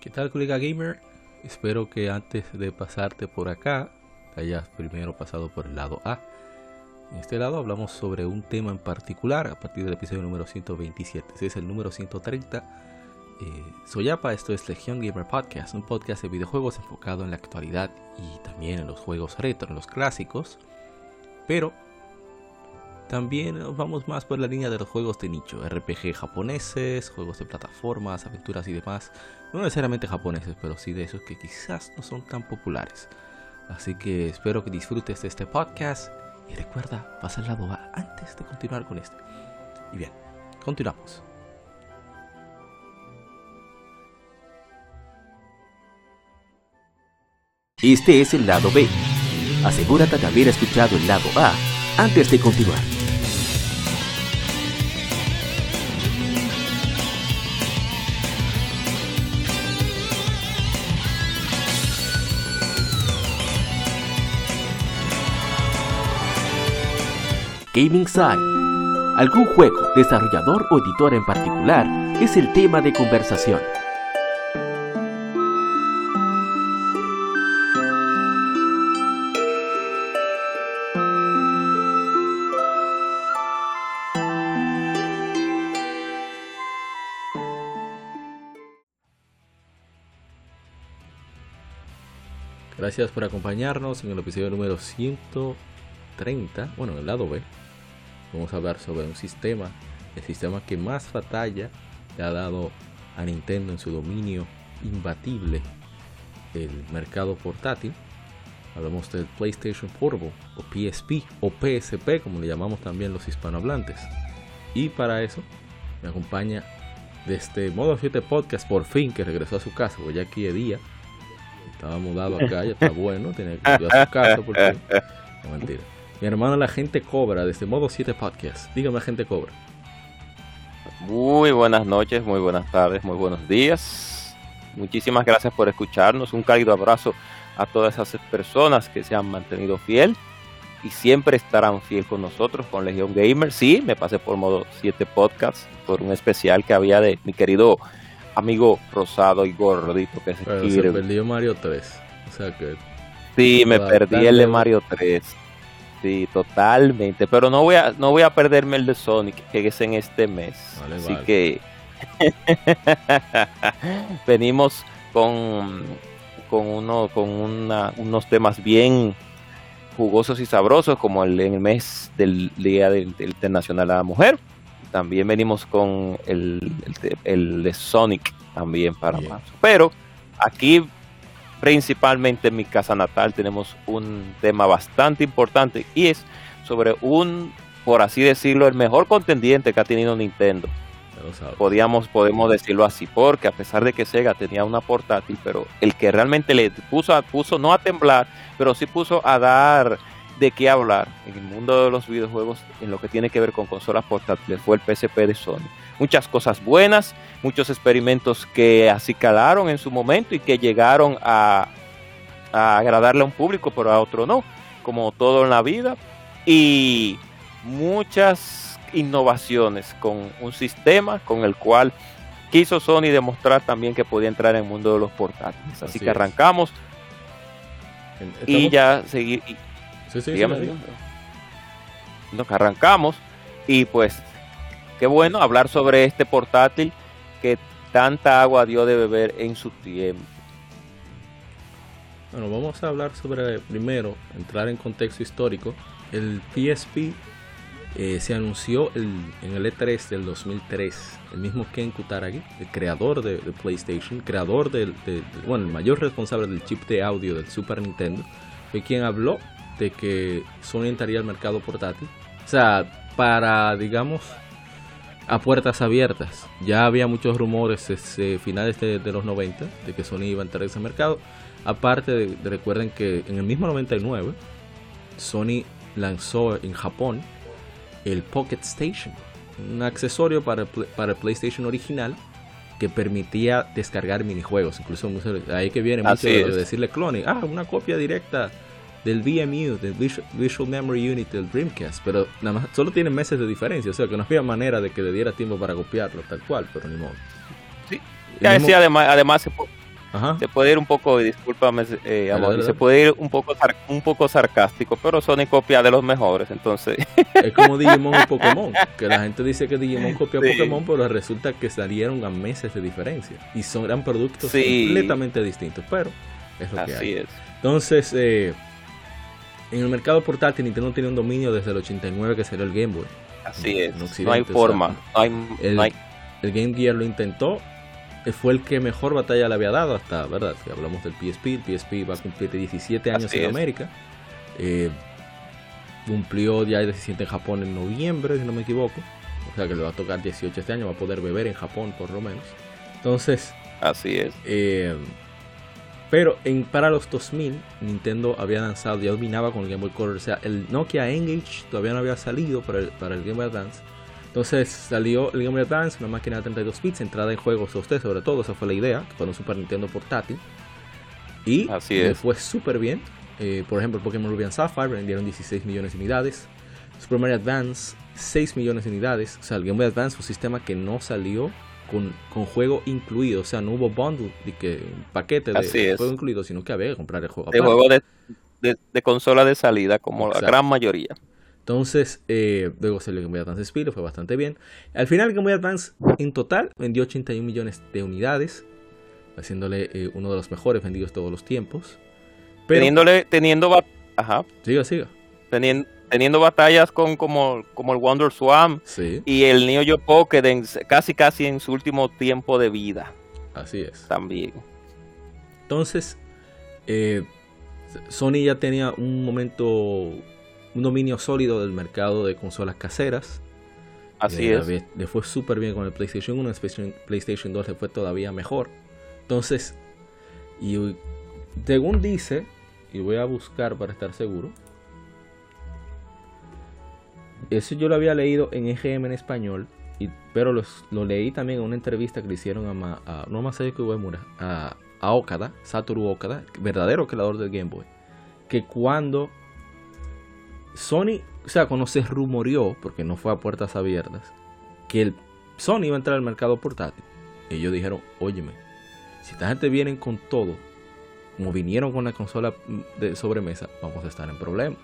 ¿Qué tal, colega gamer? Espero que antes de pasarte por acá, hayas primero pasado por el lado A. En este lado hablamos sobre un tema en particular a partir del episodio número 127. Ese es el número 130. Eh, soy esto es Legion Gamer Podcast, un podcast de videojuegos enfocado en la actualidad y también en los juegos retro, en los clásicos. Pero también vamos más por la línea de los juegos de nicho, RPG japoneses, juegos de plataformas, aventuras y demás. No necesariamente japoneses, pero sí de esos que quizás no son tan populares. Así que espero que disfrutes de este podcast y recuerda, pasa al lado A antes de continuar con este. Y bien, continuamos. Este es el lado B. Asegúrate de haber escuchado el lado A antes de continuar. Gaming Side. Algún juego, desarrollador o editor en particular es el tema de conversación. Gracias por acompañarnos en el episodio número 130, bueno, en el lado B. Vamos a hablar sobre un sistema, el sistema que más batalla le ha dado a Nintendo en su dominio imbatible, el mercado portátil. Hablamos del PlayStation Portable o PSP o PSP como le llamamos también los hispanohablantes. Y para eso me acompaña de este Modo 7 Podcast por fin que regresó a su casa, porque ya aquí es día. Estaba mudado acá, ya está bueno, tenía que ir a su casa porque... No, mentira. Mi hermano La Gente Cobra, desde Modo 7 Podcast. Dígame, La Gente Cobra. Muy buenas noches, muy buenas tardes, muy buenos días. Muchísimas gracias por escucharnos. Un cálido abrazo a todas esas personas que se han mantenido fiel y siempre estarán fiel con nosotros, con Legion Gamer. Sí, me pasé por modo 7 podcast, por un especial que había de mi querido amigo rosado y gordito que se Pero se perdió Mario 3. O sea que. Sí, me perdí el de Mario 3. Sí, totalmente. Pero no voy a, no voy a perderme el de Sonic, que es en este mes. Vale, Así vale. que venimos con, con, uno, con una- unos temas bien jugosos y sabrosos, como el, en el mes del Día del, del Internacional a la Mujer. También venimos con el, el, de- el de Sonic también para marzo. Pero aquí principalmente en mi casa natal tenemos un tema bastante importante y es sobre un, por así decirlo, el mejor contendiente que ha tenido Nintendo. Podíamos, podemos decirlo así, porque a pesar de que Sega tenía una portátil, pero el que realmente le puso, a- puso no a temblar, pero sí puso a dar de qué hablar en el mundo de los videojuegos en lo que tiene que ver con consolas portátiles fue el PSP de Sony. Muchas cosas buenas, muchos experimentos que así calaron en su momento y que llegaron a, a agradarle a un público, pero a otro no, como todo en la vida. Y muchas innovaciones con un sistema con el cual quiso Sony demostrar también que podía entrar en el mundo de los portátiles. Así, Así que arrancamos y ya seguir. y- Sí, sí, dígame, sí, dígame. Arrancamos y pues qué bueno hablar sobre este portátil que tanta agua dio de beber en su tiempo. Bueno, vamos a hablar sobre, primero, entrar en contexto histórico. El PSP eh, se anunció el- en el E3 del 2003. El mismo Ken Kutaragi, el creador de, PlayStation, creador del, de- de- bueno, el mayor responsable del chip de audio del Super Nintendo, fue quien habló de que Sony entraría al mercado portátil. O sea, para, digamos, a puertas abiertas. Ya había muchos rumores desde finales de, de los 90 de que Sony iba a entrar a ese mercado. Aparte, de, de- recuerden que en el mismo 99, Sony lanzó en Japón el Pocket Station, un accesorio para, para el PlayStation original que permitía descargar minijuegos. Incluso ahí que viene mucho de decirle cloning, ah, una copia directa del VMU, del Visual, Memory Unit del Dreamcast, pero nada más solo tiene meses de diferencia, o sea que no había manera de que le diera tiempo para copiarlo tal cual, pero ni modo. Sí. Ya mismo- decía, además, además se, puede ir un poco, discúlpame, eh, amor, se puede ir un poco un poco sarcástico, pero Sony copia de los mejores, entonces. Es como Digimon y Pokémon, que la gente dice que Digimon copia Pokémon, pero resulta que salieron a meses de diferencia y son eran productos completamente distintos, pero es lo que hay. Es. Entonces, eh, en el mercado portátil Nintendo tiene un dominio desde el 89 que salió el Game Boy. Así es. no hay forma. el, Game Gear lo intentó. Eh, fue el que mejor batalla le había dado hasta, ¿verdad? Si hablamos del PSP, el PSP va a cumplir 17 años en América. Eh, cumplió ya 17 en Japón en noviembre, si no me equivoco. O sea que le va a tocar 18 este año, va a poder beber en Japón por lo menos. Entonces, así es. Eh, pero en, para los 2000, Nintendo había lanzado, ya dominaba con el Game Boy Color. O sea, el Nokia Engage todavía no había salido para el, para el Game Boy Advance. Entonces salió el Game Boy Advance, una máquina de 32 bits, entrada en juegos a usted sobre todo, esa fue la idea, con un Super Nintendo portátil. Y Así fue súper bien. Eh, por ejemplo, Pokémon Ruby and Sapphire vendieron 16 millones de unidades. Super Mario Advance, 6 millones de unidades. O sea, el Game Boy Advance fue un sistema que no salió con, juego incluido. O sea, no hubo bundle de que paquete de juego incluido, sino que había que comprar el juego. De juego de, consola de salida, como la gran mayoría. Entonces, eh, luego se le Game Boy Advance Speed, fue bastante bien. Al final, Game Boy Advance en total vendió 81 millones de unidades, haciéndole eh, uno de los mejores vendidos todos los tiempos. Teniéndole, teniendo, ajá. Siga, siga. Teniendo, teniendo batallas con como, como el Wonder Swam y el Neo Geo Pocket casi casi en su último tiempo de vida. Así es. También. Entonces, eh, Sony ya tenía un momento, un dominio sólido del mercado de consolas caseras. Así es. Le fue súper bien con el PlayStation 1, el PlayStation 2 le fue todavía mejor. Entonces, y según dice, y voy a buscar para estar seguro, eso yo lo había leído en EGM en español, pero lo leí también en una entrevista que le hicieron a, a no más que Uemura, a, a Okada, Satoru Okada, verdadero creador del Game Boy, que cuando Sony, o sea, cuando se rumoreó, porque no fue a puertas abiertas, que Sony iba a entrar al mercado portátil, ellos dijeron, óyeme, si esta gente vienen con todo, como vinieron con la consola de sobremesa, vamos a estar en problemas.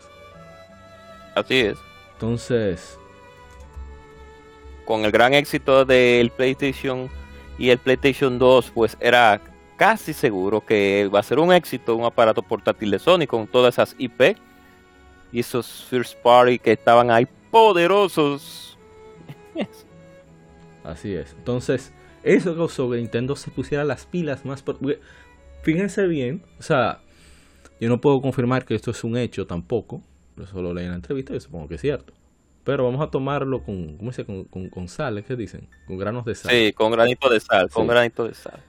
Así es. Entonces. Con el gran éxito del PlayStation y el PlayStation 2, pues era casi seguro que va a ser un éxito un aparato portátil de Sony con todas esas IP y esos first party que estaban ahí poderosos. Así es. Entonces, eso causó que Nintendo se pusiera las pilas más. Por... Fíjense bien, o sea, yo no puedo confirmar que esto es un hecho tampoco, eso lo leí en la entrevista y supongo que es cierto. Pero vamos a tomarlo con, ¿cómo se Con, con, sal, ¿qué dicen? Con granos de sal. Sí, con granito de sal, con granito de sal.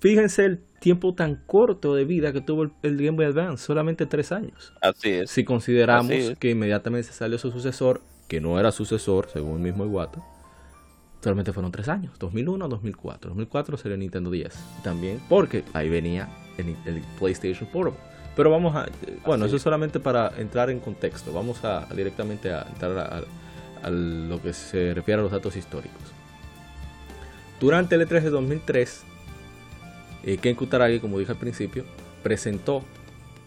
Fíjense el tiempo tan corto de vida que tuvo el, Game Boy Advance, solamente tres años. Así es. Si consideramos que inmediatamente salió su sucesor, que no era sucesor, según el mismo Iwata, solamente fueron tres años, 2001 2004. 2004 sería Nintendo 10. También porque ahí venía el, el PlayStation Portable. Pero vamos a, bueno, eso es solamente para entrar en contexto. Vamos a, directamente a entrar a, lo que se refiere a los datos históricos. Durante el E3 de 2003, eh, Ken Kutaragi, como dije al principio, presentó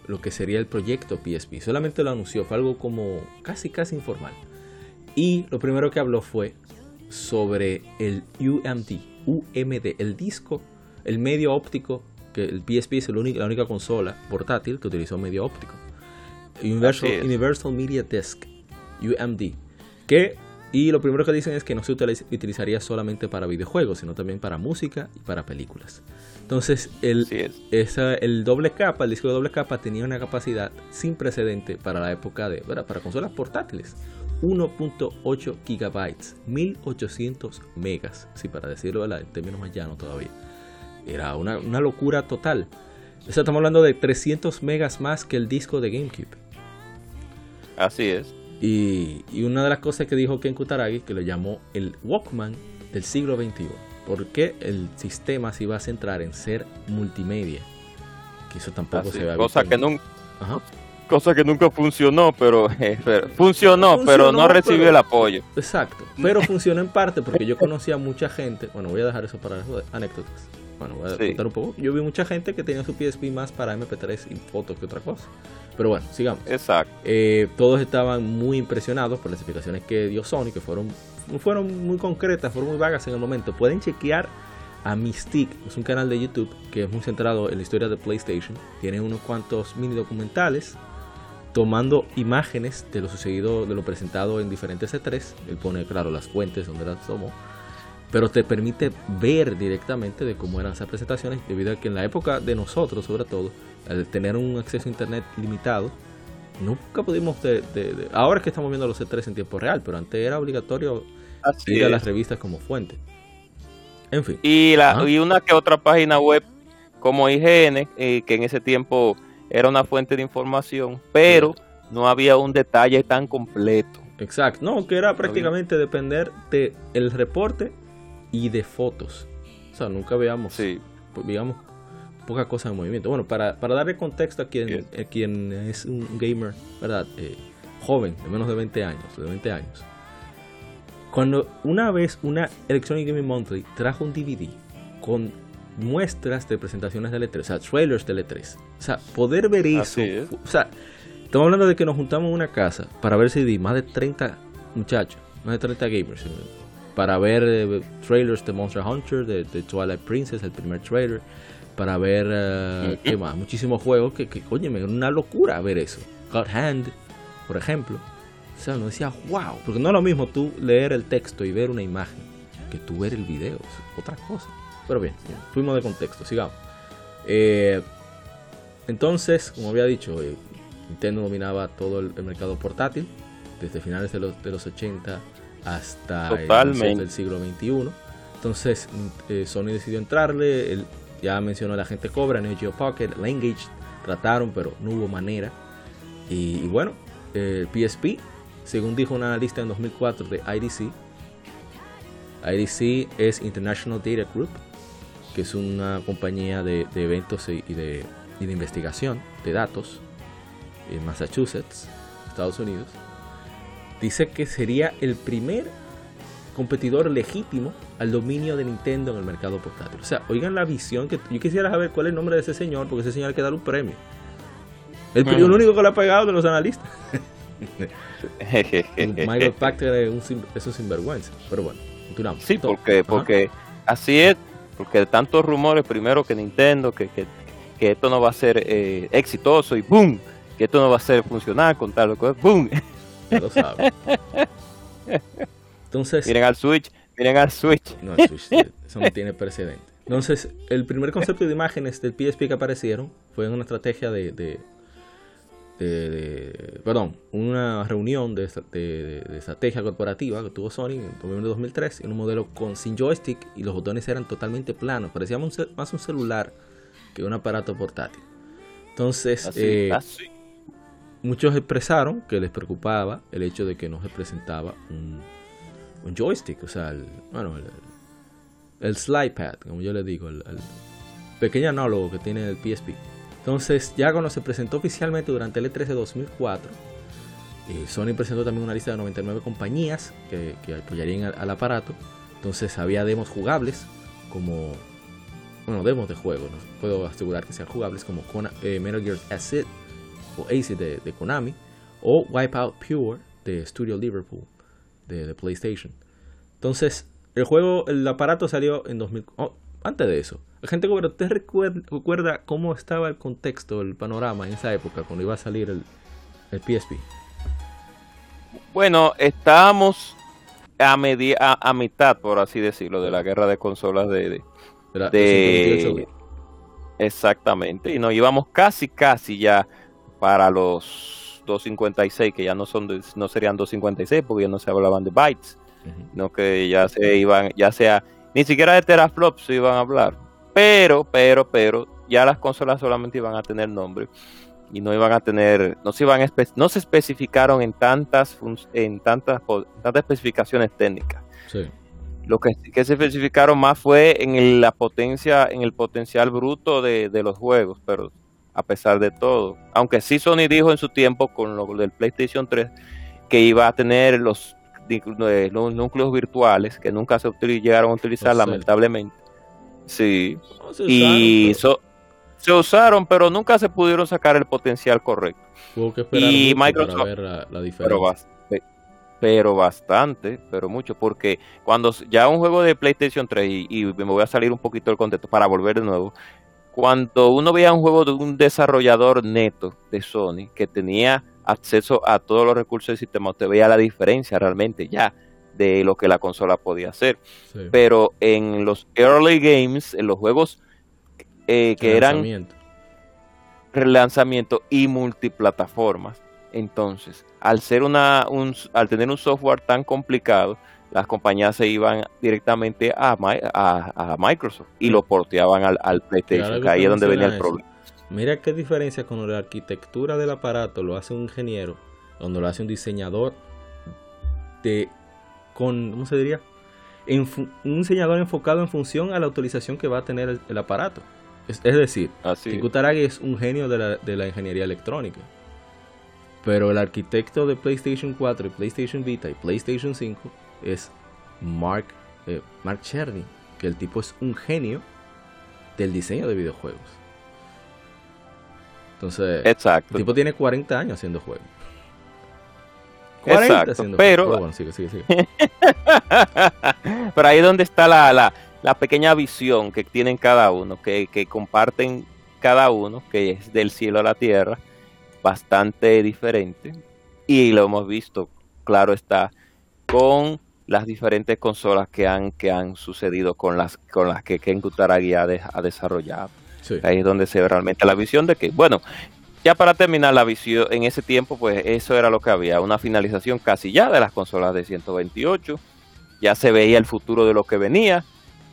lo que sería el proyecto PSP. Solamente lo anunció, fue algo como casi casi informal. Y lo primero que habló fue sobre el UMD, UMD, el disco, el medio óptico que el PSP es la única consola portátil que utilizó medio óptico. Universal, Universal Media Disc, UMD. Que, y lo primero que dicen es que no se utilizaría solamente para videojuegos, sino también para música y para películas. Entonces, el, esa, el doble capa, el disco de doble capa, tenía una capacidad sin precedente para la época de, para consolas portátiles. 1.8 gigabytes, 1800 megas, sí, para decirlo en términos más llanos todavía. Era una, locura total. estamos hablando de 300 megas más que el disco de GameCube. Así es. Y, una de las cosas que dijo Ken Kutaragi, que lo llamó el Walkman del siglo XXI. Porque el sistema se iba a centrar en ser multimedia. Que eso tampoco se va cosa que nunca Cosa que nunca funcionó, pero, eh, funcionó, pero no recibió el apoyo. Exacto. Pero funcionó en parte porque yo conocía a mucha gente. Bueno, voy a dejar eso para las anécdotas Bueno, voy a contar un poco. Yo vi mucha gente que tenía su PSP más para MP3 y fotos que otra cosa. Pero bueno, sigamos. Exacto. Eh, todos estaban muy impresionados por las explicaciones que dio Sony, que fueron, fueron muy concretas, fueron muy vagas en el momento. Pueden chequear a Mystique, es un canal de YouTube que es muy centrado en la historia de PlayStation. Tiene unos cuantos mini documentales tomando imágenes de lo sucedido, de lo presentado en diferentes E3. Él pone, claro, las fuentes donde las tomó. Pero te permite ver directamente de cómo eran esas presentaciones, debido a que en la época de nosotros, sobre todo, al tener un acceso a internet limitado, nunca pudimos. De, ahora es que estamos viendo los E3 en tiempo real, pero antes era obligatorio ir a las revistas como fuente. En fin. Y, la, y una que otra página web como IGN, eh, que en ese tiempo era una fuente de información, pero no había un detalle tan completo. Exacto, no, que era prácticamente depender de el reporte y de fotos. O sea, nunca veamos, sí. Pues, digamos, poca cosa en movimiento. Bueno, para, para darle contexto a quien, quien es un gamer, ¿verdad? Eh, joven, de menos de 20 años, de 20 años. Cuando una vez una Electronic Gaming Monthly trajo un DVD con muestras de presentaciones de L3, o sea, trailers de L3. O sea, poder ver eso. O sea, estamos hablando de que nos juntamos en una casa para ver CD, más de 30 muchachos, más de 30 gamers, para ver eh, trailers de Monster Hunter, de, Twilight Princess, el primer trailer, para ver, eh, ¿qué más? Muchísimos juegos que, que oye, me una locura ver eso. God Hand, por ejemplo. O sea, uno decía, wow, porque no es lo mismo tú leer el texto y ver una imagen que tú ver el video, es otra cosa. Pero bien, fuimos de contexto, sigamos. Eh, entonces, como había dicho, eh, Nintendo dominaba todo el, mercado portátil, desde finales de los, de los 80 hasta el del siglo XXI. Entonces, eh, Sony decidió entrarle, ya mencionó la gente Cobra, Neo Geo Pocket, Engage, trataron, pero no hubo manera. Y, y bueno, el PSP, según dijo un analista en 2004 de IDC, IDC es International Data Group, que es una compañía de, eventos y de, investigación de datos en Massachusetts, Estados Unidos, dice que sería el primer competidor legítimo al dominio de Nintendo en el mercado portátil. O sea, oigan la visión que yo quisiera saber cuál es el nombre de ese señor, porque ese señor hay que dar un premio. El, único que lo ha pegado de los analistas. Michael Pachter es un, es un sinvergüenza. Pero bueno, continuamos. Sí, porque, porque así es porque de tantos rumores, primero que Nintendo, que, que, esto no va a ser eh, exitoso y ¡boom! Que esto no va a ser funcionar con tal cosa, ¡boom! Ya lo sabe. Entonces, miren al Switch, miren al Switch. No, el Switch, eso no tiene precedente. Entonces, el primer concepto de imágenes del PSP que aparecieron fue en una estrategia de, de, perdón, una reunión de, estrategia corporativa que tuvo Sony en noviembre de 2003 en un modelo con sin joystick y los botones eran totalmente planos, parecía más un celular que un aparato portátil. Entonces, eh, muchos expresaron que les preocupaba el hecho de que no se presentaba un, joystick, o sea, el, bueno, el, slide pad, como yo le digo, el pequeño análogo que tiene el PSP. Entonces, ya cuando se presentó oficialmente durante el E3 de 2004, eh, Sony presentó también una lista de 99 compañías que, apoyarían al, aparato. Entonces, había demos jugables, como. Bueno, demos de juego, no puedo asegurar que sean jugables, como eh, Metal Gear Acid o Acid de, Konami, o Wipeout Pure de Studio Liverpool de, PlayStation. Entonces, el juego, el aparato salió en 2000. antes de eso, gente como ¿usted recuerda, cómo estaba el contexto, el panorama en esa época, cuando iba a salir el, el PSP? Bueno, estábamos a, media, a, mitad, por así decirlo, de la guerra de consolas de... de, exactamente, y nos íbamos casi, casi ya para los 256, que ya no son no serían 256 porque ya no se hablaban de bytes, no que ya se iban, ya sea, ni siquiera de teraflops se iban a hablar. Pero, pero, pero, ya las consolas solamente iban a tener nombre y no iban a tener, no se iban a no se especificaron en tantas en tantas tantas especificaciones técnicas. Lo que, se especificaron más fue en la potencia, en el potencial bruto de, los juegos, pero a pesar de todo, aunque sí Sony dijo en su tiempo con lo del PlayStation 3 que iba a tener los, los núcleos virtuales que nunca se llegaron a utilizar lamentablemente Sí. No, se y usaron, so- se usaron, pero nunca se pudieron sacar el potencial correcto. que esperar y Microsoft- para ver la, la Pero, diferencia. pero bastante, pero mucho, porque cuando ya un juego de PlayStation 3, y, y me voy a salir un poquito del contexto para volver de nuevo, cuando uno veía un juego de un desarrollador neto de Sony que tenía acceso a todos los recursos del sistema, usted veía la diferencia realmente ya de lo que la consola podía hacer. Sí. Pero en los early games, en los juegos eh, que eran Lanzamiento. relanzamiento y multiplataformas. Entonces, al ser una un, al tener un software tan complicado, las compañías se iban directamente a, Mi- a, a Microsoft y lo porteaban al, al PlayStation, Claro que ahí es donde venía el problema. Mira qué diferencia con la arquitectura del aparato lo hace un ingeniero, cuando lo hace un diseñador de con ¿cómo se diría? En un diseñador enfocado en función a la utilización que va a tener el, el aparato. Es, es decir, Así. que Kutaragi es un genio de la, de la ingeniería electrónica. Pero el arquitecto de PlayStation 4 y PlayStation Vita y PlayStation 5 es Mark, eh, Mark Cerny, que el tipo es un genio del diseño de videojuegos. Entonces, el Exacto. tipo tiene 40 años haciendo juegos. Exacto, pero- juegos. bueno, sigue, sigue, sigue. Pero ahí es donde está la, la, la pequeña visión que tienen cada uno, que, que comparten cada uno, que es del cielo a la tierra, bastante diferente. Y lo hemos visto, claro está, con las diferentes consolas que han, que han sucedido con las, con las que Ken Kutaragi ha, de- ha desarrollado. Sí. Ahí es donde se ve realmente la visión de que, bueno, ya para terminar la visión, en ese tiempo, pues eso era lo que había, una finalización casi ya de las consolas de 128, ya se veía el futuro de lo que venía,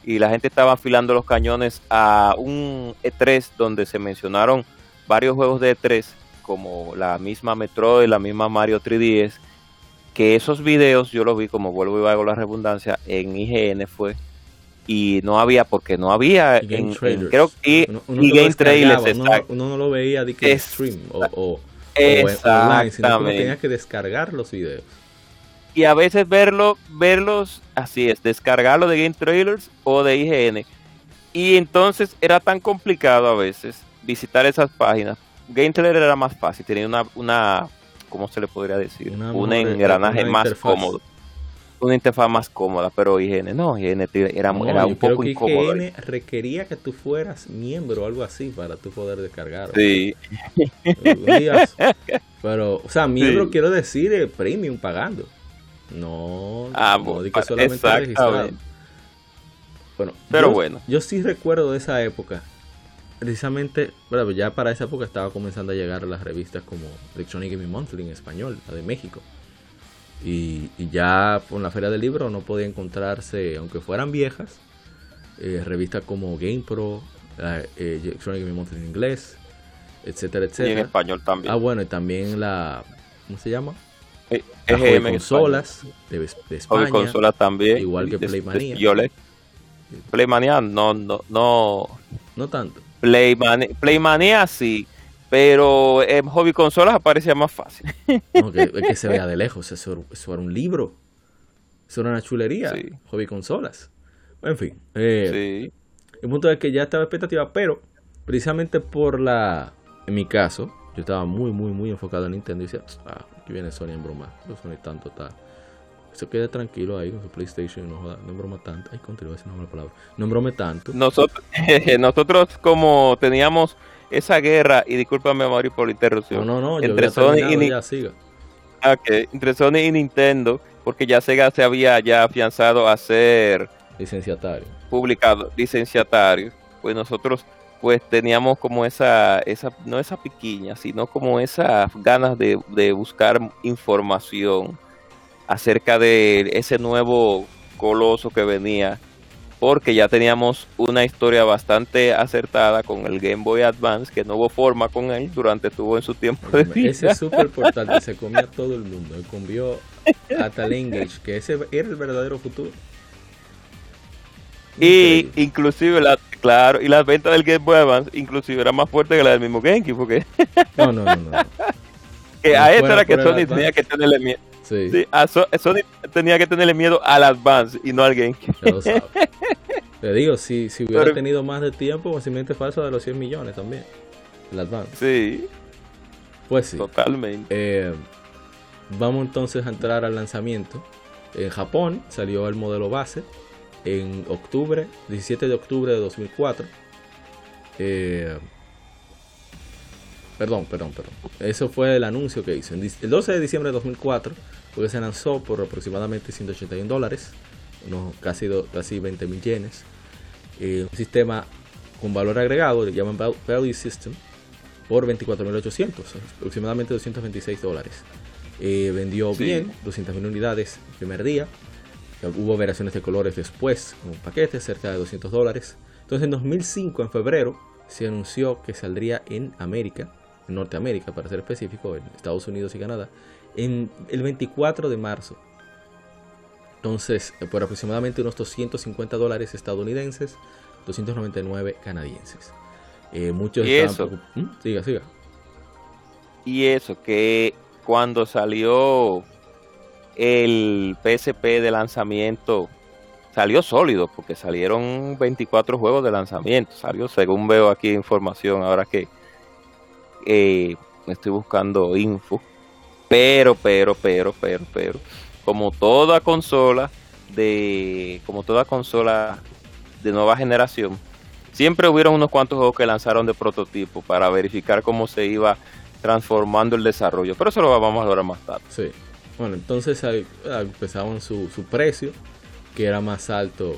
y la gente estaba afilando los cañones a un E3 donde se mencionaron varios juegos de E3, como la misma Metroid, la misma Mario 3DS, que esos videos yo los vi, como vuelvo y hago la redundancia, en IGN fue, y no había, porque no había, Y Game en- creo que Uno, uno y Game Trailers, uno, uno no lo veía de que Es- stream o, o, online, sino que uno Exactamente. tenía que descargar los videos. y a veces verlo, verlos, así es, descargarlo de Game Trailers o de IGN. Y entonces era tan complicado a veces visitar esas páginas. Game Trailer era más fácil, tenía una, una ¿cómo se le podría decir? Una un engranaje una más interfaz. cómodo. Una interfaz más cómoda, pero IGN no, IGN era, No, era yo un poco que incómodo. IGN requería que tú fueras miembro o algo así para tú poder descargar. Sí, Pero, o sea, miembro Sí. quiero decir eh, premium pagando. No, Ah, no bueno, di que solamente exactamente. registrado. Bueno, Pero yo- bueno. Yo sí recuerdo de esa época. Precisamente, bueno, ya para esa época estaba comenzando a llegar las revistas como Electronic Gaming Monthly en español, la de México. Y, y ya con la Feria del Libro no podía encontrarse, aunque fueran viejas, eh, revistas como Game Pro, eh, eh, Electronic Gaming Monthly en inglés, etcétera, y en etcétera. español también. Ah, bueno, y también la. ¿Cómo se llama? Eh, La en consolas de, de España. consola también. igual que de- de Playmania. Playmania no, no, no. No tanto. Playmania, Playmania sí, pero en hobby consolas aparecía más fácil. No, que, que se vea de lejos. Eso, eso era un libro. Eso era una chulería. Sí. Hobby consolas. En fin. eh, Sí, El punto es que ya estaba expectativa, pero precisamente por la. En mi caso, yo estaba muy, muy, muy enfocado en Nintendo y decía, ah, aquí viene Sony en broma. No Sony tanto, tal. Se quede tranquilo ahí con su PlayStation, no joda, no broma tanto. Ay, contra, iba a decir una mala palabra. No brome tanto. nosotros, nosotros como teníamos esa guerra, y discúlpame Mario por la No, interrupción, no, no, yo entre Sony y Ni- ya siga. ah, entre Sony y Nintendo, porque ya Sega se había ya afianzado a ser Licenciatario. publicado, licenciatario, pues nosotros pues teníamos como esa, esa no esa piquiña, sino como esas ganas de, de buscar información acerca de ese nuevo coloso que venía, porque ya teníamos una historia bastante acertada con el Game Boy Advance, que no hubo forma con él durante tuvo en su tiempo de vida. Ese super portátil se comía todo el mundo. Comió hasta el Engage, que ese era el verdadero futuro. Y inclusive, la, claro, y las ventas del Game Boy Advance inclusive era más fuerte que la del mismo GameCube, porque No, no, no. no. que a esta era que Sony tenía que tenerle miedo. Sí, Sí, a Sony tenía que tenerle miedo al Advance y no al sabes. Le digo, si, si hubiera tenido más de tiempo, básicamente falso de los 100 millones también. El Advance. Sí. Pues sí. Totalmente. Eh, vamos entonces a entrar al lanzamiento. En Japón salió el modelo base en octubre, 17 de octubre de 2004. Eh, perdón, perdón, perdón. Eso fue el anuncio que hizo. El 12 de diciembre de 2004, porque se lanzó por aproximadamente 181 dólares, unos casi, casi 20 mil yenes. Eh, un sistema con valor agregado, le llaman Value System, por 24.800, aproximadamente 226 dólares. Eh, vendió bien, 200.000 unidades el primer día. Hubo variaciones de colores después, un paquete, cerca de 200 dólares. Entonces en 2005, en febrero, se anunció que saldría en América, en Norteamérica para ser específico, en Estados Unidos y Canadá, en el 24 de marzo. Entonces, eh, por aproximadamente unos 250 dólares estadounidenses, 299 canadienses. Eh, muchos y eso, ¿Mm? Siga, siga. Y eso, que cuando salió el PSP de lanzamiento, salió sólido, porque salieron 24 juegos de lanzamiento. Salió, según veo aquí información, ahora que eh, estoy buscando info. Pero, pero, pero, pero, pero, como toda consola de, como toda consola de nueva generación, siempre hubieron unos cuantos juegos que lanzaron de prototipo para verificar cómo se iba transformando el desarrollo. Pero eso lo vamos a ver más tarde. Sí. Bueno, entonces empezaban su, su precio, que era más alto,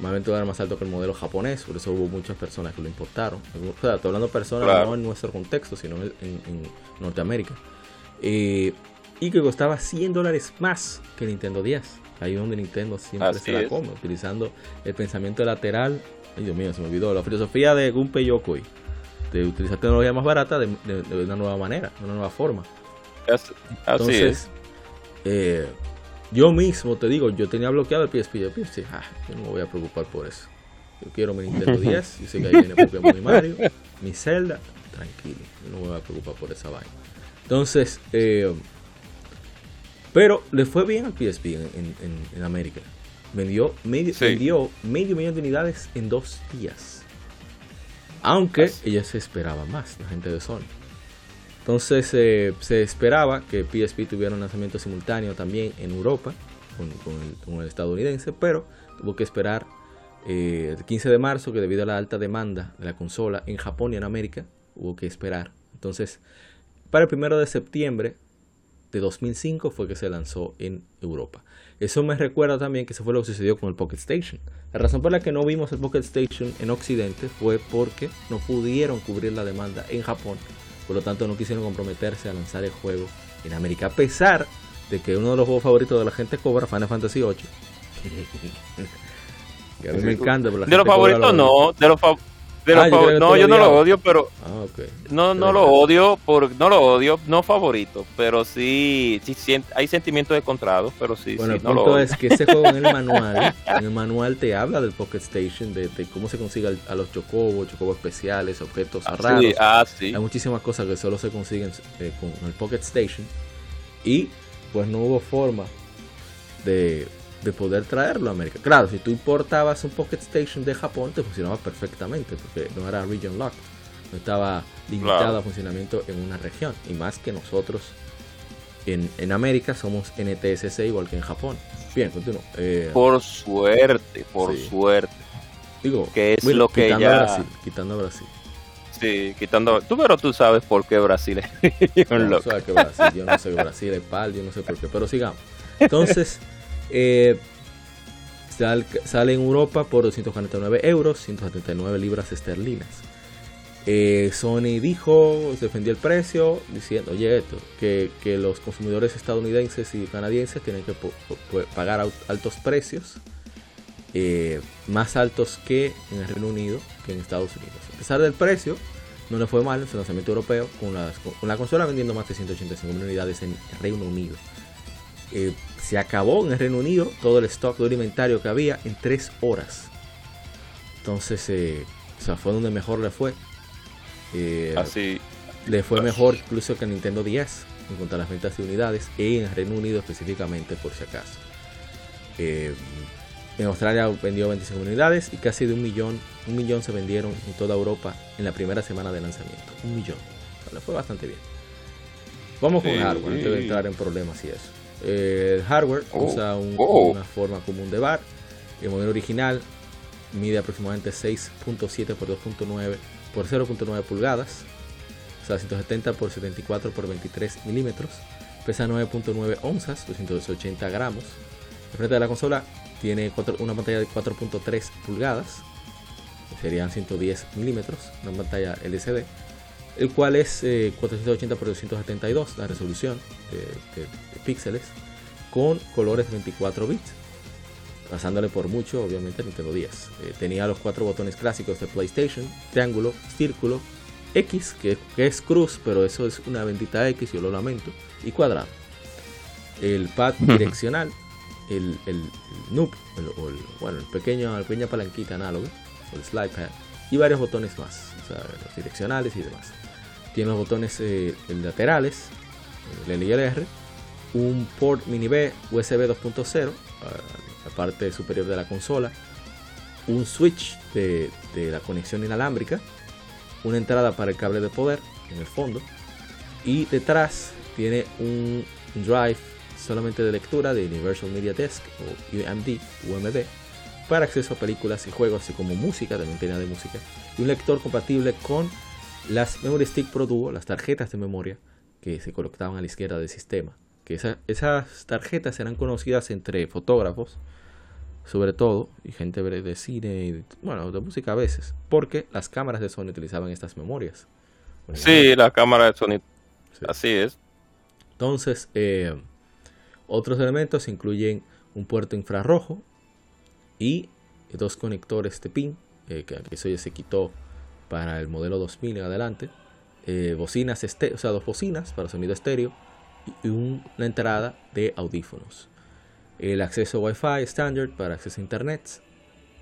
más era más alto que el modelo japonés, por eso hubo muchas personas que lo importaron. O sea, estoy hablando de personas no en nuestro contexto, sino en, Norteamérica. Eh, y que costaba 100 dólares más que Nintendo 10. Ahí donde Nintendo siempre se la come, utilizando el pensamiento lateral Ay, Dios mío, se me olvidó. La filosofía de Gunpei Yokoi. De utilizar tecnología más barata de, una nueva manera, de una nueva forma. Así, Entonces, eh, yo mismo te digo, yo tenía bloqueado el PSP. Yo pensé, ah, yo no me voy a preocupar por eso. Yo quiero mi Nintendo 10. Yo sé que ahí viene Pokémon y Mario. Mi Zelda. Tranquilo. Yo no me voy a preocupar por esa vaina. Entonces, eh, pero le fue bien al PSP en América. Vendió medio, vendió medio millón de unidades en dos días. Aunque ella se esperaba más, la gente de Sony. Entonces eh, se esperaba que PSP tuviera un lanzamiento simultáneo también en Europa con, el, estadounidense, pero tuvo que esperar eh, el 15 de marzo que debido a la alta demanda de la consola en Japón y en América, hubo que esperar. Entonces, para el primero de septiembre de 2005 fue que se lanzó en Europa. Eso me recuerda también que eso fue lo que sucedió con el Pocket Station. La razón por la que no vimos el Pocket Station en Occidente fue porque no pudieron cubrir la demanda en Japón. Por lo tanto, no quisieron comprometerse a lanzar el juego en América. A pesar de que uno de los juegos favoritos de la gente cobra Final Fantasy VIII. que a mí me encanta. de los favoritos no, de los favoritos Ah, no, yo no lo odio, pero ah, no, no lo odio por, no lo odio, no favorito, pero sí, sí hay sentimientos encontrados, pero sí, bueno, el punto es que ese juego en el manual, en el manual te habla del Pocket Station, de, cómo se consigue a los chocobos, chocobos especiales, objetos ah, raros. Hay muchísimas cosas que solo se consiguen eh, con el Pocket Station. Y pues no hubo forma de de poder traerlo a América. Claro, si tú importabas un Pocket Station de Japón, te funcionaba perfectamente, porque no era region locked, no estaba limitado a funcionamiento en una región. Y más que nosotros en, en América somos NTSC igual que en Japón. Bien, continúo. Eh, por suerte, por suerte. Digo, que es lo que ya... Brasil, quitando a Brasil. Sí, quitando. Tú, pero tú sabes por qué Brasil es no, no que Brasil, yo no sé Brasil es pal, yo no sé por qué, pero sigamos. Entonces, eh, sale en Europa por 249 euros, 179 libras esterlinas. Eh, Sony dijo, defendió el precio, diciendo, que, los consumidores estadounidenses y canadienses tienen que pagar altos precios, eh, más altos que en el Reino Unido, que en Estados Unidos. A pesar del precio, no le fue mal su lanzamiento europeo, con, con la consola vendiendo más de 185 mil unidades en el Reino Unido. Se acabó en el Reino Unido todo el stock de alimentario que había en 3 horas. Entonces, eh, o sea, fue donde mejor le fue. Eh, Así. Le fue mejor incluso que el Nintendo 10 en cuanto a las ventas de unidades y en el Reino Unido específicamente, por si acaso. En Australia vendió 25 unidades y casi de un millón, un millón se vendieron en toda Europa en la primera semana de lanzamiento. Un millón. le fue bastante bien. Vamos con hardware antes de entrar en problemas y eso. El hardware oh, usa oh. una forma común de bar. El modelo original mide aproximadamente 6.7 por 2.9 por 0.9 pulgadas. O sea, 170 por 74 por 23 milímetros. Pesa 9.9 onzas, 280 gramos. El frente de la consola tiene una pantalla de 4.3 pulgadas, serían 110 milímetros, una pantalla LCD, el cual es 480 x 272 la resolución de, píxeles, con colores 24 bits, pasándole por mucho, obviamente, Nintendo 10. Eh, tenía los cuatro botones clásicos de PlayStation: triángulo, círculo, X, que, es cruz, pero eso es una bendita X, yo lo lamento, y cuadrado. El pad direccional el, el, noob, o el, bueno, el pequeño, la pequeña palanquita análoga, el slide pad, y varios botones más, o sea, los direccionales y demás. Tiene los botones eh, laterales, el L y el R, un port mini B USB 2.0, la parte superior de la consola, un switch de, de la conexión inalámbrica, una entrada para el cable de poder en el fondo, y detrás tiene un drive solamente de lectura de Universal Media Desk o UMD, UMD para acceso a películas y juegos, así como música, también tenía de música, y un lector compatible con las Memory Stick Pro Duo, las tarjetas de memoria que se colocaban a la izquierda del sistema. Que esas tarjetas eran conocidas entre fotógrafos, sobre todo, y gente de cine, y, bueno, de música a veces, porque las cámaras de Sony utilizaban estas memorias. Sí, la cámara de Sony, así es. Entonces, eh, otros elementos incluyen un puerto infrarrojo y dos conectores de pin, eh, que eso ya se quitó para el modelo 2000 en adelante, eh, bocinas o sea, dos bocinas para sonido estéreo y una entrada de audífonos. El acceso Wi-Fi estándar para acceso a internet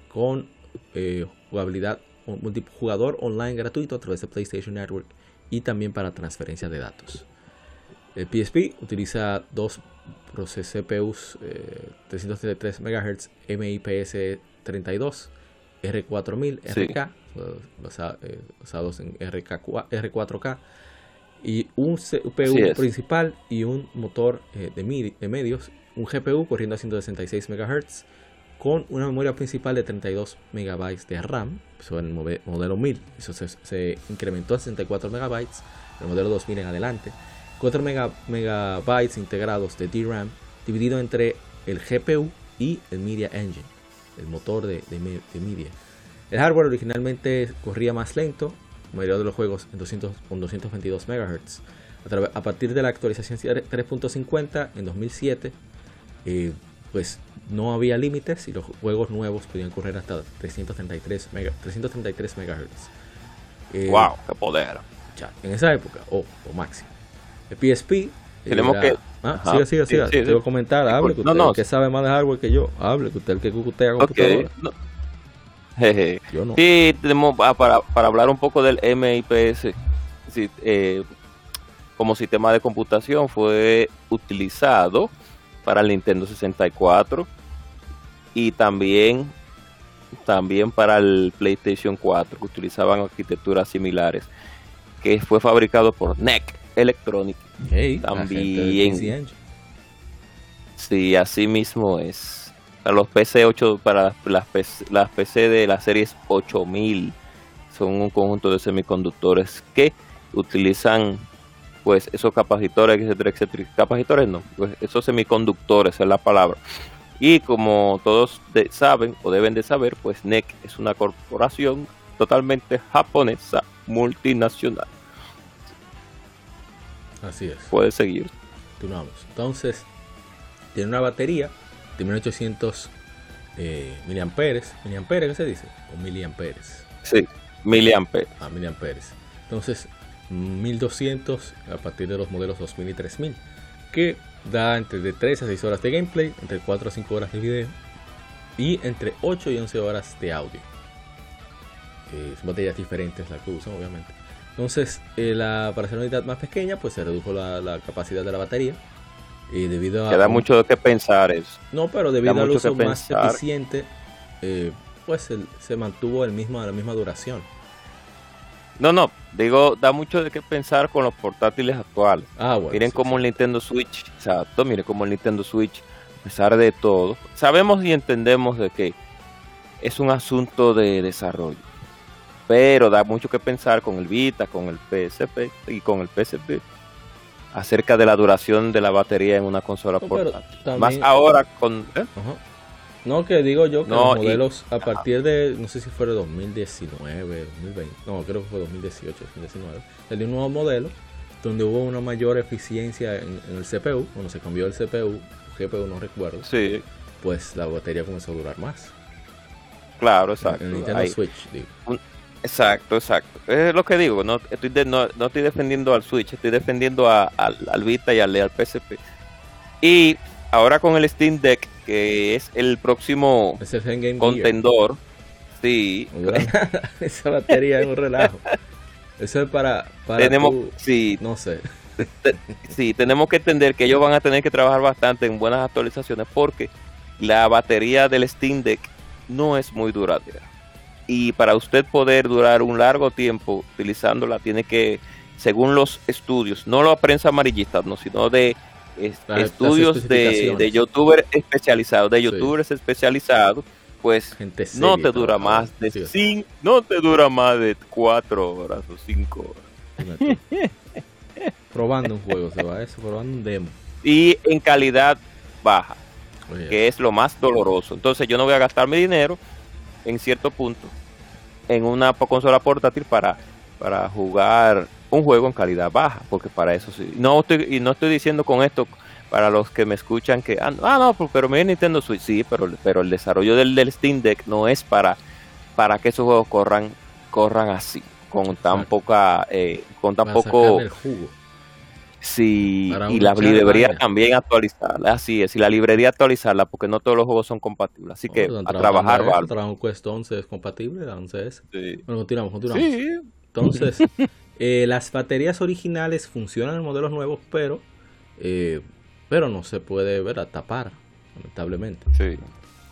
con eh, jugabilidad multijugador online gratuito a través de PlayStation Network y también para transferencia de datos. El PSP utiliza dos CPUs 333 MHz MIPS 32 R4000 RK basados en RK, R4K y un CPU principal y un motor eh, de, de, medios, un GPU corriendo a 166 MHz con una memoria principal de 32 MB de RAM, eso en el modelo 1000, eso se, se incrementó a 64 MB, el modelo 2000 en adelante 4 megabytes integrados de DRAM dividido entre el GPU y el Media Engine, el motor de, Media. El hardware originalmente corría más lento, la mayoría de los juegos en 200, con 222 MHz. A, partir de la actualización 3.50 en 2007, eh, pues no había límites y los juegos nuevos podían correr hasta 333, 333 MHz. ¡Wow! ¡Qué poder! en esa época, o máximo. El PSP. Tenemos que. Ah, siga, siga, siga. Te voy a comentar, hable, que usted no, que sabe más de hardware que yo. Hable, que usted el que usted computadora. Okay, Yo no. Sí, tenemos ah, para, para hablar un poco del MIPS. eh, como sistema de computación fue utilizado para el Nintendo 64 y también también para el PlayStation 4 que utilizaban arquitecturas similares que fue fabricado por NEC Electronic. También. Sí, así mismo es. Para los PC 8, para las PC, las PC de las series 8000 son un conjunto de semiconductores que utilizan pues esos capacitores, etcétera, etcétera. Capacitores no, pues esos semiconductores es la palabra. Y como todos saben o deben de saber, pues NEC es una corporación totalmente japonesa multinacional. Así es. Puedes seguir. Continuamos. Entonces, tiene una batería de 1800 eh, miliamperes. ¿Miliamperes qué se dice? ¿O miliamperes? Sí, miliamperes. Ah, miliamperes. Entonces, 1200 a partir de los modelos 2000 y 3000. Que da entre de 3 a 6 horas de gameplay, entre 4 a 5 horas de video y entre 8 y 11 horas de audio. Eh, son baterías diferentes las que usan, obviamente. Entonces, eh, la, para hacer una unidad más pequeña, pues se redujo la, capacidad de la batería. Y debido a... Que da mucho de qué pensar eso. No, pero debido al uso más eficiente, eh, pues se mantuvo el mismo, la misma duración. No, no, digo, da mucho de qué pensar con los portátiles actuales. Ah, bueno, miren cómo el Nintendo Switch, exacto, miren cómo el Nintendo Switch, a pesar de todo, sabemos y entendemos de que es un asunto de desarrollo. Pero da mucho que pensar con el Vita, con el PSP y con el PSP acerca de la duración de la batería en una consola portátil. Más ahora con... ¿eh? No, que digo yo que los modelos a partir de, no sé si fue de 2019, 2020, no, creo que fue 2018, 2019, salió un nuevo modelo donde hubo una mayor eficiencia en, el CPU, cuando se cambió el CPU, GPU no recuerdo, sí. pues la batería comenzó a durar más. Claro, exacto. En Nintendo Switch, digo. Exacto, exacto. Es lo que digo, no estoy, no, estoy defendiendo al Switch, estoy defendiendo a, al, Vita y al, al PSP. Y ahora con el Steam Deck, que es el próximo contendor, sí. Esa batería es un relajo. Eso es para, tenemos, sí, no sé. Sí, tenemos que entender que ellos van a tener que trabajar bastante en buenas actualizaciones porque la batería del Steam Deck no es muy duradera y para usted poder durar un largo tiempo utilizándola tiene que, según los estudios, no la prensa amarillista, no, sino de estudios de, de youtubers especializados, de youtubers especializados, pues no te dura más de cinco, no te dura más de cuatro horas o cinco horas. probando un juego, se va eso, probando un demo. Y en calidad baja, que es lo más doloroso. Entonces yo no voy a gastar mi dinero en cierto punto en una consola portátil para, para jugar un juego en calidad baja, porque para eso sí. No estoy, y no estoy diciendo con esto para los que me escuchan que, ah, ah no, pero me Nintendo Switch, sí, pero, pero el desarrollo del, del Steam Deck no es para, para que esos juegos corran, corran así, con tan poca, eh, con tan poco... Sí, y la librería también actualizarla, así es, y la librería actualizarla porque no todos los juegos son compatibles, así que a trabajar vale. Dragon Quest 11 es compatible, la 11S. Sí. Bueno, continuamos, continuamos. Sí. Entonces, eh, las baterías originales funcionan en modelos nuevos, pero eh, pero no se puede ver a tapar, lamentablemente. Sí.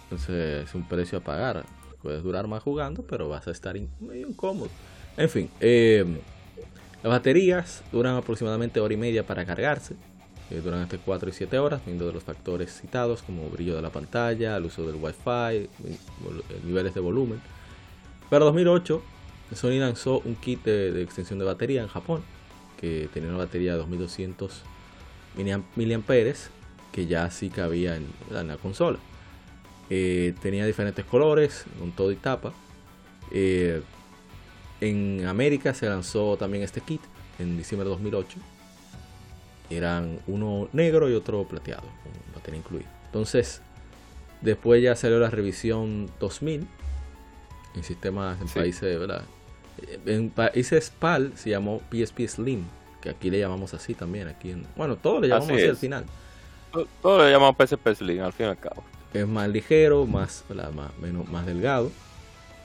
Entonces es un precio a pagar. Puedes durar más jugando, pero vas a estar medio incómodo. En fin, eh, las baterías duran aproximadamente hora y media para cargarse. Eh, duran entre 4 y 7 horas, viendo los factores citados como brillo de la pantalla, el uso del Wi-Fi, niveles de volumen. Para 2008, Sony lanzó un kit de, extensión de batería en Japón, que tenía una batería de 2200 mAh, que ya sí cabía en, la consola. Eh, tenía diferentes colores, con todo y tapa. Eh, en América se lanzó también este kit en diciembre de 2008. Eran uno negro y otro plateado, con batería incluida. Entonces, después ya salió la revisión 2000 en sistemas en países, ¿verdad? En países PAL se llamó PSP Slim, que aquí le llamamos así también. Aquí en, bueno, todo le llamamos así, al final. Todo, le llamamos PSP Slim al fin y al cabo. Es más ligero, más, más, menos, más delgado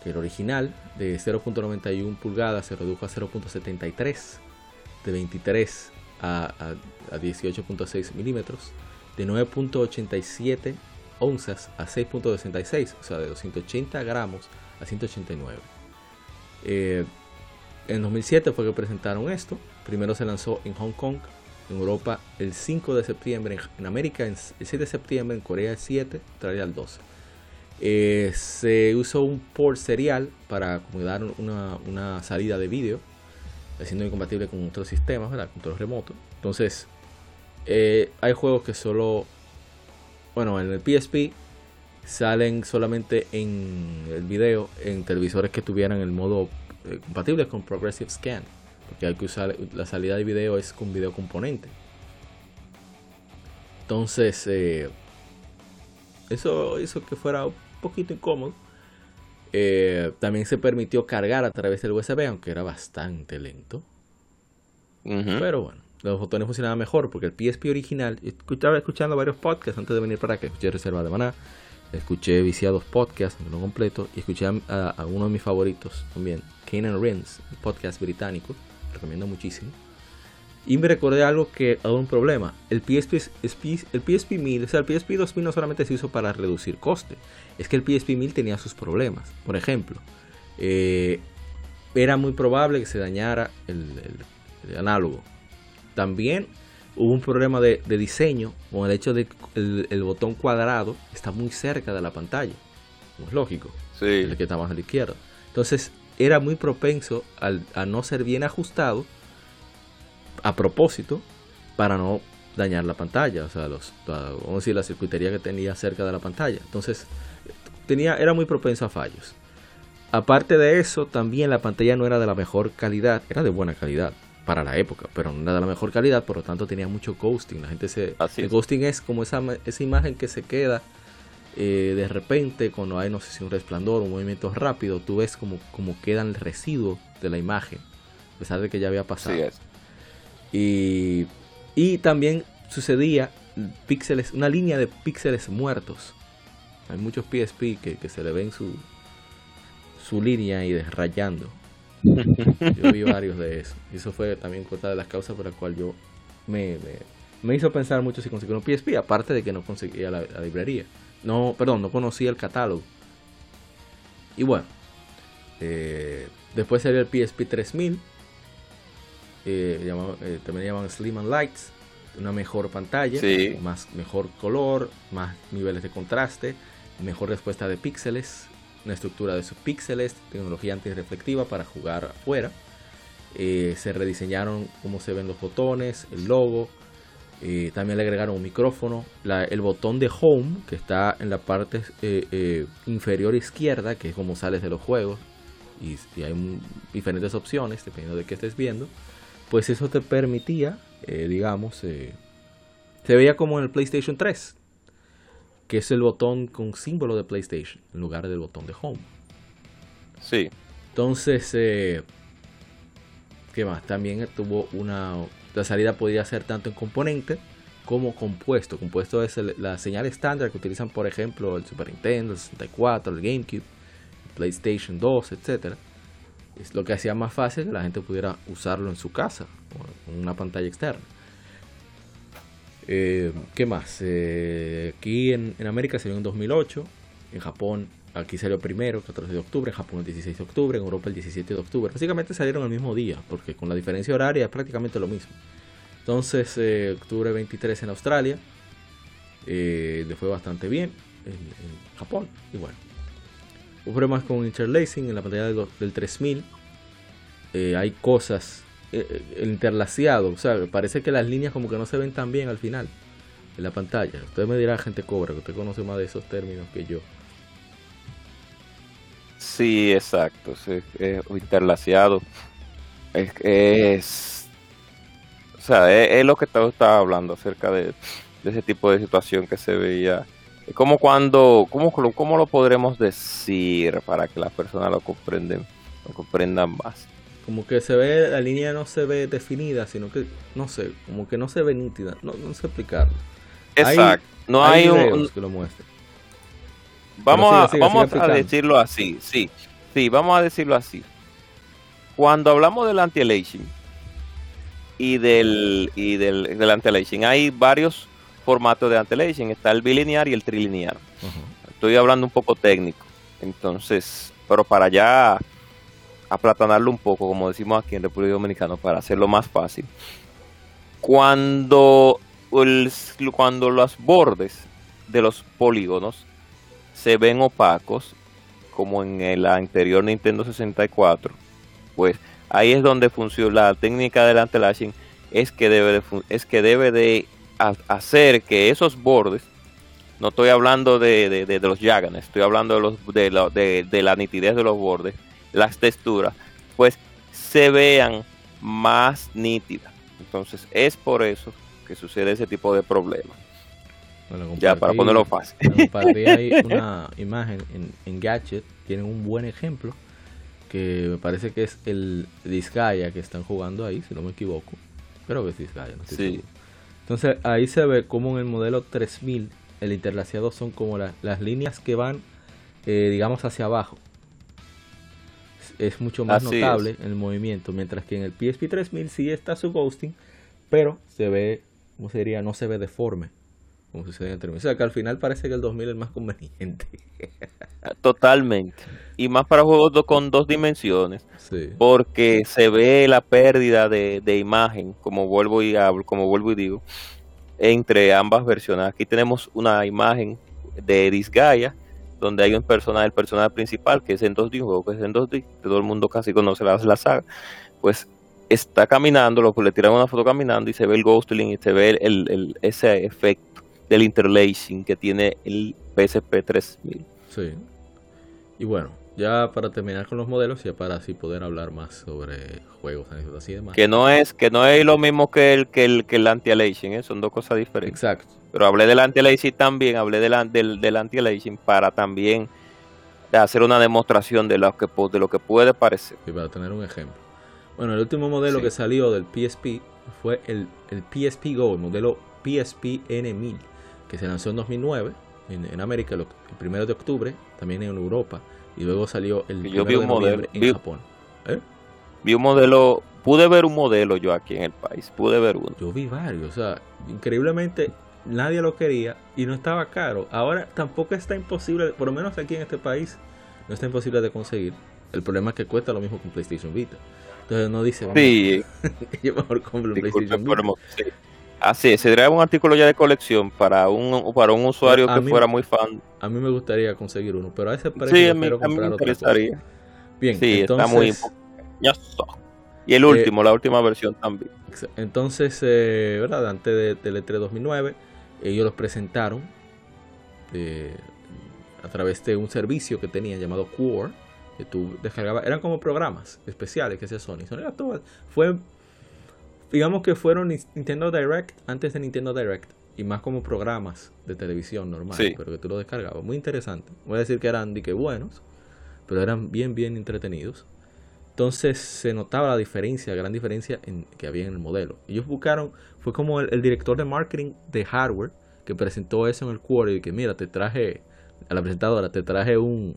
el original de 0.91 pulgadas se redujo a 0.73, de 23 a, 18.6 milímetros, de 9.87 onzas a 6.66, o sea, de 280 gramos a 189. Eh, en 2007 fue que presentaron esto. Primero se lanzó en Hong Kong, en Europa el 5 de septiembre, en América el 7 de septiembre, en Corea el 7, Australia el 12. Eh, se usó un port serial para acomodar una, salida de vídeo, siendo incompatible con otros sistemas, ¿verdad? control remoto. Entonces, eh, hay juegos que solo, bueno, en el PSP salen solamente en el video en televisores que tuvieran el modo eh, compatible con Progressive Scan, porque hay que usar la salida de video es con video componente. Entonces, eso hizo que fuera poquito incómodo. Eh, también se permitió cargar a través del USB, aunque era bastante lento. Pero bueno, los botones funcionaban mejor porque el PSP original, estaba escuchando varios podcasts antes de venir para acá, escuché Reserva de Maná, escuché Viciados Podcasts, no completo, y escuché a, uno de mis favoritos también, Kanan Rins, un podcast británico, recomiendo muchísimo. Y me recordé algo que ha un problema. El PSP, el PSP 1000, o sea, el PSP 2000 no solamente se hizo para reducir coste, es que el PSP 1000 tenía sus problemas. Por ejemplo, eh, era muy probable que se dañara el, análogo. También hubo un problema de, diseño con el hecho de que el, botón cuadrado está muy cerca de la pantalla. es lógico. El que está más a la izquierda. Entonces, era muy propenso a no ser bien ajustado a propósito para no dañar la pantalla, o sea, los, vamos a decir, la circuitería que tenía cerca de la pantalla. Entonces, tenía, era muy propenso a fallos. Aparte de eso, también la pantalla no era de la mejor calidad, era de buena calidad para la época, pero no era de la mejor calidad, por lo tanto tenía mucho ghosting. La gente se, el ghosting es como esa, esa imagen que se queda eh, de repente cuando hay, no sé si un resplandor, un movimiento rápido, tú ves como, como queda el residuo de la imagen, a pesar de que ya había pasado. Y, y también sucedía píxeles, una línea de píxeles muertos. Hay muchos PSP que, que se le ven su, su línea y desrayando. Yo vi varios de eso. Y eso fue también otra de las causas por las cuales yo me, me, hizo pensar mucho si conseguir un PSP, aparte de que no conseguía la, librería. No, perdón, no conocía el catálogo. Y bueno, eh, después salió el PSP 3000. Eh, eh, también llaman Slim and Lights. Una mejor pantalla, más, mejor color, más niveles de contraste, mejor respuesta de píxeles, una estructura de subpíxeles, tecnología antirreflectiva para jugar afuera. Eh, se rediseñaron cómo se ven los botones, el logo. Eh, también le agregaron un micrófono. el botón de home, que está en la parte eh, inferior izquierda, que es como sales de los juegos. Y, hay diferentes opciones, dependiendo de qué estés viendo. Pues eso te permitía, digamos, se veía como en el PlayStation 3 que es el botón con símbolo de PlayStation en lugar del botón de Home. Sí. Entonces, eh, ¿qué más? También tuvo una. La salida podía ser tanto en componente como compuesto. Compuesto es la señal estándar que utilizan, por ejemplo, el Super Nintendo, el 64, el GameCube, el PlayStation 2, etc. Es lo que hacía más fácil que la gente pudiera usarlo en su casa en una pantalla externa. Eh, ¿Qué más? Eh, aquí en, América salió en 2008, en Japón aquí salió primero, 14 de octubre, en Japón el 16 de octubre, en Europa el 17 de octubre. Básicamente salieron el mismo día, porque con la diferencia horaria es prácticamente lo mismo. Entonces, eh, octubre 23 en Australia, le fue bastante bien en, Japón, y bueno. Hubo problemas con interlacing en la pantalla del 3000. hay cosas eh, el interlaciado. O sea, parece que las líneas como que no se ven tan bien al final en la pantalla. Usted me dirá, gente cobra, que usted conoce más de esos términos que yo. Sí, exacto. interlaciado. Es, es, o sea, es, lo que estaba hablando acerca de, ese tipo de situación que se veía. Como cuando, ¿cómo, ¿Cómo lo podremos decir para que las personas lo comprendan, lo comprendan más? como que se ve, la línea no se ve definida, sino que, no sé, como que no se ve nítida. No, no sé explicarlo. Exacto. no hay, un que lo muestren. Vamos, a, vamos a decirlo así, sí. Sí, vamos a decirlo así. Cuando hablamos del anti-aliasing y del, y del, del anti-aliasing, hay varios formatos de anti-aliasing. Está el bilinear y el trilinear. Estoy hablando un poco técnico. Entonces, pero para allá aplatanarlo un poco, como decimos aquí en República Dominicana, para hacerlo más fácil. Cuando, cuando los bordes de los polígonos se ven opacos, como en el anterior Nintendo 64, pues ahí es donde funciona la técnica del antelashing, es que debe de, es que debe de hacer que esos bordes, no estoy hablando de, de, los yaganes, estoy hablando de, los, de, la, de la nitidez de los bordes, las texturas, pues se vean más nítidas. Entonces es por eso que sucede ese tipo de problemas. ya para ponerlo fácil. ahí una imagen en, en, Gadget, tienen un buen ejemplo, que me parece que es el Disgaea que están jugando ahí, si no me equivoco. Creo que es Disgaea, no sí. Entonces ahí se ve como en el modelo 3000 el interlaciado son como las líneas que van, eh, digamos, hacia abajo. Es mucho más notable el movimiento, mientras que en el PSP 3000 sí está su ghosting, pero se ve, ¿cómo se diría? No se ve deforme, como sucede en el término. O sea, que al final parece que el 2000 es el más conveniente. Totalmente. Y más para juegos con dos dimensiones. sí. Porque se ve la pérdida de, de imagen, como vuelvo y hablo, como vuelvo y digo, entre ambas versiones. Aquí tenemos una imagen de Disgaea, donde hay un personaje, el personaje principal, que es en 2D, un juego que es en 2D, que todo el mundo casi conoce la, la saga, pues está caminando, lo, le tiran una foto caminando y se ve el ghostling y se ve el- el- ese efecto del interlacing que tiene el PSP 3000. Sí. Y bueno, ya para terminar con los modelos, ya para así poder hablar más sobre juegos, anécdotas y demás. Que no es, que no es lo mismo que el, que el, que el anti-aliasing, ¿eh? son dos cosas diferentes. Exacto. Pero hablé del anti-aliasing también, hablé del, del, del anti-aliasing para también hacer una demostración de lo que, de lo que puede parecer. Y para tener un ejemplo. Bueno, el último modelo Sí. que salió del PSP fue el, el PSP Go, el modelo PSP N1000, que se lanzó en 2009 en, en América el, primero de octubre, también en Europa, y luego salió el Yo primero vi de un modelo, en vi- Japón. ¿Eh? Vi un modelo, pude ver un modelo yo aquí en el país, pude ver uno. Yo vi varios, o sea, increíblemente nadie lo quería y no estaba caro. Ahora tampoco está imposible, por lo menos aquí en este país, no está imposible de conseguir. El problema es que cuesta lo mismo que un PlayStation Vita. Entonces no dice, vamos, Sí, yo mejor compro un disculpe PlayStation Vita. sí. Así es, se trae un artículo ya de colección para un, para un usuario A que fuera muy fan. A mí me gustaría conseguir uno, pero a ese precio Sí, a mí, quiero a mí me interesaría. Bien, Sí, entonces, está muy ñoso. Y el último, la última versión también. entonces, eh, ¿verdad? Antes de, del E3 2009, ellos los presentaron eh, a través de un servicio que tenían llamado Core, que tú descargabas, eran como programas especiales que hacía Sony. Sony era todo- fue, digamos que fueron Nintendo Direct antes de Nintendo Direct. Y más como programas de televisión normal, Sí. pero que tú lo descargabas. Muy interesante. Voy a decir que eran de que buenos, pero eran bien, bien entretenidos. Entonces se notaba la diferencia, la gran diferencia en, que había en el modelo. Ellos buscaron, fue como el, el director de marketing de hardware que presentó eso en el quarter y que mira, te traje, a la presentadora, te traje un,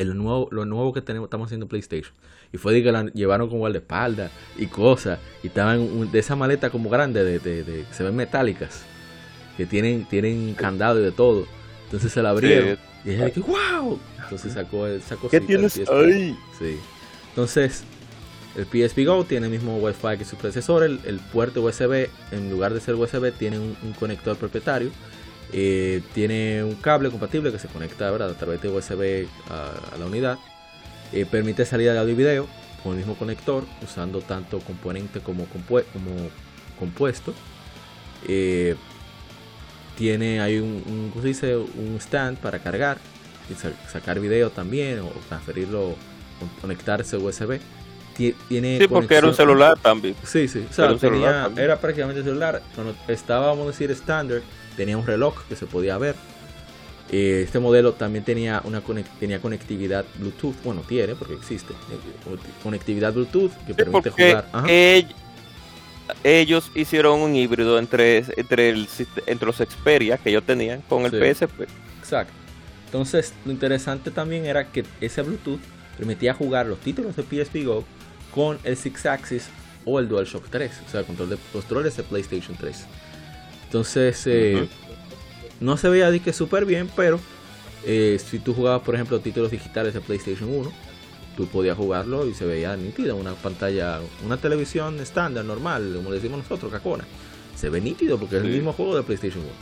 el nuevo, lo nuevo que tenemos, estamos haciendo en PlayStation. Y fue de que la llevaron con guardaespaldas y cosas. Y estaban un- de esa maleta como grande, de, de, de- que se ven metálicas. Que tienen, tienen candado y de todo. Entonces se la abrieron. Y ella dije, wow. Entonces sacó esa cosita. ¿Qué tienes ahí? Sí. Entonces, el PSP Go tiene el mismo Wi-Fi que su predecesor. El, el puerto USB, en lugar de ser USB, tiene un, un conector propietario. Eh, tiene un cable compatible que se conecta ¿verdad? a través de USB a, a la unidad. Eh, permite salida de audio y video con el mismo conector, usando tanto componente como, compue- como compuesto. Eh, tiene ahí un, un, ¿cómo se dice? un stand para cargar y sa- sacar video también o transferirlo, con- conectarse USB. Tie- Tiene Sí, porque era un celular también. Sí, sí, o sea, Era celular tenía- era prácticamente celular. Cuando estaba, vamos a decir, estándar, tenía un reloj que se podía ver. Eh, este modelo también tenía una tenía conectividad Bluetooth, bueno, tiene porque existe. eh, conectividad Bluetooth que Sí, permite jugar. Ajá. ellos hicieron un híbrido entre, entre, el, sist- entre los Xperia que ellos tenían con el Sí. PSP. Exacto. Entonces, lo interesante también era que ese Bluetooth permitía jugar los títulos de PSP Go con el Six Axis o el DualShock 3, o sea, control de, controles de PlayStation 3. Entonces, eh, no se veía de que súper bien, pero eh, si tú jugabas, por ejemplo, títulos digitales de PlayStation 1, tú podías jugarlo y se veía nítido, una pantalla, una televisión estándar, normal, como le decimos nosotros, cacona. Se ve nítido porque es el mismo juego de PlayStation 1.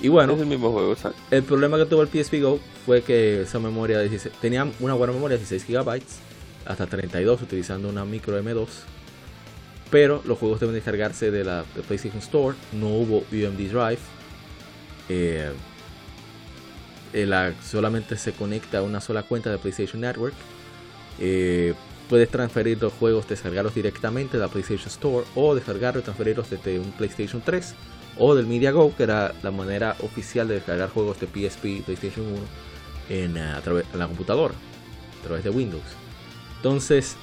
Y bueno, es el mismo juego, exacto. el problema que tuvo el PSP Go fue que esa memoria de 16 tenía una buena memoria de 16 GB hasta 32 utilizando una micro M2. Pero los juegos deben descargarse de la de PlayStation Store. No hubo UMD Drive. Eh, eh, la- solamente se conecta a una sola cuenta de PlayStation Network. Eh, puedes transferir los juegos, descargarlos directamente de la PlayStation Store o descargarlos y transferirlos desde un PlayStation 3 o del Media Go, que era la manera oficial de descargar juegos de PSP PlayStation 1 en, a través, en la computadora, a través de Windows. Entonces,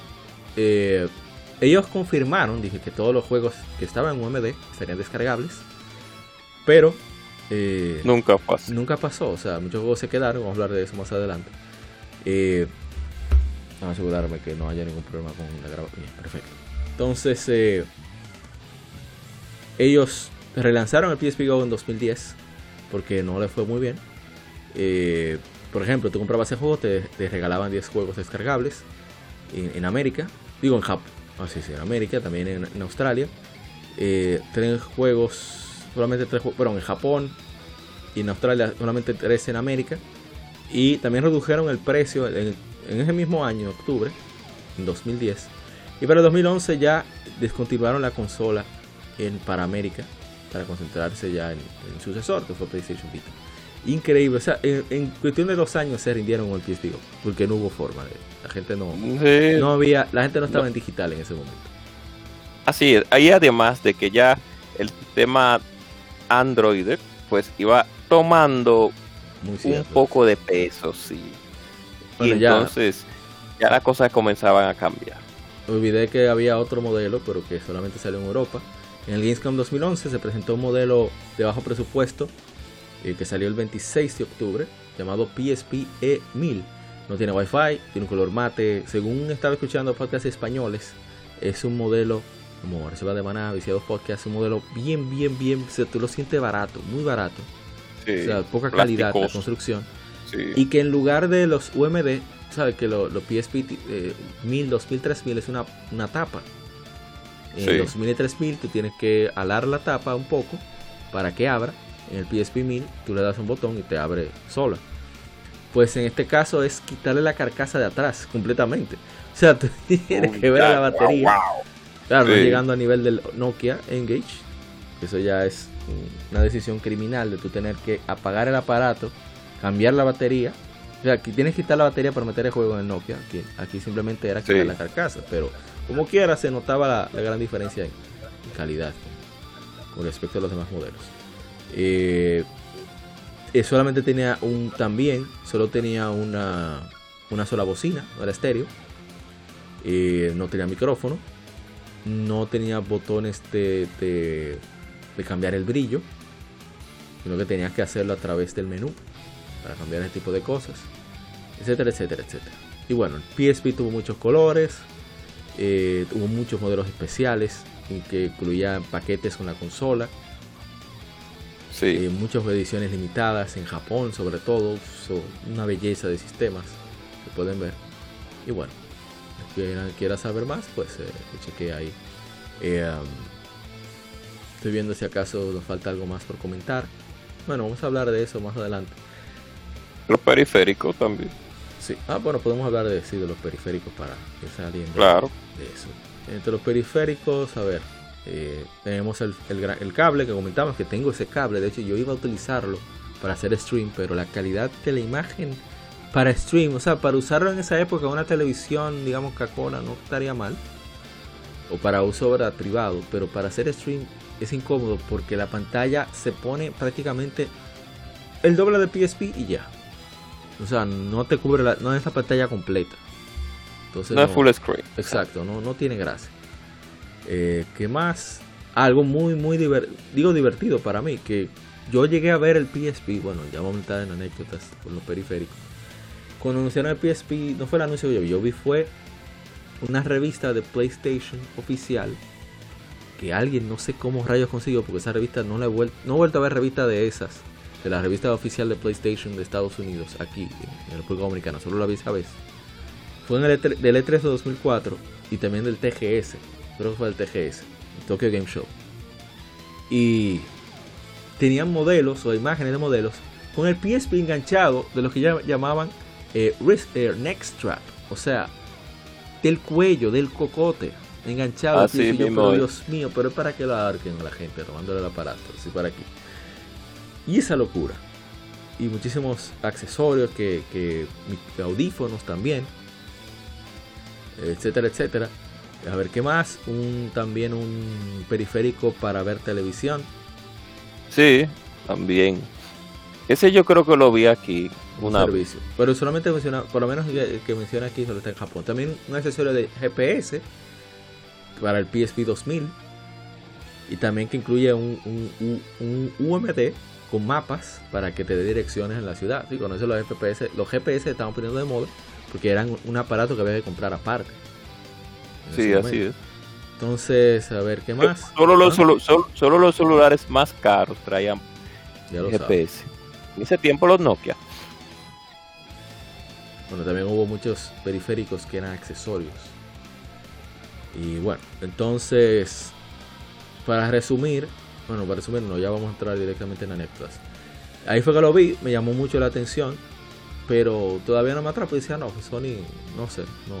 ellos confirmaron, dije que todos los juegos que estaban en UMD serían descargables, pero eh, Nunca pasa. nunca pasó. O sea, muchos juegos se quedaron. Vamos a hablar de eso más adelante. Eh, vamos a asegurarme que no haya ningún problema con la grabación. Perfecto. Entonces, eh, ellos relanzaron el PSP Go en 2010 porque no le fue muy bien. Eh, por ejemplo, tú comprabas ese juego, te, regalaban 10 juegos descargables en, América, digo en Japón, así sí, en América, también en, Australia. Eh, tres juegos, solamente tres juegos, bueno, en Japón y en Australia solamente tres en América. Y también redujeron el precio en, ese mismo año, octubre, en 2010. Y para el 2011 ya descontinuaron la consola en, para América para concentrarse ya en, el sucesor que fue PlayStation Vita. Increíble, o sea, en, cuestión de dos años se rindieron con el PSP porque no hubo forma de, la gente no, no había, la gente no estaba en digital en ese momento. Así es, ahí además de que ya el tema Android pues iba tomando un poco de peso, sí. y entonces ya las cosas comenzaban a cambiar. Olvidé que había otro modelo, pero que solamente salió en Europa, en el Gamescom 2011 se presentó un modelo de bajo presupuesto eh, que salió el 26 de octubre llamado PSP E1000. No tiene Wi-Fi, tiene un color mate. Según estaba escuchando podcasts españoles, es un modelo como Reserva de Maná, Viciados Podcast, un modelo bien, bien, bien. O tú lo sientes barato, muy barato. o sea, poca calidad la construcción. Y que en lugar de los UMD, sabes que los PSP 1000, 2000, 3000 es una, una tapa. En 2000 y 3000 tú tienes que alar la tapa un poco para que abra. En el PSP 1000 tú le das un botón y te abre sola. Pues en este caso es quitarle la carcasa de atrás completamente. O sea, tú tienes que ver la batería. Claro, llegando a nivel del Nokia Engage. Eso ya es una decisión criminal de tú tener que apagar el aparato, cambiar la batería. O sea, aquí tienes que quitar la batería para meter el juego en el Nokia. Aquí, aquí simplemente era quitar la carcasa. Pero como quiera, se notaba la, gran diferencia en, calidad con respecto a los demás modelos. Eh, eh, solamente tenía un también, solo tenía una, una sola bocina, era estéreo. Eh, no tenía micrófono. No tenía botones de, de, cambiar el brillo. Sino que tenías que hacerlo a través del menú. Para cambiar ese tipo de cosas. Etcétera, etcétera, etcétera. Y bueno, el PSP tuvo muchos colores. Eh, hubo muchos modelos especiales que incluían paquetes con la consola. Eh, muchas ediciones limitadas en Japón, sobre todo. una belleza de sistemas que pueden ver. Y bueno, quien quiera saber más, pues eh, cheque ahí. Um, estoy viendo si acaso nos falta algo más por comentar. Bueno, vamos a hablar de eso más adelante. Los periféricos también. Sí. Ah, bueno, podemos hablar de, sí, de los periféricos para ir saliendo claro. de eso. Entre los periféricos, a ver, eh, tenemos el, el, cable que comentamos, que tengo ese cable, de hecho yo iba a utilizarlo para hacer stream, pero la calidad de la imagen para stream, o sea, para usarlo en esa época una televisión, digamos, cacona, no estaría mal. O para uso privado, pero para hacer stream es incómodo porque la pantalla se pone prácticamente el doble de PSP y ya. O sea, no te cubre la, no es la pantalla completa. Entonces, no, es full screen. Exacto, no, no tiene gracia. Eh, ¿Qué más? Algo muy, muy digo divertido para mí, que yo llegué a ver el PSP, bueno, ya vamos a entrar en anécdotas con los periféricos. Cuando anunciaron el PSP, no fue el anuncio que yo vi, yo vi fue una revista de PlayStation oficial que alguien no sé cómo rayos consiguió, porque esa revista no la he vuelto, no he vuelto a ver revista de esas de la revista oficial de PlayStation de Estados Unidos, aquí en el República Dominicana, solo la vi esa vez. Fue en el E3, del E3 de 2004 y también del TGS, creo que fue del TGS, el Tokyo Game Show. Y tenían modelos o imágenes de modelos con el PSP enganchado de lo que ya llamaban eh, wrist, eh, neck strap, o sea, del cuello, del cocote, enganchado. Así pero Dios mío, pero es para que lo arquen a la gente tomándole el aparato, así para aquí. Y esa locura. Y muchísimos accesorios, que, que audífonos también, etcétera, etcétera. A ver qué más. Un, también un periférico para ver televisión. Sí, también. Ese yo creo que lo vi aquí. Un servicio. Pero solamente menciona, por lo menos el que menciona aquí solo está en Japón. También un accesorio de GPS para el PSP 2000. Y también que incluye un, un, un UMD con mapas para que te dé direcciones en la ciudad. Sí, con eso los FPS, los GPS estaban poniendo de moda porque eran un aparato que había que comprar aparte. Sí, así es. Entonces, a ver, ¿qué más? Solo los, solo, solo- los celulares más caros traían ya lo sabes. GPS. En ese tiempo los Nokia. Bueno, también hubo muchos periféricos que eran accesorios. Y bueno, entonces, para resumir, bueno, para resumir, no, ya vamos a entrar directamente en anécdotas. Ahí fue que lo vi, me llamó mucho la atención, pero todavía no me atrapó. Y decía, no, Sony, no sé, no,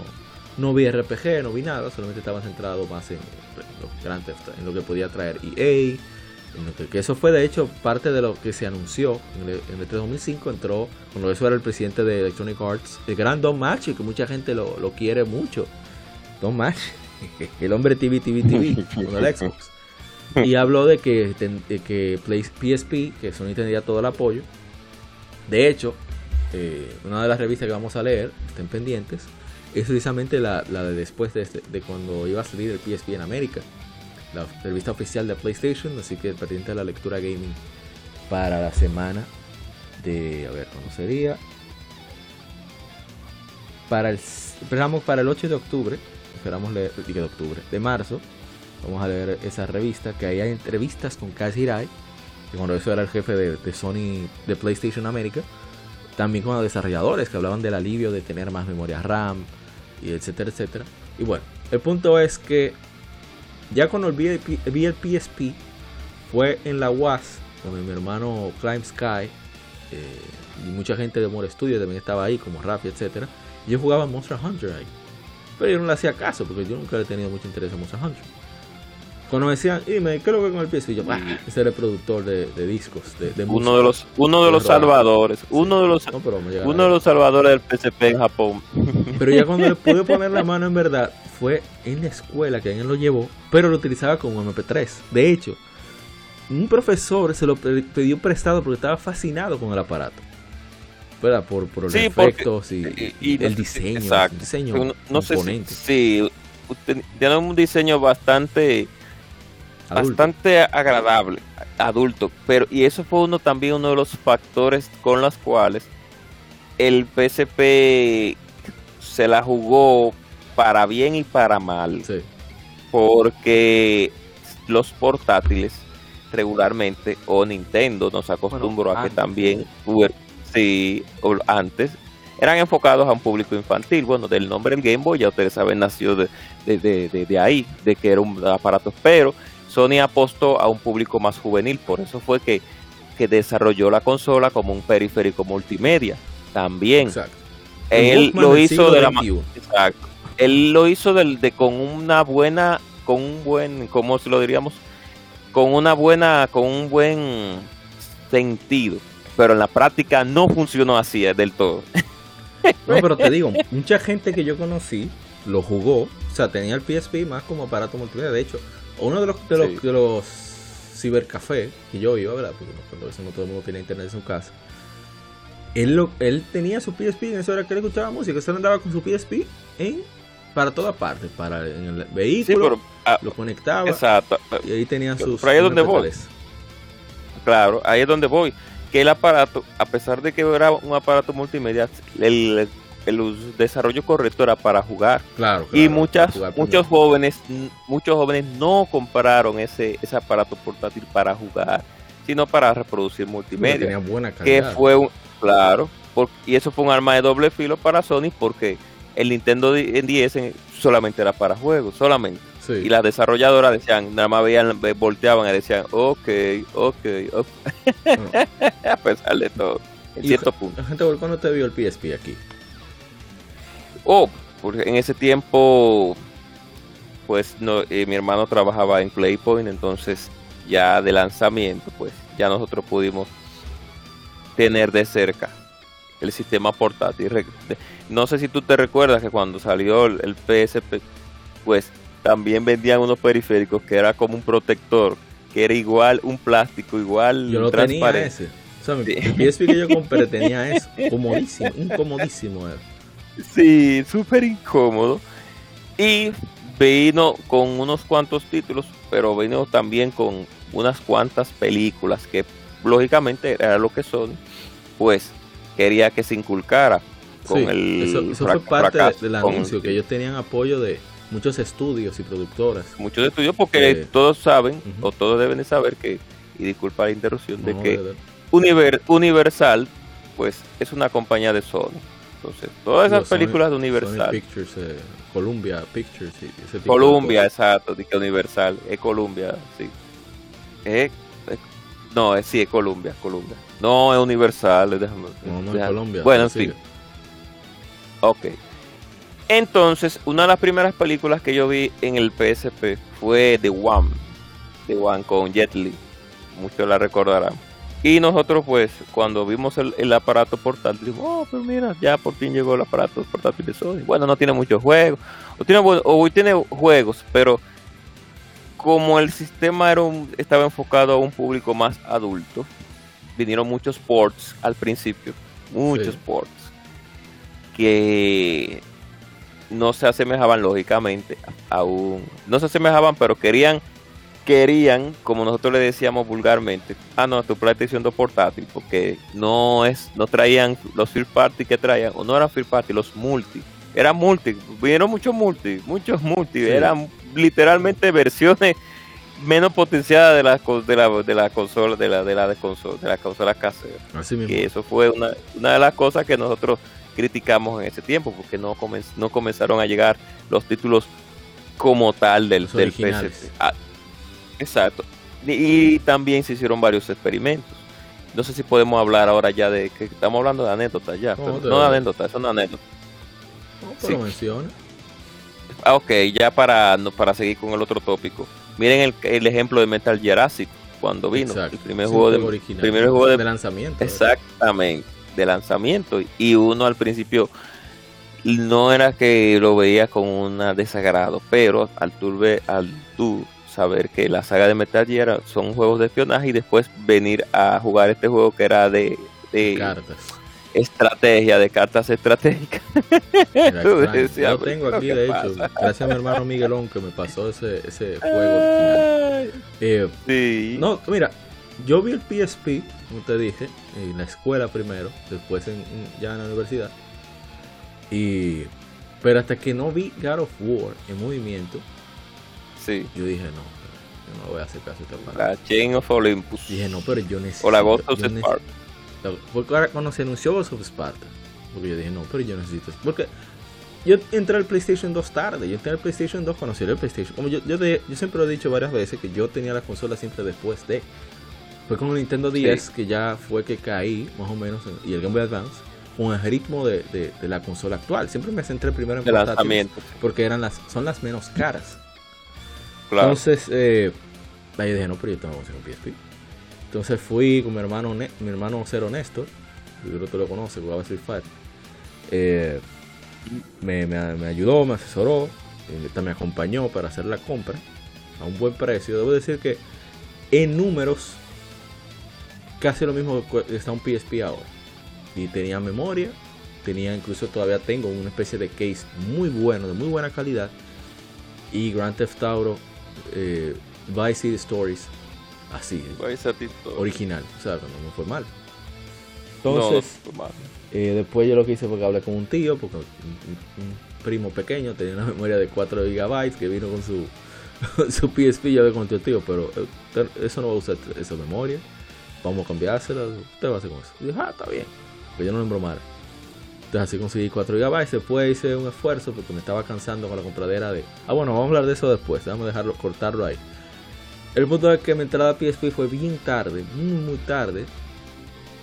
no vi RPG, no vi nada, solamente estaba centrado más en en lo que podía traer EA. En lo que, que eso fue de hecho parte de lo que se anunció en el, en el 2005 entró cuando eso era el presidente de Electronic Arts el gran Don Machi que mucha gente lo, lo quiere mucho Don Machi el hombre TV TV TV con el Xbox y habló de que, de que PSP que Sony tendría todo el apoyo de hecho eh, una de las revistas que vamos a leer estén pendientes es precisamente la, la de después de, este- de cuando iba a salir el PSP en América la revista oficial de PlayStation, así que pendiente de la lectura gaming para la semana de, a ver, ¿cuándo sería? Para el, esperamos para el 8 de octubre, esperamos leer, de octubre, de marzo, vamos a leer esa revista, que ahí hay entrevistas con Kaz Hirai, que cuando eso era el jefe de, de Sony, de PlayStation América, también con los desarrolladores que hablaban del alivio de tener más memoria RAM, y etcétera, etcétera. Y bueno, el punto es que ya cuando vi el, P- vi el PSP fue en la UAS con mi hermano Climb Sky eh, y mucha gente de More Studio también estaba ahí como Rafi etcétera yo jugaba Monster Hunter ahí pero yo no le hacía caso porque yo nunca he tenido mucho interés en Monster Hunter cuando me decían dime ¿qué es lo que con el PSP? yo "Ah, ese era el productor de, de discos de, de Uno música". de los, uno de los raro. salvadores. Uno de los, No, me uno de los salvadores del PSP en Japón. Pero ya cuando le pude poner la mano en verdad, fue en la escuela que alguien lo llevó, pero lo utilizaba como MP3. De hecho, un profesor se lo pidió prestado porque estaba fascinado con el aparato. ¿Verdad? Por, por los Sí, efectos y, Y- y y- el diseño. exacto. el diseño no, no sé si, sí, tiene un diseño bastante adulto. bastante agradable, adulto, pero y eso fue uno también uno de los factores con los cuales el PSP se la jugó para bien y para mal, Sí. porque los portátiles regularmente o Nintendo nos acostumbró a que también sí, antes eran enfocados a un público infantil. Bueno, del nombre del Game Boy ya ustedes saben nació de, de, de- de- de ahí, de que era un aparato, pero Sony apostó a un público más juvenil, por eso fue que, que desarrolló la consola como un periférico multimedia. También Exacto. él lo hizo de la. Exacto. Él lo hizo de con una buena, con un buen, ¿cómo se lo diríamos? Con una buena, con un buen sentido. Pero en la práctica no funcionó así eh, del todo. No, pero te digo, mucha gente que yo conocí lo jugó. O sea, tenía el PSP más como aparato multimedia. De hecho, uno de los, de los, Sí. de los cibercafés que yo iba, ¿verdad? Porque eso no todo el mundo tenía internet en su casa. Él, lo, él tenía su PSP en eso era que él escuchaba música. Se andaba con su PSP en, para todas partes. Para en el Sí, vehículo, pero ah, lo conectaba exacto. y ahí tenían Pero sus. por ahí es donde voy. MP3. Claro, ahí es donde voy. Que el aparato, a pesar de que era un aparato multimedia, el, el desarrollo correcto era para jugar. Claro, y muchas, muchos jóvenes, muchos jóvenes no compraron ese, ese aparato portátil para jugar, sino para reproducir Porque multimedia. tenía buena que fue un, claro, por- y eso fue un arma de doble filo para Sony porque el Nintendo di- en 10 en- solamente era para juegos, solamente. Sí. Y las desarrolladoras decían, nada más veían, ve- volteaban y decían, ok, ok, ok", Bueno, a pesar de todo, en Y- cierto punto. la gente, ¿por ¿cuándo te vio el PSP aquí? Oh, porque en ese tiempo, pues no, eh, mi hermano trabajaba en Playpoint, entonces ya de lanzamiento, pues ya nosotros pudimos tener de cerca el sistema portátil. No sé si tú te recuerdas que cuando salió el, PSP, pues también vendían unos periféricos que era como un protector, que era igual un plástico, igual Yo lo tenía transparente. ese. O sea, mi, Sí. el PSP que yo compré tenía eso. Comodísimo, incomodísimo era. Sí, súper incómodo. Y vino con unos cuantos títulos, pero vino también con unas cuantas películas que lógicamente era lo que son, pues quería que se inculcara con Sí, el eso, eso fue parte fracaso, del anuncio, que ellos tenían apoyo de, muchos estudios y productoras. Muchos estudios porque todos saben, o todos deben de saber que, y disculpa la interrupción, de que Universal, pues es una compañía de Sony. Entonces, todas esas películas de Universal. Pictures, eh, Columbia Pictures. Ese Columbia, exacto, de Universal, es Columbia, sí. no, es, sí, es Columbia, Columbia. No es Universal, no, no es Columbia. Bueno, sí. Ok. Entonces, una de las primeras películas que yo vi en el PSP fue The One. The One con Jet Li. Muchos la recordarán. Y nosotros, pues, cuando vimos el, aparato portátil, dijimos, oh, pero mira, ya por fin llegó el aparato portátil de Sony. Bueno, no tiene muchos juegos, o tiene, o tiene juegos, pero como el sistema era estaba enfocado a un público más adulto, vinieron muchos ports al principio, muchos ports, que no se asemejaban lógicamente a un... No se asemejaban, pero querían querían, como nosotros le decíamos vulgarmente, ah no, tu PlayStation 2 portátil, porque no es, no traían los first party que traían, o no eran first party, los multi, eran multi, vinieron muchos multi, muchos multi, eran literalmente versiones menos potenciadas de la de la, de la consola de la de la de consola de la consola casera. Así mismo. Y eso fue una, una de las cosas que nosotros criticamos en ese tiempo porque no no comenzaron a llegar los títulos como tal del, del PSP. Exacto. Y, también se hicieron varios experimentos. No sé si podemos hablar ahora ya de que estamos hablando de anécdotas ya. No, de anécdotas, son anécdotas. No, menciona. Ah, ok, ya para, para seguir con el otro tópico. Miren el, el ejemplo de Metal Acid cuando vino. El primer juego, de, primer juego de, lanzamiento. Exactamente, de lanzamiento. Y uno al principio no era que lo veía con un desagrado, pero al tú, al tú saber que la saga de Metal Gear son juegos de espionaje y después venir a jugar este juego que era de, cartas. Estrategia, de cartas estratégicas. Yo tengo aquí, de hecho, gracias a mi hermano Miguelón que me pasó ese, ese juego. Eh, sí. No, mira, yo vi el PSP, como te dije, en la escuela primero, después en, ya en la universidad. Y pero hasta que no vi God of War en movimiento, yo dije, no, yo no voy a hacer caso a esta La Chain of Olympus. Dije, no, pero yo necesito. O la Ghost of Sparta. Porque ahora cuando se anunció Ghost of Sparta, porque yo dije, no, pero yo necesito. Porque yo entré al PlayStation 2 tarde. Yo entré al PlayStation 2 cuando salió el PlayStation. Como yo, yo, yo, siempre lo he dicho varias veces que yo tenía la consola siempre después de. Fue con el Nintendo 10 que ya fue que caí, más o menos, y el Game Boy Advance, con el ritmo de, de, de la consola actual. Siempre me centré primero en portátiles porque eran las, son las menos caras. Entonces, eh, ahí dije, no, pero yo tengo que hacer un PSP. Entonces fui con mi hermano, mi hermano Cero Néstor, yo creo que lo conoce, jugaba Street Fighter. Eh, me, me, ayudó, me asesoró, eh, me acompañó para hacer la compra a un buen precio. Debo decir que en números, casi lo mismo que está un PSP ahora. Y tenía memoria, tenía incluso todavía tengo una especie de case muy bueno, de muy buena calidad. Y Grand Theft Auto eh, Vice City Stories así, original, o sea, no me fue mal. Entonces, eh, después yo lo que hice fue que hablé con un tío, porque un, primo pequeño tenía una memoria de 4 GB que vino con su, su PSP, yo hablé con el tío, pero eh, eso no va a usar esa memoria, vamos a cambiársela, usted va a hacer con eso. Y dije, ah, está bien, que yo no me embromara. Entonces así conseguí 4 GB. Después hice un esfuerzo porque me estaba cansando con la compradera de... Ah, bueno, vamos a hablar de eso después. Vamos a dejarlo, cortarlo ahí. El punto es que mi entrada a PSP fue bien tarde, muy, muy tarde.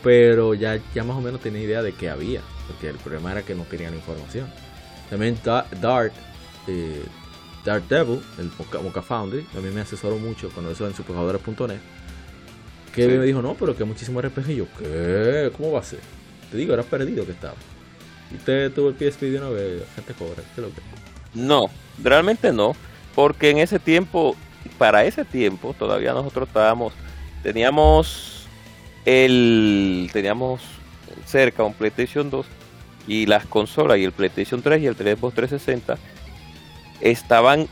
Pero ya, ya más o menos tenía idea de qué había. Porque el problema era que no tenía la información. También Dart, eh, Dart Devil, el Mocha Foundry, también me asesoró mucho cuando eso en superjugadores.net. Que me dijo, no, pero que muchísimo RPG. Y yo, ¿qué? ¿Cómo va a ser? Te digo, era perdido que estaba. ¿Y usted tuvo el PSP de una vez? Gente cobra. ¿Qué lo que? No, realmente no. Porque en ese tiempo, para ese tiempo, todavía nosotros estábamos, teníamos el, teníamos cerca un PlayStation 2 y las consolas y el PlayStation 3 y el Xbox 360 estaban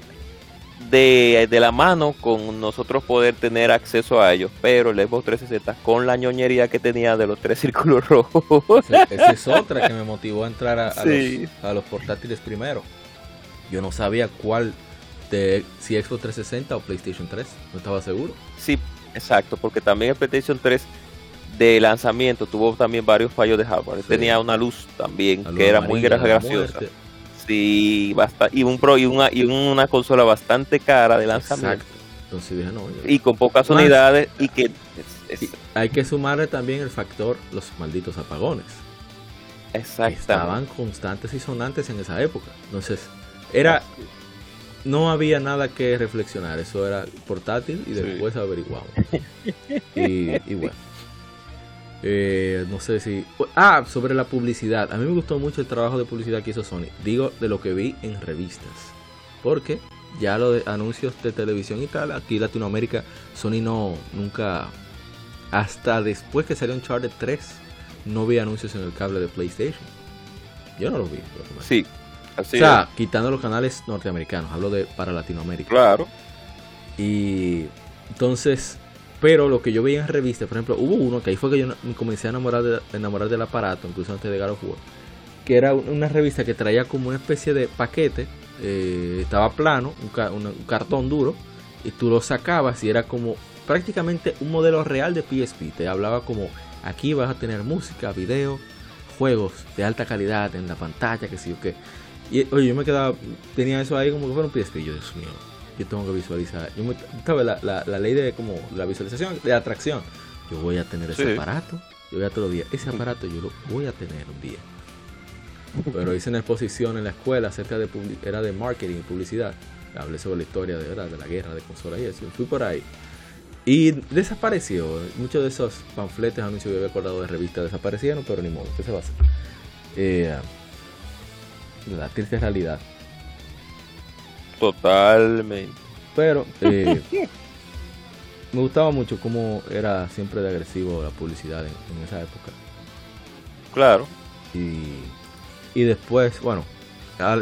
de, de, la mano con nosotros poder tener acceso a ellos, pero el Xbox 360 con la ñoñería que tenía de los tres círculos rojos. Esa es otra que me motivó a entrar a, los, portátiles primero. Yo no sabía cuál de si Xbox 360 o PlayStation 3, no estaba seguro. Sí, exacto, porque también el PlayStation 3 de lanzamiento tuvo también varios fallos de hardware. Tenía una luz también que era muy graciosa. Sí, basta, y un pro y una y una consola bastante cara de lanzamiento. Entonces dije, no, y con pocas unidades y que hay que sumarle también el factor los malditos apagones. Exacto. Estaban constantes y sonantes en esa época. Entonces, era no había nada que reflexionar, eso era portátil y después averiguamos. y bueno. Eh, no sé si. Ah, sobre la publicidad. A mí me gustó mucho el trabajo de publicidad que hizo Sony. Digo de lo que vi en revistas. Porque ya lo de anuncios de televisión y tal, aquí en Latinoamérica, Sony no nunca. Hasta después que salió Uncharted 3, no vi anuncios en el cable de PlayStation. Yo no los vi. Sí, así O sea, quitando los canales norteamericanos, hablo de para Latinoamérica. Claro. Y entonces pero lo que yo veía en revistas, por ejemplo, hubo uno que ahí fue que yo me comencé a enamorar, de, enamorar del aparato, incluso antes de God of que era una revista que traía como una especie de paquete, eh, estaba plano, un, cartón duro, y tú lo sacabas y era como prácticamente un modelo real de PSP. Te hablaba como aquí vas a tener música, video, juegos de alta calidad en la pantalla, que sé yo qué. Y oye, yo me quedaba, tenía eso ahí como que fuera un PSP, yo Dios mío yo tengo que visualizar. Yo me, la, la, ley de como la visualización de atracción. Yo voy a tener ese aparato. Yo voy a todo día. Ese aparato yo lo voy a tener un día. Pero hice una exposición en la escuela acerca de era de marketing y publicidad. Hablé sobre la historia de, ¿verdad? de la guerra de consolas y eso. Fui por ahí. Y desapareció. Muchos de esos panfletos, anuncios que había acordado de revistas desaparecieron, pero ni modo. ¿Qué se va a hacer? Eh, la triste realidad. Totalmente. Pero eh, me gustaba mucho cómo era siempre de agresivo la publicidad en, esa época. Claro. Y, después, bueno,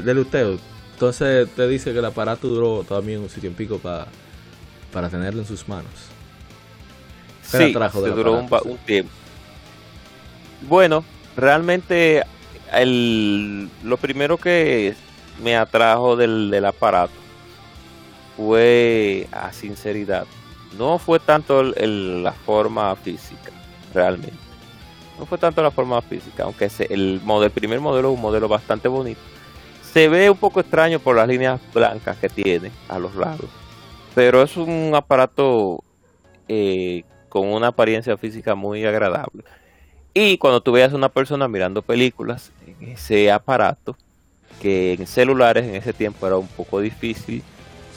del usted. Entonces te dice que el aparato duró también un sitio en pico para, para tenerlo en sus manos. Sí, se duró un, un, tiempo. Bueno, realmente el, lo primero que me atrajo del, aparato fue a sinceridad. No fue tanto la forma física, realmente. No fue tanto la forma física, aunque el, el primer modelo es un modelo bastante bonito. Se ve un poco extraño por las líneas blancas que tiene a los lados. Pero es un aparato eh, con una apariencia física muy agradable. Y cuando tú veas a una persona mirando películas en ese aparato, que en celulares en ese tiempo era un poco difícil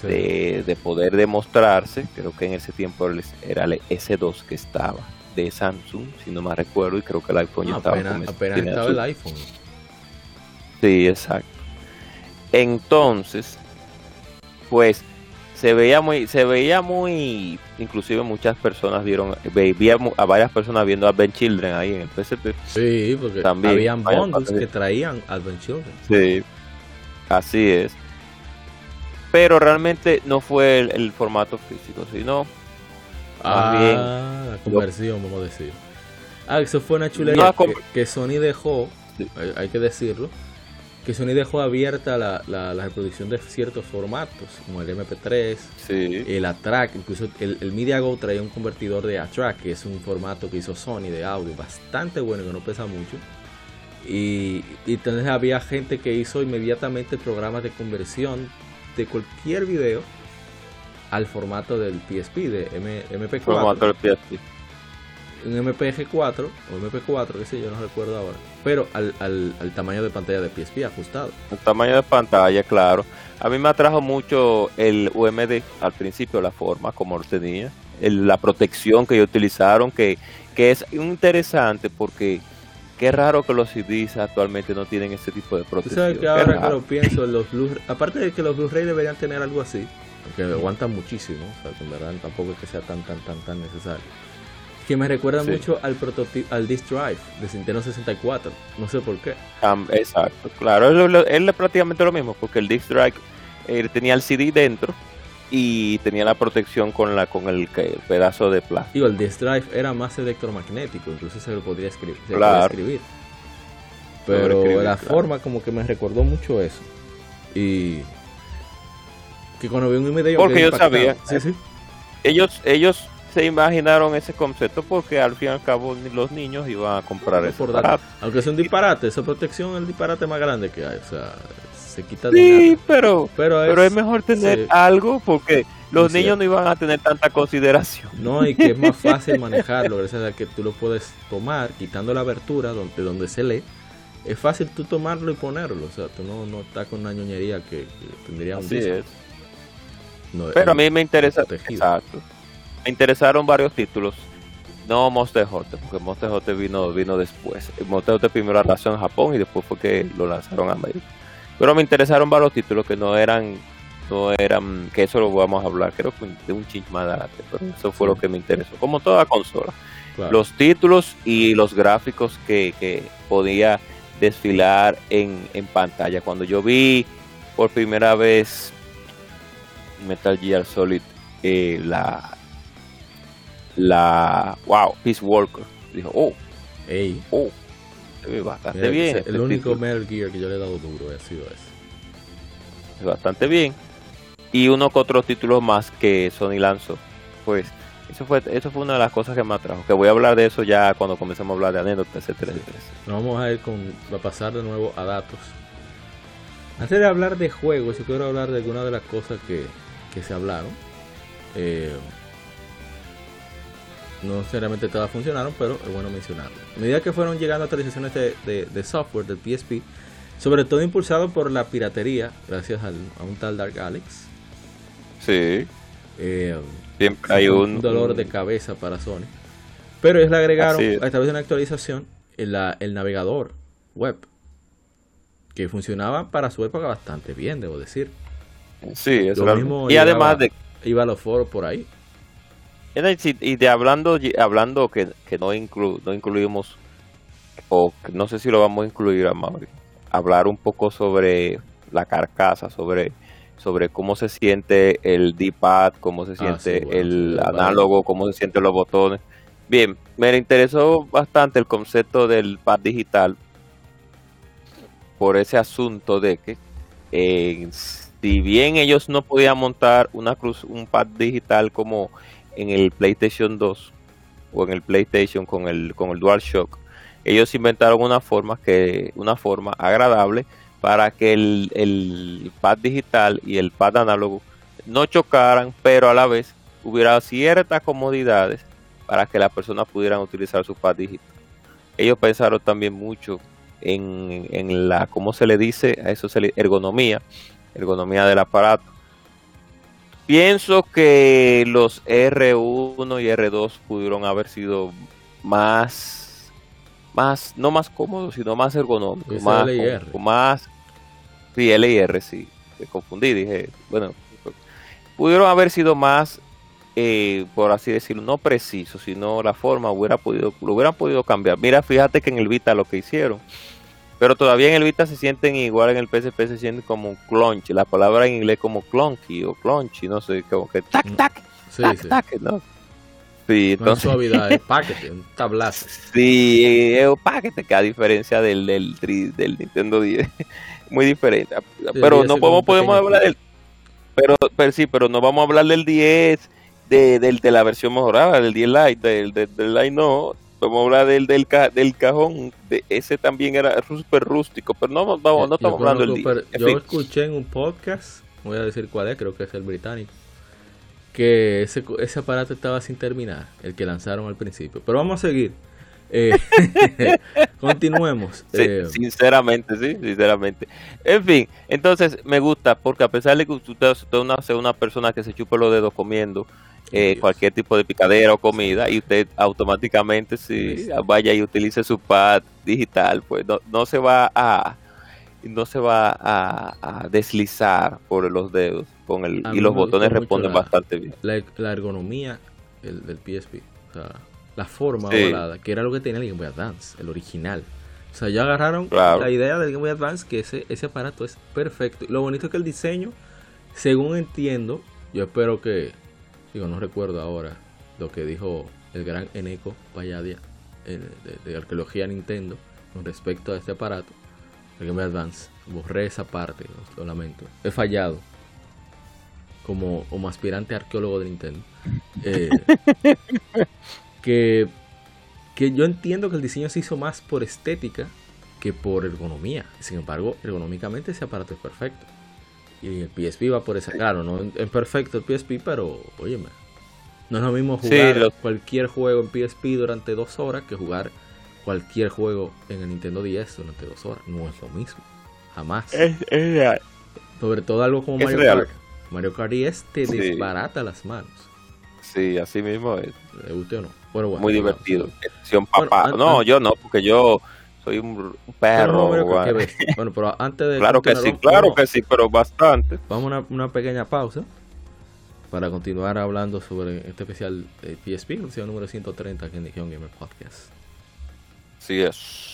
de, poder demostrarse. Creo que en ese tiempo era el S2 que estaba de Samsung, si no me recuerdo, y creo que el iPhone ya estaba. Apenas, estaba el iPhone. Sí, exacto. Entonces, pues se veía muy, se veía muy, inclusive muchas personas vieron, veía a varias personas viendo Advent Children ahí en el PSP. Sí, porque También, habían bundles que traían Advent Children. Sí, Así es. Pero realmente no fue el, formato físico, sino ah, la conversión, vamos a decir. Ah, eso fue una chulería que, Sony dejó, hay, que decirlo, que Sony dejó abierta la, la, reproducción de ciertos formatos, como el MP3, el ATRAC, incluso el, el MediaGo traía un convertidor de ATRAC, que es un formato que hizo Sony de audio bastante bueno, que no pesa mucho y, entonces había gente que hizo inmediatamente programas de conversión de cualquier video al formato del PSP, de MP4. Formato del PSP. Un MPG4 o MP4, que sé yo, no recuerdo ahora. Pero al, al, tamaño de pantalla de PSP ajustado. El tamaño de pantalla, claro. A mí me atrajo mucho el UMD al principio, la forma como lo tenía. la protección que ellos utilizaron, que, que es interesante porque Qué raro que los CDs actualmente no tienen ese tipo de protección. ¿Sabes que ahora que lo pienso, los Blu aparte de que los Blu-ray deberían tener algo así, porque aguantan muchísimo, o sea, que en verdad tampoco es que sea tan, tan, tan, tan necesario. Que me recuerda mucho al prototipo, al Disk Drive de Nintendo 64, no sé por qué. exacto, claro, es, prácticamente lo mismo, porque el Disk Drive eh, tenía el CD dentro y tenía la protección con la con el, pedazo de plástico. el disk drive era más electromagnético, incluso se lo podría escribir. escribir. Pero la forma como que me recordó mucho eso. Y Que cuando vi un video Porque yo sabía. Sí, sí. Ellos, ellos se imaginaron ese concepto porque al fin y al cabo los niños iban a comprar aparato. Aunque es un disparate, esa protección es el disparate más grande que hay. O sea, se quita de Sí, nada. pero, Pero es, pero es mejor tener sí. algo porque los Sí, niños no iban a tener tanta consideración. No, y que es más fácil manejarlo, gracias a que tú lo puedes tomar quitando la abertura donde, donde se lee. Es fácil tú tomarlo y ponerlo. O sea, tú no, no estás con una ñoñería que, que tendría un Así disco. es. No, Pero a mí me interesa, exacto. Me interesaron varios títulos. No Monster Hunter, porque Monster Hunter vino, vino después. Monster Hunter primero lanzó en Japón y después fue que lo lanzaron a América. Pero me interesaron varios títulos que no eran, no eran, que eso lo vamos a hablar, creo que de un chinch más adelante, pero eso fue lo que me interesó, como toda consola. claro. Los títulos y los gráficos que, que podía desfilar en, en pantalla. Cuando yo vi por primera vez Metal Gear Solid, eh, la, la, wow, Peace Walker, dijo, oh, Ey, oh, ve bastante mira, bien. ese- este el único título, Metal Gear que yo le he dado duro ha sido ese. bastante bien. Y uno que otros títulos más que Sony lanzó, pues. Eso fue, eso fue una de las cosas que me atrajo. Que voy a hablar de eso ya cuando comencemos a hablar de anécdotas, etcétera, etcétera. Nos vamos a ir con, a pasar de nuevo a datos. Antes de hablar de juegos, yo quiero hablar de algunas de las cosas que, que se hablaron. Eh, no necesariamente todas funcionaron, pero es bueno mencionarlo. A medida que fueron llegando actualizaciones de, de- de software del PSP, sobre todo impulsado por la piratería, gracias al- a un tal Dark Alex, Sí, eh, siempre hay un, dolor de cabeza para Sony. Pero ellos le agregaron es. a través de una actualización el, la- el navegador web que funcionaba para su época bastante bien, debo decir. Sí, eso Lo mismo y además de Iba a los foros por ahí. Y de hablando hablando que, que no inclu, no incluimos o no sé si lo vamos a incluir a Mauri, hablar un poco sobre la carcasa, sobre sobre cómo se siente el D-pad, cómo se siente Ah, sí, bueno, el sí, vale. análogo, cómo se sienten los botones. Bien, me interesó bastante el concepto del pad digital por ese asunto de que eh, si bien ellos no podían montar una cruz, un pad digital como en el PlayStation 2 o en el PlayStation con el con el DualShock, ellos inventaron una forma que una forma agradable para que el, el pad digital y el pad análogo no chocaran, pero a la vez hubiera ciertas comodidades para que las personas pudieran utilizar su pad digital. Ellos pensaron también mucho en, en la, ¿cómo se le dice? A eso se le ergonomía, ergonomía del aparato. Pienso que los R1 y R2 pudieron haber sido más, más, no más cómodos, sino más ergonómicos, más, L y R. con- más, sí, L y R, sí, me confundí, dije, bueno, pudieron haber sido más, eh, por así decirlo, no precisos, sino la forma hubiera podido, lo hubieran podido cambiar. Mira, fíjate que en el Vita lo que hicieron, pero todavía en el Vita se sienten igual, en el PSP se sienten como un clunch, la palabra en inglés como clunky o clunchy, no sé, como que tac, Mm, tac, Sí, tac, sí. tac, ¿no? Sí, entonces, suavidad, es paquete, un tablazo. sí, es un paquete que a diferencia del, del, del Nintendo 10, muy diferente. Pero el 10 no podemos, podemos hablar del, pero, pero sí, pero no vamos a hablar del 10 de, del, de la versión mejorada, del 10 Lite, del, del, del Lite no, vamos a hablar del, del, ca- del cajón, de, ese también era súper rústico, pero no, vamos, no Yo estamos hablando del conozco, 10. pero En Yo fin. escuché en un podcast, voy a decir cuál es, creo que es el británico, que ese, ese aparato estaba sin terminar, el que lanzaron al principio. Pero vamos a seguir. Eh, continuemos. Sí, Eh, sinceramente, sí, sinceramente. En fin, entonces me gusta porque a pesar de que usted, usted una, sea una persona que se chupe los dedos comiendo eh, cualquier tipo de picadera o comida y usted automáticamente si Sí. vaya y utilice su pad digital, pues no, no se va a no se va a, a deslizar por los dedos con el A y los botones responden la- bastante bien. la, la ergonomía el- del PSP, o sea, la forma Sí. ovalada, que era lo que tenía el Game Boy Advance, el original. O sea, ya agarraron Claro. la idea del Game Boy Advance, que ese, ese aparato es perfecto. Y lo bonito es que el diseño, según entiendo, yo espero que, digo, no recuerdo ahora lo que dijo el gran Eneco Payadia eh, de, de arqueología Nintendo con respecto a este aparato, el Game Boy Advance. Borré esa parte, lo lamento. He fallado. como, como aspirante arqueólogo de Nintendo. Eh, que, que yo entiendo que el diseño se hizo más por estética que por ergonomía. Sin embargo, ergonómicamente ese aparato es perfecto. Y el PSP va por esa. Claro, no es perfecto el PSP, pero óyeme. No es lo mismo jugar cualquier juego en PSP durante dos horas que jugar cualquier juego en el Nintendo 10 durante dos horas. No es lo mismo. Jamás. Es, real. Sobre todo algo como Mario Kart. Mario Kart 10 te desbarata las manos. Sí, así mismo es. ¿Le guste o no? Bueno, Muy divertido. papá. no, yo no, porque yo soy un, perro. bueno, pero antes de. claro que sí, claro que sí, pero bastante. Vamos a una, pequeña pausa para continuar hablando sobre este especial de PSP, el número 130 aquí en Legion Gamer Podcast. Sí es.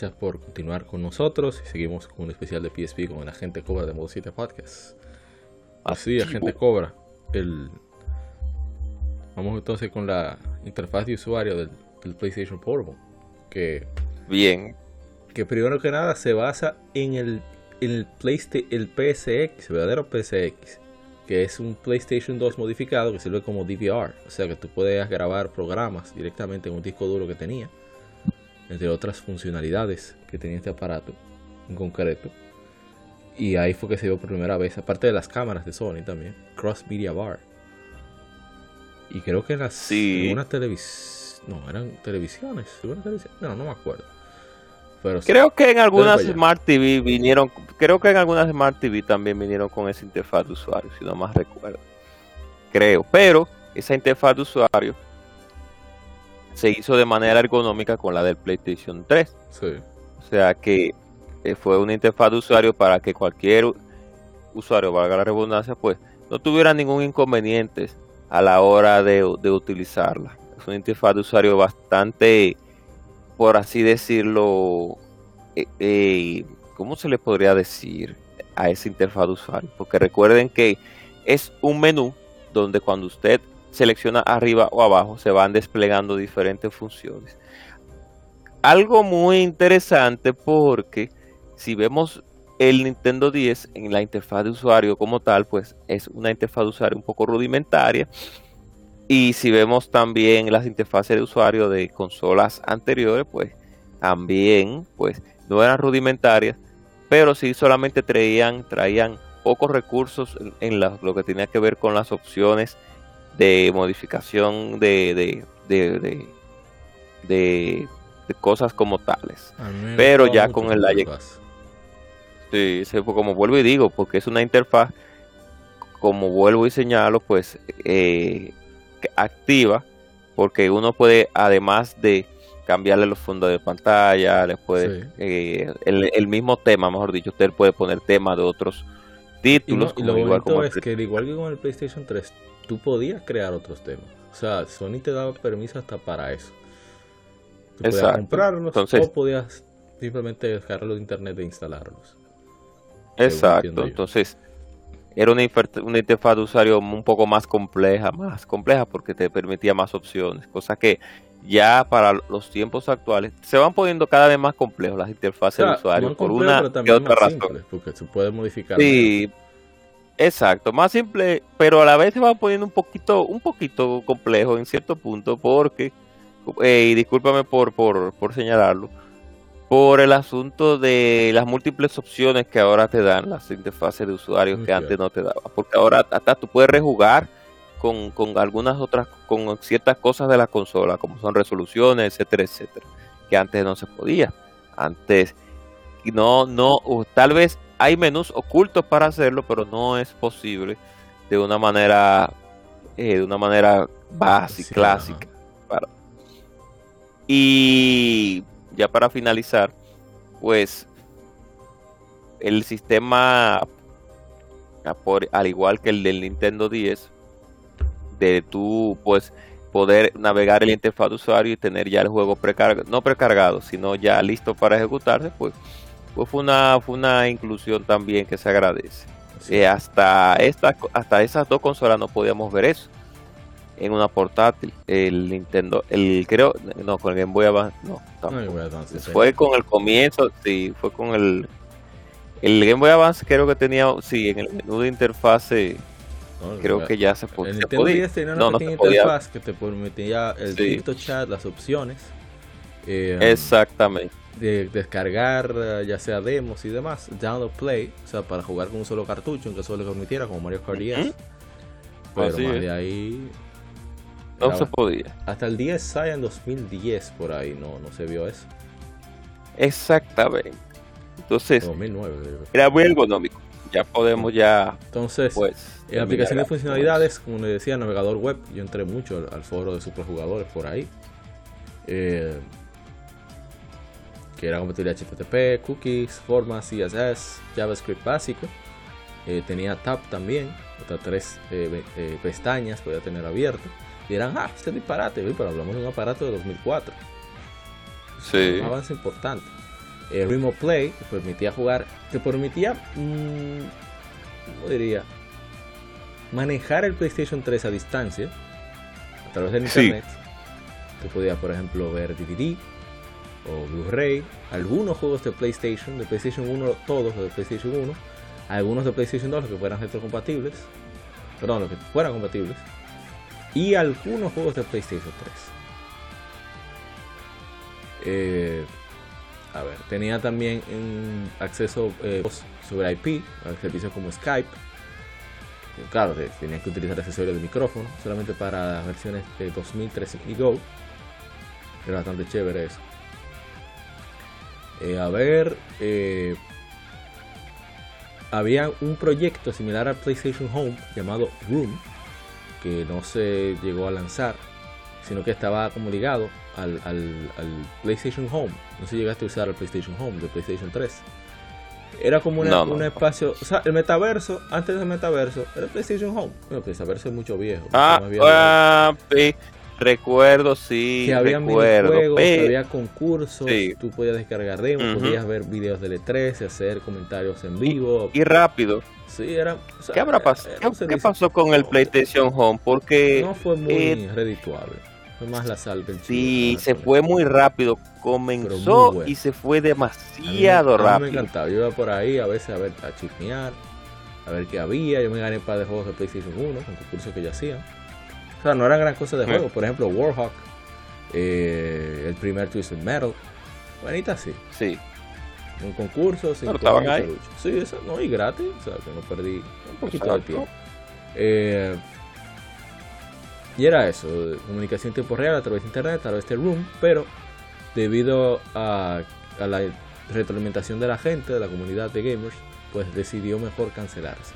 Gracias por continuar con nosotros y seguimos con un especial de PSP con el agente Cobra de Modo 7 Podcast. Así, agente Cobra. El... Vamos entonces con la interfaz de usuario del, PlayStation Portable. Que, Bien. Que primero que nada se basa en el, el, PlayStation, el PSX, el verdadero PSX. Que es un PlayStation 2 modificado que sirve como DVR. O sea que tú puedes grabar programas directamente en un disco duro que tenía entre otras funcionalidades que tenía este aparato en concreto. Y ahí fue que se dio por primera vez, aparte de las cámaras de Sony también, Cross Media Bar. Y creo que las sí. una televis no, eran televisiones, no, no me acuerdo. Pero creo que en algunas Smart TV vinieron, creo que en algunas Smart TV también vinieron con esa interfaz de usuario, si no más recuerdo. Creo, pero esa interfaz de usuario se hizo de manera ergonómica con la del PlayStation 3. O sea que eh, fue una interfaz de usuario para que cualquier usuario, valga la redundancia, pues no tuviera ningún inconveniente a la hora de, utilizarla. Es una interfaz de usuario bastante, por así decirlo, eh, eh, ¿cómo se le podría decir a esa interfaz de usuario? Porque recuerden que es un menú donde cuando usted selecciona arriba o abajo, se van desplegando diferentes funciones. Algo muy interesante porque si vemos el Nintendo 10 en la interfaz de usuario como tal, pues es una interfaz de usuario un poco rudimentaria. Y si vemos también las interfaces de usuario de consolas anteriores, pues también pues no eran rudimentarias, pero sí solamente traían, traían pocos recursos en, lo que tenía que ver con las opciones de modificación de, de, de, cosas como tales. Pero ya con el Sí, como vuelvo y digo, porque es una interfaz, como vuelvo y señalo, pues eh, activa, porque uno puede, además de cambiarle los fondos de pantalla, le puede, eh, el, el, mismo tema, mejor dicho, usted puede poner temas de otros títulos. Y, lo bonito es que, igual que con el PlayStation 3, tú podías crear otros temas. O sea, Sony te daba permiso hasta para eso. Tú podías comprarlos Entonces, o podías simplemente dejarlos de internet e instalarlos. Exacto. Entonces, era una, una, interfaz de usuario un poco más compleja, más compleja porque te permitía más opciones, cosa que ya para los tiempos actuales se van poniendo cada vez más complejos las interfaces de usuario por una y otra razón. porque se puede modificar. Sí, exacto, más simple, pero a la vez se va poniendo un poquito, un poquito complejo en cierto punto porque, eh, y discúlpame por, por, por señalarlo, por el asunto de las múltiples opciones que ahora te dan las interfaces de usuario que antes no te daba. Porque ahora hasta tú puedes rejugar con, con, algunas otras, con ciertas cosas de la consola, como son resoluciones, etcétera, etcétera, que antes no se podía. Antes, no, no, tal vez hay menús ocultos para hacerlo, pero no es posible de una manera, eh, de una manera básica, clásica. Y ya para finalizar, pues el sistema, al igual que el del Nintendo 10, de tú pues poder navegar el interfaz de usuario y tener ya el juego precargado, no precargado, sino ya listo para ejecutarse, pues, pues fue una, fue una inclusión también que se agradece. Eh, hasta, esta, hasta esas dos consolas no podíamos ver eso en una portátil. El Nintendo, el creo, no, con el Game Boy Advance, no, fue con el comienzo, sí, fue con el, el Game Boy Advance creo que tenía, sí, en el menú de interfase, creo que ya se, podía. El Nintendo 10 tenía una no, pequeña interfaz que te permitía el sí. chat, las opciones. Eh, Exactamente. De descargar eh, ya sea demos y demás, download play, o sea, para jugar con un solo cartucho, aunque solo le permitiera, como Mario Kart 10. Pero más de ahí no se podía. Hasta el 10 sale en 2010 por ahí, no, no se vio eso. Exactamente. Entonces, 2009, era muy ergonómico. Ya podemos ya. Entonces, pues, en aplicación de funcionalidades, como les decía, navegador web, yo entré mucho al, foro de superjugadores por ahí. Eh, que era compatible HTTP, cookies, formas, CSS, JavaScript básico. Eh, tenía tab también, hasta tres eh, pestañas podía tener abierto dirán, ah, este disparate, pero hablamos de un aparato de 2004. Sí. Un avance importante. El Remote Play te permitía jugar, te permitía, mmm, ¿cómo diría? Manejar el PlayStation 3 a distancia, a través del internet. Tú podías, por ejemplo, ver DVD o Blu-ray, algunos juegos de PlayStation, de PlayStation 1, todos los de PlayStation 1, algunos de PlayStation 2 los que fueran retrocompatibles, perdón, los que fueran compatibles, y algunos juegos de PlayStation 3. Eh, a ver, tenía también acceso eh, sobre IP a servicios como Skype. Claro, tenía que utilizar accesorios de micrófono solamente para versiones de 2013 y Go. Era bastante chévere eso. Eh, a ver, había un proyecto similar al PlayStation Home llamado Room que no se llegó a lanzar, sino que estaba como ligado al, PlayStation Home. No se llegaste a usar el PlayStation Home de PlayStation 3. Era como un espacio, o sea, el metaverso, antes del metaverso, era el PlayStation Home. el metaverso es mucho viejo. Ah, ah recuerdo, sí, que había recuerdo. había concursos, tú podías descargar demos, podías ver videos de E3, hacer comentarios en vivo. Y rápido. Sí, era, ¿Qué, habrá pasado? ¿Qué, pasó con el PlayStation Home? Porque no fue muy eh, redituable. Fue más la sal del Sí, se fue muy rápido. Comenzó y se fue demasiado rápido. A mí me encantaba. Yo iba por ahí a veces a ver a chismear, a ver qué había. Yo me gané un par de juegos de PlayStation 1 con concursos que ya hacían. O sea, no eran gran cosa de juego. Por ejemplo, Warhawk, eh, el primer Twisted Metal. Buenita, sí. Sí un concurso, sin estaban ahí. Sí, eso no, y gratis, o sea, que no perdí un poquito de tiempo. Eh, y era eso, comunicación en tiempo real a través de internet, a través de Room, pero debido a, a la retroalimentación de la gente, de la comunidad de gamers, pues decidió mejor cancelarse.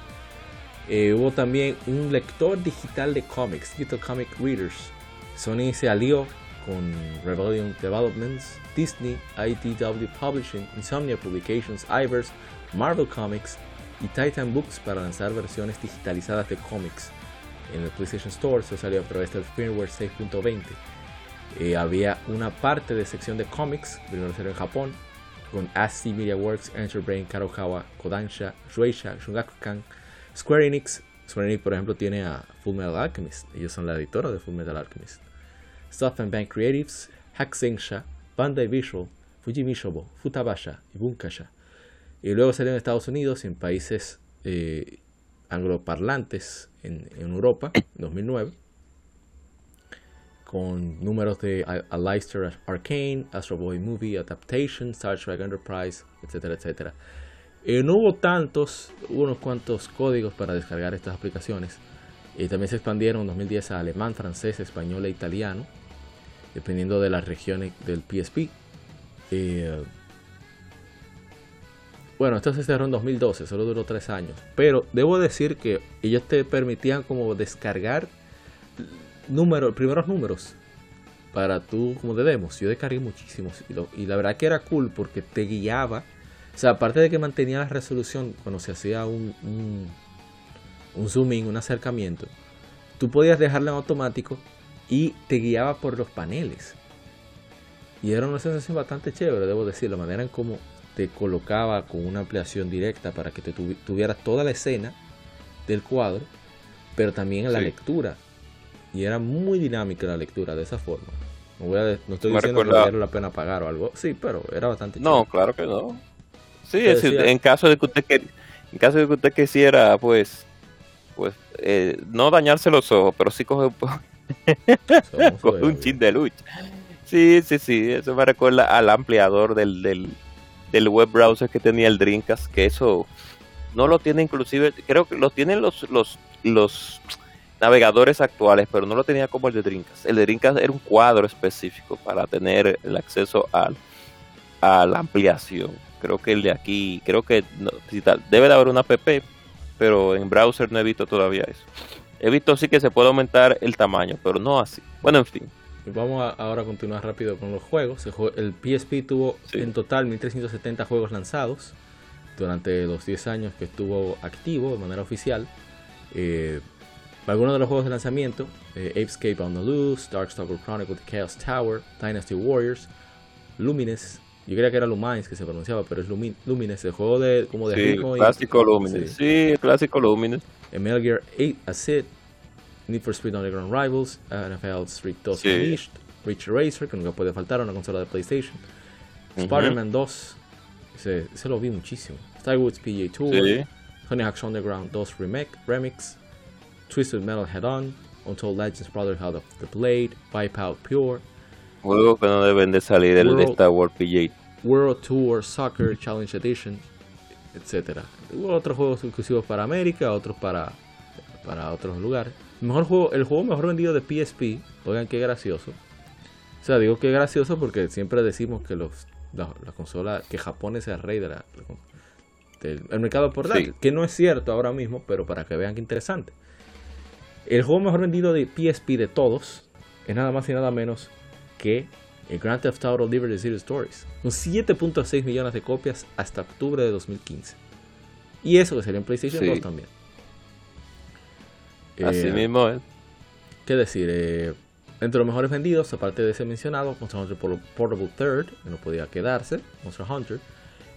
Eh, hubo también un lector digital de cómics, Digital Comic Readers. Sony se alió con Rebellion Developments, Disney, IDW Publishing, Insomnia Publications, Ivers, Marvel Comics y Titan Books para lanzar versiones digitalizadas de cómics en el PlayStation Store. Eso salió a través del firmware 6.20. Eh, había una parte de sección de cómics, primero salió en Japón, con ASCII Media Works, Enterbrain, Kadokawa, Kodansha, Shueisha, Shungakukan, Square Enix. Square Enix, por ejemplo, tiene a Full Metal Alchemist. Ellos son la editora de Full Metal Alchemist. and Bank Creatives, Hakusensha, Bandai Visual, Fujimishobo, Futabasha y Bunkasha. Y luego salió en Estados Unidos y en países eh, angloparlantes en, Europa, en 2009 con números de Leicester Arcane, Astro Boy Movie Adaptation, Star Trek Enterprise, etcétera, etcétera. Eh, no hubo tantos, hubo unos cuantos códigos para descargar estas aplicaciones. Y también se expandieron en 2010 a alemán, francés, español e italiano, dependiendo de las regiones del PSP. Eh, bueno, esto se cerró en 2012, solo duró tres años. Pero debo decir que ellos te permitían como descargar números, primeros números para tú como de demos. Yo descargué muchísimos y, la verdad que era cool porque te guiaba. O sea, aparte de que mantenía la resolución cuando se hacía un, un, un zoom in, un acercamiento, tú podías dejarlo en automático y te guiaba por los paneles. Y era una sensación bastante chévere, debo decir, la manera en cómo te colocaba con una ampliación directa para que te tuvieras toda la escena del cuadro, pero también en la lectura y era muy dinámica la lectura de esa forma. No, voy a, no estoy diciendo que valiera la pena pagar o algo, sí, pero era bastante No, claro que no. Sí, es decir, en caso de que usted en caso de que usted quisiera, pues, pues, eh, no dañarse los ojos, pero sí coge un, coge un chin de lucha. Sí, sí, sí, eso me recuerda al ampliador del, del, del web browser que tenía el Dreamcast, que eso no lo tiene inclusive, creo que lo tienen los, los, los navegadores actuales, pero no lo tenía como el de Dreamcast. El de Dreamcast era un cuadro específico para tener el acceso al, a la ampliación. Creo que el de aquí, creo que debe de haber una app, pero en browser no he visto todavía eso. He visto sí que se puede aumentar el tamaño, pero no así. Bueno, en fin. Vamos a, ahora a continuar rápido con los juegos. El PSP tuvo en total 1370 juegos lanzados durante los 10 años que estuvo activo de manera oficial. Eh, algunos de los juegos de lanzamiento, eh, Apescape on the Loose, Darkstalker Chronicle The Chaos Tower, Dynasty Warriors, Lumines, yo creía que era Lumines que se pronunciaba, pero es Lumines, el juego de como de sí, clásico Lumines, sí. clásico Lumines. Metal Gear 8 Acid, Need for Speed Underground Rivals, NFL Street 2 sí. Unleashed, Reach Racer, que nunca puede faltar una consola de PlayStation, Spider-Man 2, ese, lo vi muchísimo, Star Wars PGA Tour, sí. Honey Hawk's Underground 2 Remake, Remix, Twisted Metal Head On, Untold Legends Brotherhood of the Blade, Wipeout Pure. Juegos que no deben de salir del de Star Wars PJ. World Tour Soccer Challenge Edition, etc. Hubo otros juegos exclusivos para América, otros para, para otros lugares. Mejor juego, el juego mejor vendido de PSP, oigan qué gracioso. O sea, digo que gracioso porque siempre decimos que los la, consola, que Japón es el rey de la, del mercado portátil, que no es cierto ahora mismo, pero para que vean qué interesante. El juego mejor vendido de PSP de todos es nada más y nada menos que el Grand Theft Auto Liberty City Stories, con 7.6 millones de copias hasta octubre de 2015. Y eso que sería en PlayStation 2 también. Así eh, mismo es. ¿Qué decir? Eh, entre los mejores vendidos, aparte de ese mencionado, Monster Hunter Portable Third, que no podía quedarse, Monster Hunter,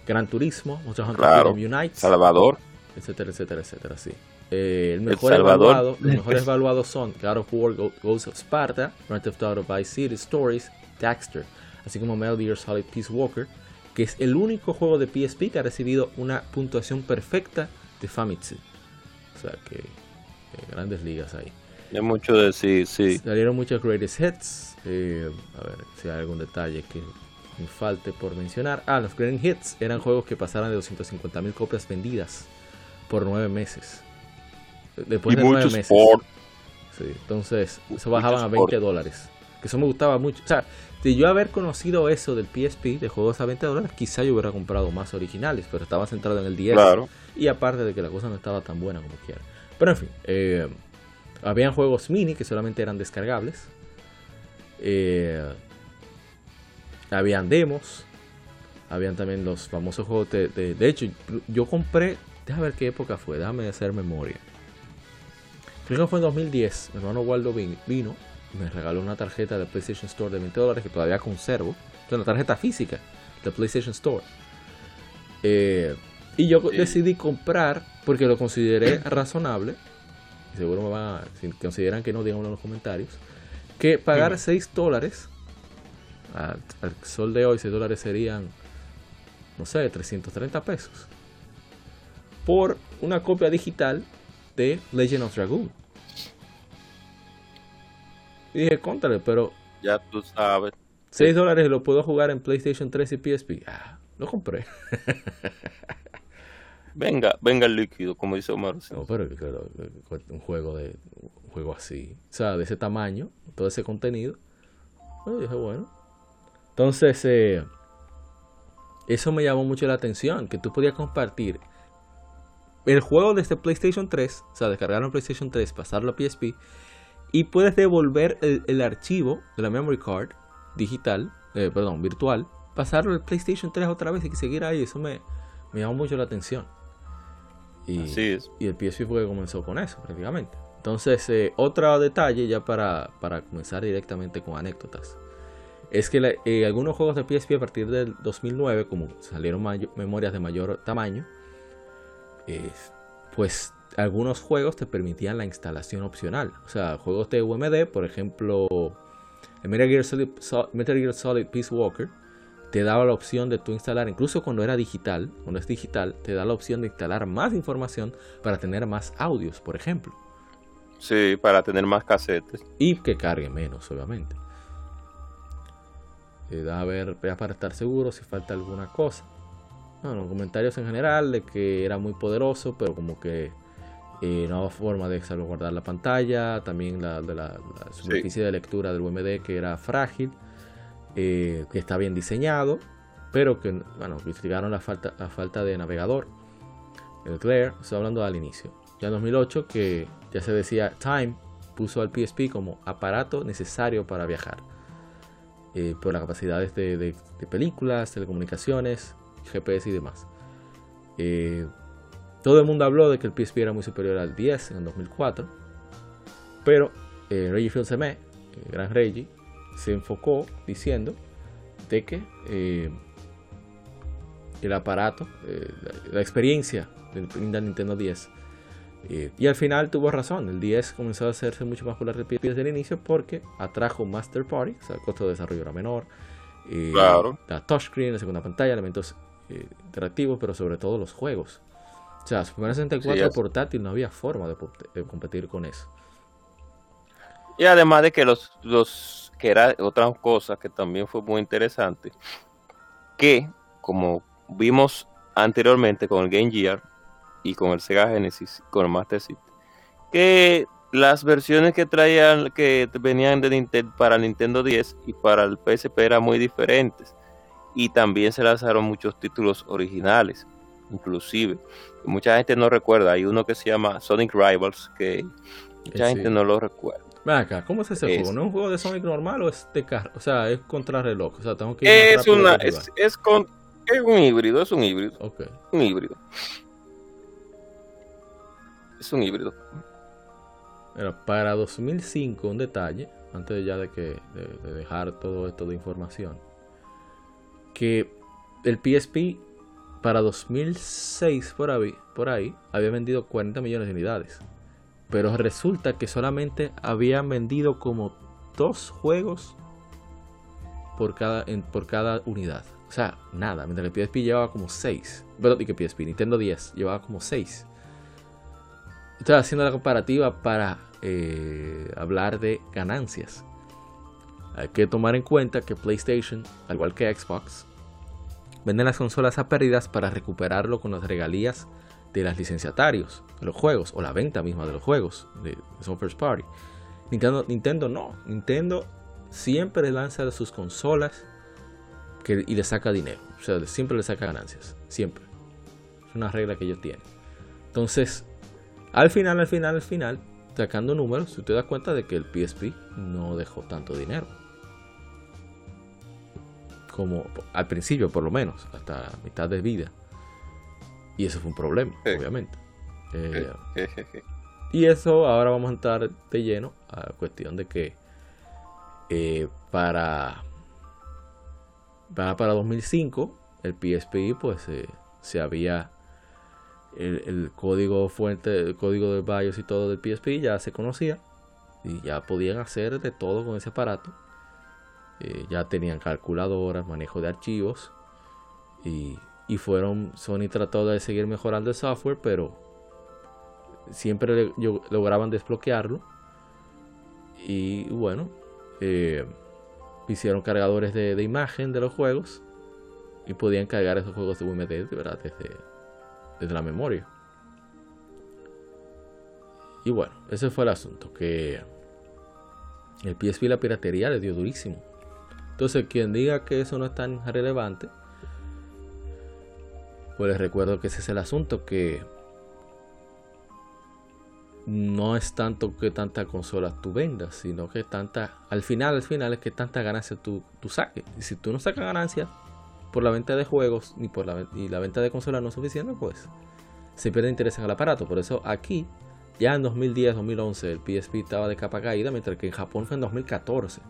Gran Turismo, Monster Hunter claro, Unite, Salvador, etcétera, etcétera, etcétera, sí. Eh, el mejor evaluado, los mejores evaluados son God of War, Ghost of Sparta, Grand Theft Auto Vice City Stories, Daxter, así como Metal Gear Solid Peace Walker, que es el único juego de PSP que ha recibido una puntuación perfecta de Famitsu. O sea que, grandes ligas ahí. Hay mucho de sí, sí. Salieron muchos greatest hits. Eh, a ver si hay algún detalle que me falte por mencionar. Ah, los greatest hits eran juegos que pasaron de 250.000 copias vendidas por nueve meses. Después de nueve meses. entonces, eso bajaban a 20 dólares. Que eso me gustaba mucho. O sea, si yo haber conocido eso del PSP, de juegos a 20 dólares, quizá yo hubiera comprado más originales, pero estaba centrado en el 10. Y aparte de que la cosa no estaba tan buena como quiera. Pero en fin, eh, habían juegos mini que solamente eran descargables. Eh, habían demos. Habían también los famosos juegos de, de, de hecho, yo compré Déjame ver qué época fue, déjame hacer memoria. Creo que fue en 2010. Mi hermano Waldo vino, me regaló una tarjeta de PlayStation Store de 20 dólares que todavía conservo. Es una tarjeta física de PlayStation Store. Eh, y yo decidí comprar porque lo consideré razonable. seguro me van a, si consideran que no, díganlo en los comentarios. Que pagar 6 dólares al, sol de hoy, 6 dólares serían, no sé, 330 pesos. Por una copia digital de Legend of Dragoon. Y dije, contale, pero. Ya tú sabes. 6 dólares lo puedo jugar en PlayStation 3 y PSP. Ah, lo compré. venga, venga el líquido, como dice Omar. No, pero un juego de un juego así, o sea, de ese tamaño, todo ese contenido. dije, bueno. Entonces, eh, eso me llamó mucho la atención, que tú podías compartir el juego desde PlayStation 3, o sea, descargarlo en PlayStation 3, pasarlo a PSP, y puedes devolver el, archivo de la memory card digital, eh, perdón, virtual, pasarlo al PlayStation 3 otra vez y seguir ahí. Eso me, me llamó mucho la atención. Y, y el PSP fue que comenzó con eso, prácticamente. Entonces, eh, otro detalle ya para, para, comenzar directamente con anécdotas. Es que eh, algunos juegos de PSP a partir del 2009, como salieron memorias de mayor tamaño, pues algunos juegos te permitían la instalación opcional. O sea, juegos de UMD, por ejemplo, el Metal Gear Solid, Peace Walker, te daba la opción de tú instalar, incluso cuando era digital, cuando es digital, te da la opción de instalar más información para tener más audios, por ejemplo. Sí, para tener más casetes. Y que cargue menos, obviamente. Te da a ver, para estar seguro si falta alguna cosa. Bueno, comentarios en general de que era muy poderoso, pero como que eh, nueva forma de salvaguardar la pantalla, también la, de la, superficie de lectura del UMD que era frágil, eh, que está bien diseñado, pero que bueno, criticaron la falta, la falta de navegador. El Glare, estoy hablando al inicio. Ya en 2008 que ya se decía Time puso al PSP como aparato necesario para viajar. Eh, por las capacidades de, de, películas, telecomunicaciones, GPS y demás. Eh, todo el mundo habló de que el PSP era muy superior al 10 en 2004, pero eh, Reggie fils el gran Reggie, se enfocó diciendo de que eh, el aparato, eh, la, experiencia del Nintendo 10, eh, y al final tuvo razón, el 10 comenzó a hacerse mucho más popular desde el inicio porque atrajo Master Party, o sea, el costo de desarrollo era menor, claro. la touchscreen, la segunda pantalla, elementos interactivos, pero sobre todo los juegos. O sea, Super 64 portátil no había forma de, competir con eso. Y además de que los, los que era otra cosa que también fue muy interesante, que como vimos anteriormente con el Game Gear y con el Sega Genesis, con el Master System, que las versiones que traían, que venían de Nintendo, para Nintendo 10 y para el PSP eran muy diferentes. Y también se lanzaron muchos títulos originales inclusive. Mucha gente no recuerda, hay uno que se llama Sonic Rivals, que mucha gente no lo recuerda. Acá, ¿cómo es ese juego? ¿No es un juego de Sonic normal o es de carro? O sea, es contra reloj. O sea, tengo que ir es una, es, es, con, es un híbrido, es un híbrido. Okay. Un híbrido. Es un híbrido. Pero para 2005, un detalle, antes ya de que de dejar todo esto de información, que el PSP para 2006 por ahí, por ahí había vendido 40 millones de unidades. Pero resulta que solamente habían vendido como dos juegos por cada, por cada unidad. O sea, nada. Mientras que PSP llevaba como 6. Perdón, y que PSP, Nintendo 10 llevaba como 6. Estoy haciendo la comparativa para eh, hablar de ganancias. Hay que tomar en cuenta que PlayStation, al igual que Xbox, venden las consolas a pérdidas para recuperarlo con las regalías de los licenciatarios de los juegos o la venta misma de los juegos de, de First Party. Nintendo, Nintendo no, Nintendo siempre lanza sus consolas y le saca dinero, o sea, siempre le saca ganancias, siempre. Es una regla que ellos tienen. Entonces, al final, al final, al final, sacando números, tú te das cuenta de que el PSP no dejó tanto dinero como al principio por lo menos, hasta mitad de vida. Y eso fue un problema, obviamente. Eh, y eso ahora vamos a entrar de lleno a la cuestión de que eh, para, para, para 2005 el PSP pues eh, se había el, código fuente, el código de BIOS y todo del PSP ya se conocía y ya podían hacer de todo con ese aparato. Ya tenían calculadoras, manejo de archivos y y fueron Sony trató de seguir mejorando el software pero siempre lograban desbloquearlo. Y bueno eh, hicieron cargadores de, imagen de los juegos y podían cargar esos juegos de UMD ¿verdad? Desde, desde la memoria. Y bueno ese fue el asunto que el PSP la piratería le dio durísimo entonces quien diga que eso no es tan relevante pues les recuerdo que ese es el asunto, que no es tanto que tantas consolas tú vendas, sino que tanta, al final, al final es que tanta ganancia tú, saques. Y si tú no sacas ganancias por la venta de juegos ni por la, y la venta de consolas no es suficiente, pues se pierde interés en el aparato. Por eso aquí, ya en 2010, 2011, el PSP estaba de capa caída, mientras que en Japón fue en 2014.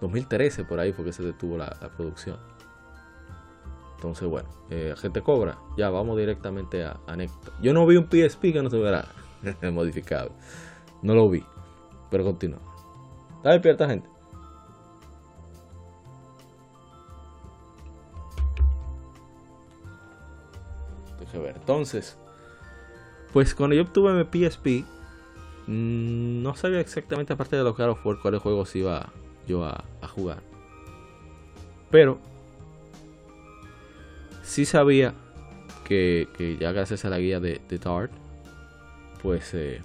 2013 por ahí fue que se detuvo la producción. Entonces, bueno, eh, gente cobra. Ya vamos directamente a anécdota. Yo no vi un PSP que no se hubiera modificado. No lo vi. Pero continúa. ¿Está despierta, gente? Ver. Entonces, pues cuando yo obtuve mi PSP, mm, no sabía exactamente, aparte de lo que fue cuáles juegos iba yo a jugar. Pero sí sabía que, ya gracias a la guía de, de Dart, pues eh,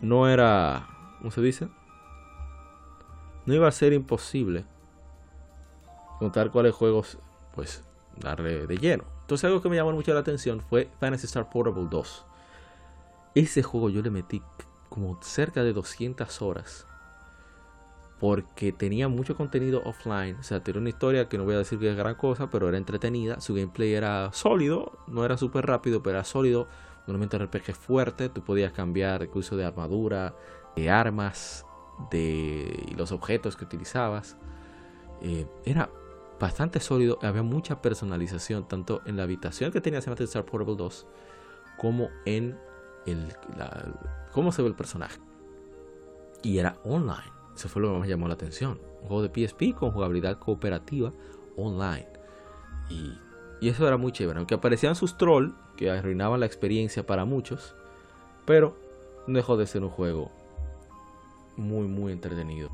no era, ¿cómo se dice? No iba a ser imposible contar cuáles juegos, pues, darle de lleno. Entonces algo que me llamó mucho la atención fue Fantasy Star Portable 2. Ese juego yo le metí como cerca de 200 horas porque tenía mucho contenido offline. O sea, tenía una historia que no voy a decir que es gran cosa, pero era entretenida. Su gameplay era sólido, no era súper rápido, pero era sólido. Normalmente RPG fuerte, tú podías cambiar el uso de armadura, de armas, de los objetos que utilizabas. Eh, era bastante sólido, había mucha personalización, tanto en la habitación que tenía Star Portable 2, como en el, cómo se ve el personaje. Y era online. Eso fue lo que más llamó la atención. Un juego de PSP con jugabilidad cooperativa online. Y, eso era muy chévere. Aunque aparecían sus trolls que arruinaban la experiencia para muchos. Pero no dejó de ser un juego muy, muy entretenido.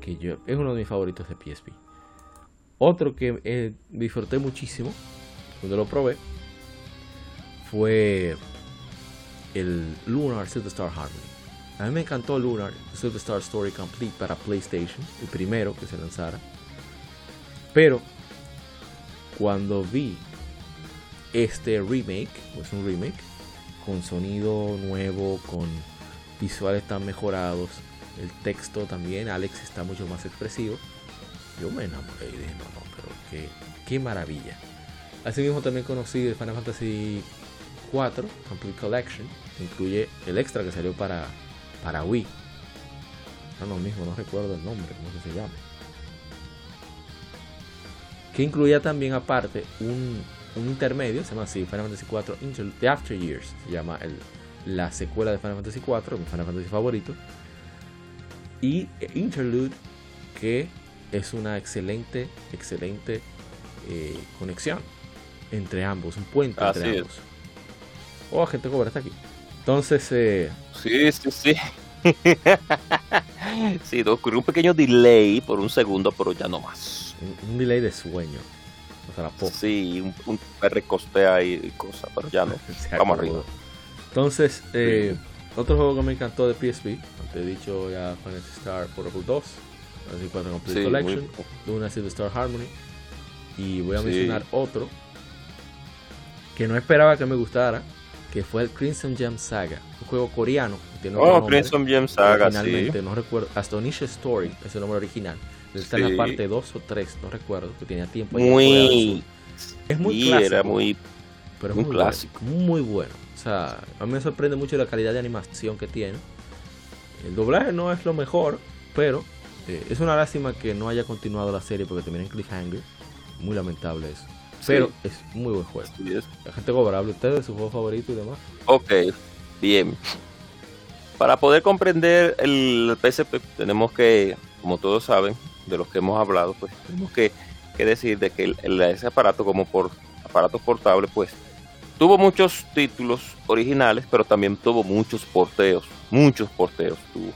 Que yo, es uno de mis favoritos de PSP. Otro que eh, disfruté muchísimo cuando lo probé fue el Lunar Star Harmony. A mí me encantó Lunar, Silver Star Story Complete para PlayStation, el primero que se lanzara. Pero cuando vi este remake, pues un remake, con sonido nuevo, con visuales tan mejorados, el texto también, Alex está mucho más expresivo, yo me enamoré y dije, no, no, pero qué, qué maravilla. Asimismo también conocí Final Fantasy 4 Complete Collection, que incluye el extra que salió para para Wii. No lo mismo, no recuerdo el nombre, cómo se llama. Que incluía también aparte un, intermedio, se llama así, Final Fantasy 4 The After Years, se llama el, la secuela de Final Fantasy 4, mi Final Fantasy favorito. Y Interlude, que es una excelente, excelente eh, conexión entre ambos, un puente entre ambos. Oh, gente cobra está aquí. Entonces, eh... sí, sí, sí. sí, un pequeño delay por un segundo, pero ya no más. Un, delay de sueño. O sea, la Sí, un, un recostea y cosas, pero ya no. Vamos arriba. Entonces, eh, otro juego que me encantó de PSP, te he dicho ya Fantasy Star Portable 2, Fantasy 4 Complete Collection, Luna Silver Star Harmony. Y voy a mencionar otro que no esperaba que me gustara, que fue el Crimson Gem Saga, un juego coreano. oh, Crimson Gem Saga, sí. no recuerdo, Astonish Story es el nombre original. Esta es Sí. la parte 2 o 3, no recuerdo, que tenía tiempo. Muy. Es muy sí, clásico. era muy. pero es muy muy clásico. Bueno, muy bueno. O sea, a mí me sorprende mucho la calidad de animación que tiene. El doblaje no es lo mejor, pero eh, es una lástima que no haya continuado la serie porque termina en cliffhanger. Muy lamentable eso. Pero es muy buen juego. sí, es- La gente cobrable, ustedes, su juego favorito y demás. Ok, bien. Para poder comprender el PSP tenemos que, como todos saben, de los que hemos hablado, pues tenemos que, que decir de que el- el- ese aparato como por aparato portable, pues tuvo muchos títulos originales, pero también tuvo muchos porteos, muchos porteos tuvo.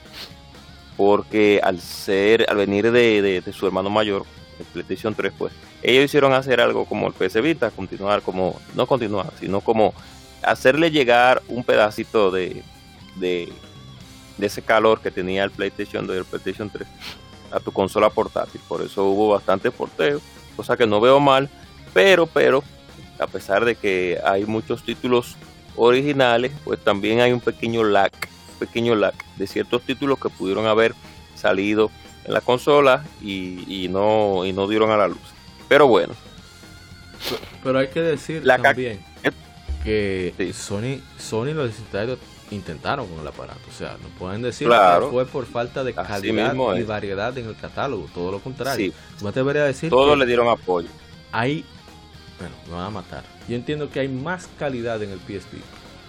Porque al ser, al venir de, de- de su hermano mayor, el PlayStation 3, pues, ellos hicieron hacer algo como el PS Vita, continuar como, no continuar, sino como hacerle llegar un pedacito de, de, ese calor que tenía el PlayStation 2 y el PlayStation 3 a tu consola portátil. Por eso hubo bastante porteo, cosa que no veo mal, pero, pero, a pesar de que hay muchos títulos originales, pues también hay un pequeño lag, pequeño lag de ciertos títulos que pudieron haber salido en la consola y, y no, y no dieron a la luz. Pero bueno, Pero hay que decir La también que Sí. Sony, Sony los distribuidores intentaron con el aparato. O sea, no pueden decir Claro. que fue por falta de Así calidad y variedad en el catálogo. Todo lo contrario. sí, Yo te debería decir todos le dieron apoyo. hay. Bueno, me van a matar. Yo entiendo que hay más calidad en el PSP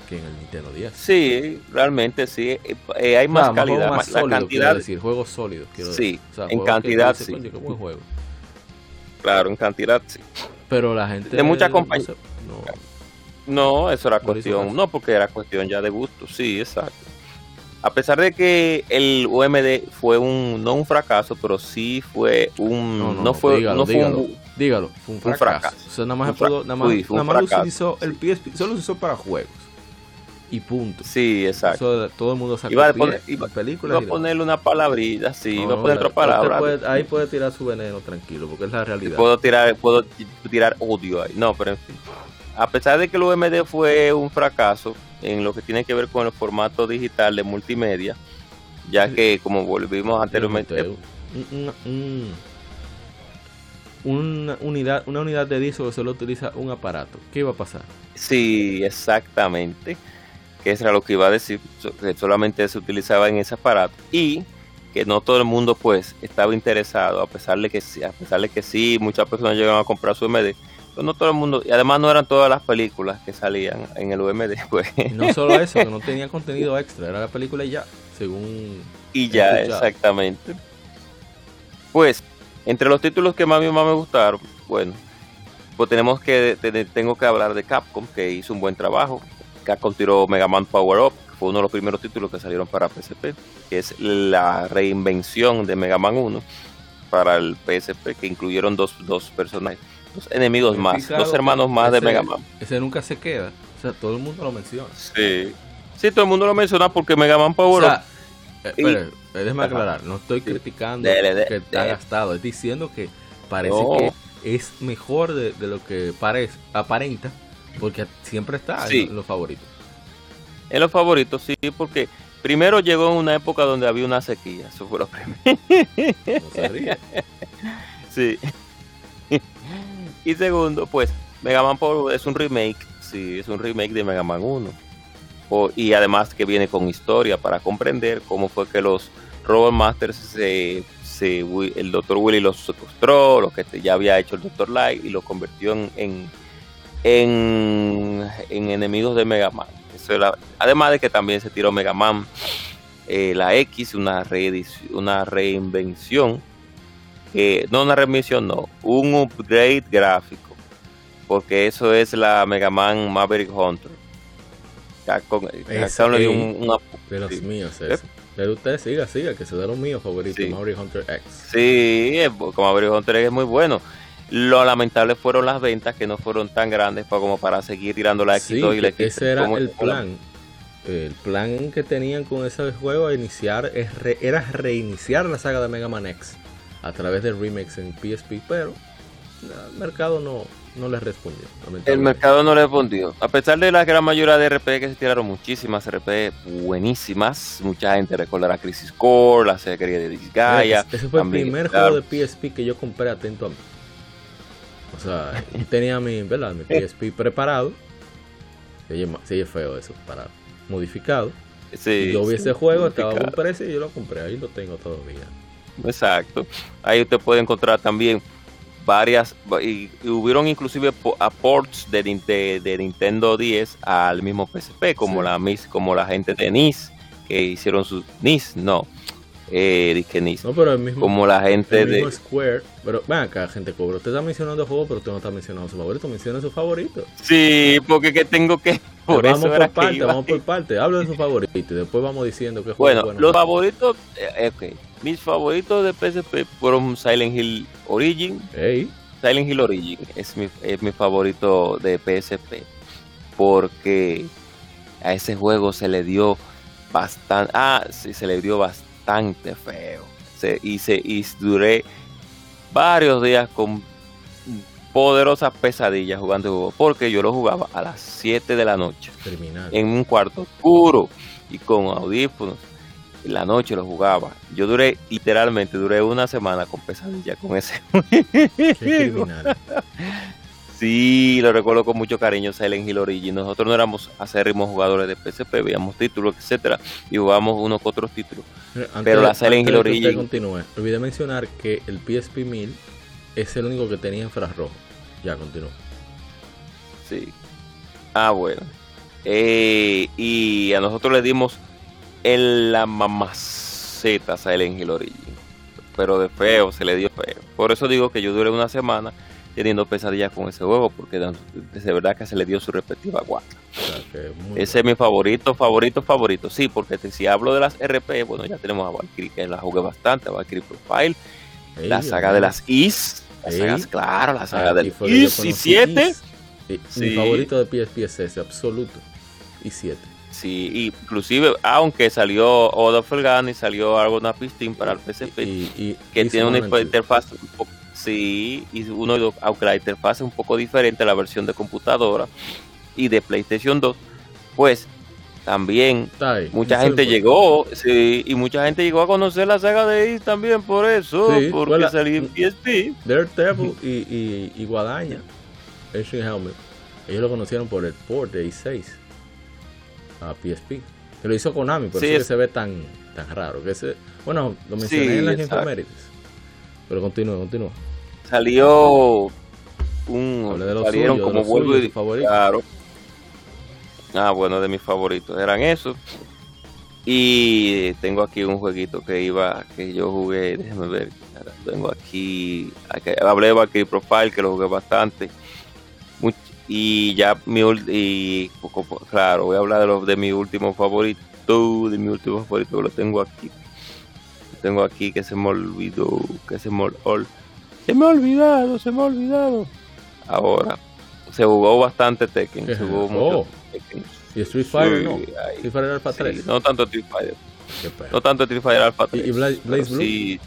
que en el Nintendo 10. Sí, realmente sí. eh, eh, hay más juego calidad, más más, la sólido, cantidad. quiero decir, juegos sólidos. Quiero Sí, decir. O sea, en cantidad, tú dices, sí. "Coño, qué buen juego. Claro, en cantidad sí. Pero la gente. De mucha no compañía. no- No, eso era No hizo cuestión, no porque era cuestión ya de gusto, sí, exacto. A pesar de que el UMD fue un, no un fracaso, pero sí fue un, No, no, fue, dígalo, no fue dígalo. un, Dígalo, fue un Fue un fracaso. fracaso. O sea, nada más, fra- pudo- nada más, nada más fracaso, utilizó, el. PSP solo lo usó para juegos. Y punto. sí, exacto. Eso, todo el mundo sacó Iba a poner- en iba- películas Iba y a demás. ponerle una palabrita, sí, No, iba a poner otra palabra. puede- ahí puede tirar su veneno tranquilo, porque es la realidad. Puedo tirar, puedo tirar odio ahí. No, pero en fin. A pesar de que el UMD fue un fracaso en lo que tiene que ver con el formato digital de multimedia, ya que como volvimos anteriormente, un- un- una unidad, una unidad de disco que solo utiliza un aparato. ¿Qué iba a pasar? sí, exactamente, que era lo que iba a decir, que solamente se utilizaba en ese aparato y que no todo el mundo pues estaba interesado, a pesar de que sí, a pesar de que sí, muchas personas llegaban a comprar su UMD, pero no todo el mundo, y además no eran todas las películas que salían en el UMD, pues. Y no solo eso, que no tenía contenido extra, era la película y ya, según Y ya, Escuchado. exactamente. Pues, entre los títulos que más, más me gustaron, bueno, pues tenemos que, te- tengo que hablar de Capcom, que hizo un buen trabajo. Capcom tiró Mega Man Power Up, que fue uno de los primeros títulos que salieron para PSP, que es la reinvención de Mega Man 1 para el PSP, que incluyeron dos, dos personajes, dos enemigos más, Picado, dos hermanos más de Mega Man. Ese nunca se queda. O sea, todo el mundo lo menciona. Sí. Sí, todo el mundo lo menciona porque Mega Man O Power sea, Up. eh, Y- espere, déjeme Ajá. aclarar, no estoy Sí. criticando Dele, de- que está gastado, es diciendo que parece No. que es mejor de, de lo que parece, aparenta, porque siempre está en- Sí. en los favoritos. En los favoritos, sí, porque primero llegó en una época donde había una sequía, eso fue lo primero. Sí. y segundo, pues, Mega Man Power es un remake, sí, es un remake de Mega Man 1. O- y además que viene con historia para comprender cómo fue que los Robot Masters se, se- el Dr. Willy los secuestró, lo que ya había hecho el Dr. Light y lo convirtió en, en, en, en enemigos de Mega Man. Eso era- además de que también se tiró Mega Man eh, la X, una, una reinvención eh, no una reinvención, no, un upgrade gráfico, porque eso es la Mega Man Maverick Hunter. Capcom, Capcom le dio un, una- De los sí. míos, ese. Pero usted siga, siga, que se de los míos favoritos, Sí. Mario Hunter X. Sí, eh, como Maverick Hunter es muy bueno. Lo lamentable fueron las ventas que no fueron tan grandes para, como para seguir tirando la X2 Sí, y la que X3. ese era el plan. El plan que tenían con ese juego a iniciar es re- era reiniciar la saga de Mega Man X a través de remakes en PSP, pero el mercado no, no le respondió. El mercado no le respondió. A pesar de la gran mayoría de RPG que se tiraron, muchísimas RPG buenísimas. Mucha gente recordará Crisis Core, la serie de Disgaea. Ese fue el primer juego de PSP que yo compré atento a mí. O sea, tenía mi, ¿verdad? mi PSP preparado. Se oye, ma- se oye feo eso, para modificado. Sí, yo vi ese juego, estaba a buen precio y yo lo compré. Ahí lo tengo todavía. Exacto. Ahí usted puede encontrar también varias, y, y hubieron inclusive po- aports de, Nin- de- de Nintendo 10 al mismo PSP, como Sí. la mis- como la gente de NIS, que hicieron sus NIS, no, eh, dije NIS, No, pero el mismo, como la gente el mismo de... Square. Pero ven acá, gente cobra. Usted está mencionando juegos, pero usted no está mencionando su favorito. Menciona su favorito. Sí, porque que tengo que... Por vamos eso por que parte, vamos por parte. Habla de su favorito y después vamos diciendo juego Bueno, bueno. los favoritos, eh, ok, mis favoritos de PSP fueron Silent Hill Origin, Ey, Silent Hill Origin es mi, es mi favorito de PSP porque a ese juego se le dio bastante, ah, sí, se le dio bastante feo. Se, y, se, y duré varios días con poderosas pesadillas jugando juego porque yo lo jugaba a las 7 de la noche en un cuarto oscuro y con audífonos. En la noche lo jugaba. Yo duré, literalmente, duré una semana con pesadillas con ese Qué criminal. Sí, lo recuerdo con mucho cariño Silent Hill Origin. Nosotros no éramos acérrimos jugadores de PSP, veíamos títulos, etcétera, y jugábamos unos que otros títulos. Antes- Pero la Silent Hill Origin- continúe, olvidé mencionar que el PSP 1000 es el único que tenía infrarrojo. Ya, continúa. Sí. Ah, bueno. Eh, y a nosotros le dimos en la mamaceta a Silent Hill Origin. Pero de feo, se le dio feo. Por eso digo que yo duré una semana teniendo pesadillas con ese juego, porque de verdad que se le dio su respectiva guata. O sea, Ese es mi favorito, favorito, favorito. Sí, porque te- si hablo de las RP, bueno, ya tenemos a Valkyrie, que la jugué bastante, a Valkyrie Profile. Ey, la saga de las Is, las sagas, claro, la saga Ah, del Is y conocí 7. Is. Y Mi favorito de PSP es ese, absoluto. Y 7. Sí, inclusive, aunque salió Oda Felgan y salió algo una pistín para el PSP, Y, y- que y tiene una interfaz un poco, sí, y uno, aunque la interfaz es un poco diferente a la versión de computadora y de PlayStation 2, pues también ahí. Mucha gente llegó, sí, y mucha gente llegó a conocer la saga de Is también por eso, Sí, porque la- salió en PSP. Daredevil y, y, y Guadaña, Ancient Helmet, ellos lo conocieron por el port de I6 a PSP. Que lo hizo Konami, por Sí, eso que se ve tan, tan raro. Que ese, bueno, lo mencioné en las infomérides. Pero continúa, continúa. Salió un de lo salieron de como vuelvo y su favorito. claro. Ah, bueno, de mis favoritos eran esos. Y tengo aquí un jueguito que iba, que yo jugué, déjame ver, tengo aquí, aquí hablé de Valkyrie Profile, que lo jugué bastante. Much- y ya mi y poco, claro, voy a hablar de los de mi último favorito, de mi último favorito, lo tengo aquí. Tengo aquí que se me olvidó, que se me ol- se me ha olvidado, se me ha olvidado. Ahora, se jugó bastante Tekken, se jugó Oh. mucho Tekken. Y Street Fighter Sí, no. ay, Street Fighter Alpha sí, 3. no tanto Street Fighter, no tanto Street Fighter Alpha ¿Y- 3. y Bla- Blaze pero Blue? sí.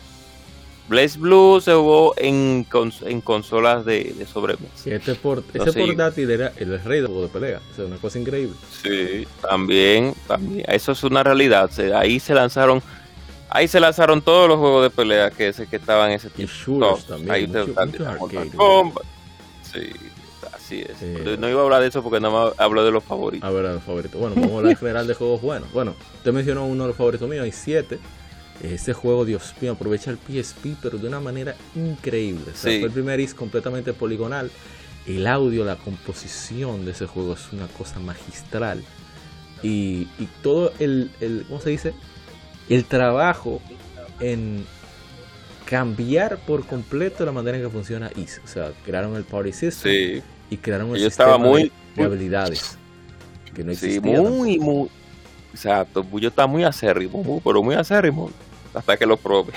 Blaze Blue se jugó en, cons- en consolas de, de sobremesa. Y este por, ese sí. portátil era el rey de juego de pelea. O sea, una cosa increíble. Sí, también, también. Eso es una realidad. Ahí se lanzaron, ahí se lanzaron todos los juegos de pelea que, se- que estaban en ese Y tiempo. Todos. también. Ahí mucho- está-. Kombat. Sí, así es. Eh. No iba a hablar de eso porque nada más hablo de los favoritos. A ver, los favoritos. Bueno, vamos a hablar en general de juegos buenos. Bueno, usted mencionó uno de los favoritos míos, hay siete. Este juego, Dios mío, aprovecha el PSP, pero de una manera increíble. O sea, Sí. fue el primer is completamente poligonal. El audio, la composición de ese juego es una cosa magistral. Y, y todo el, el, ¿cómo se dice? El trabajo en cambiar por completo la manera en que funciona IS. O sea, crearon el Party System Sí, y crearon el Yo sistema estaba muy- de, de habilidades. Que no sí, existía tampoco. muy, muy. Exacto, yo estaba muy acérrimo, muy, pero muy acérrimo. Hasta que lo probé.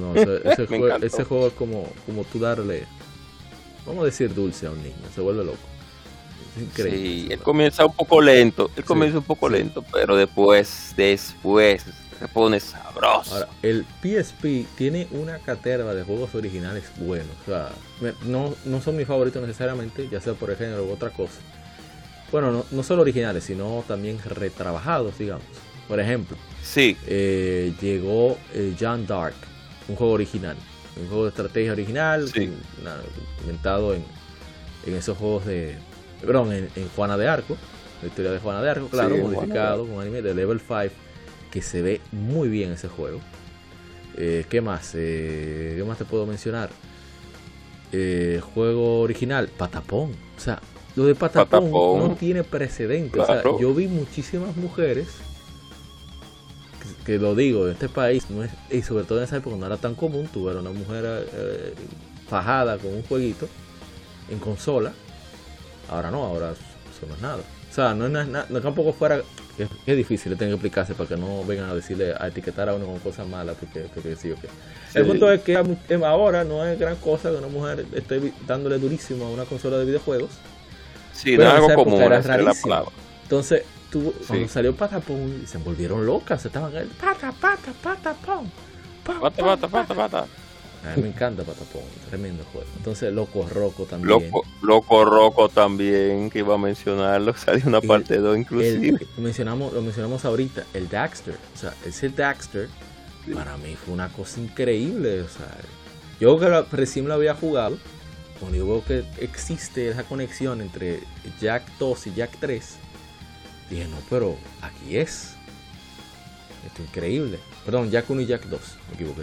No, ese, juego, ese juego es como, como tú darle, vamos a decir dulce a un niño, se vuelve loco. Increíble. Sí, él comienza un poco lento, él Sí, comienza un poco sí. lento, pero después, después, se pone sabroso. Ahora, el PSP tiene una caterva de juegos originales buenos. O sea, no, no son mis favoritos necesariamente, ya sea por el género u otra cosa. Bueno, no, no solo originales, sino también retrabajados, digamos. Por ejemplo, Sí, eh, llegó eh, John Dark, un juego original, un juego de estrategia original, Sí. inventado en, en esos juegos de, perdón, en, en Juana de Arco, la historia de Juana de Arco, claro, modificado con anime de Level 5, que se ve muy bien ese juego. Eh, ¿Qué más? Eh, ¿Qué más te puedo mencionar? Eh, juego original, Patapón. O sea, lo de Patapón, Patapón. no tiene precedente. O Claro. sea, yo vi muchísimas mujeres que, que lo digo, en este país, no es, y sobre todo en esa época no era tan común, tú ver una mujer eh, fajada con un jueguito en consola. Ahora no, ahora eso no es nada. O sea, no es na- na- no tampoco fuera. Es, es difícil, tengo que explicarse para que no vengan a decirle, a etiquetar a uno con cosas malas, porque, porque sí o qué. El punto es que em, ahora no es gran cosa que una mujer esté dándole durísimo a una consola de videojuegos. sí, no es algo común, era la palabra. Entonces, tú, cuando salió Patapón, se volvieron locas, se estaban pata, pata, patapón. pa, Pata, pa, pata, pata, pata. A mí me encanta Patapón, tremendo juego. Entonces, Loco Roco también. Loco, Loco Roco también, que iba a mencionarlo, salió una parte 2 El- inclusive. lo mencionamos, lo mencionamos ahorita, el Daxter. O sea, ese Daxter para mí fue una cosa increíble. O sea, yo que la- recién lo había jugado, cuando yo veo que existe esa conexión entre Jack 2 y Jack 3, dije, no, pero aquí es. Esto es increíble. Perdón, Jack 1 y Jack 2, me equivoqué.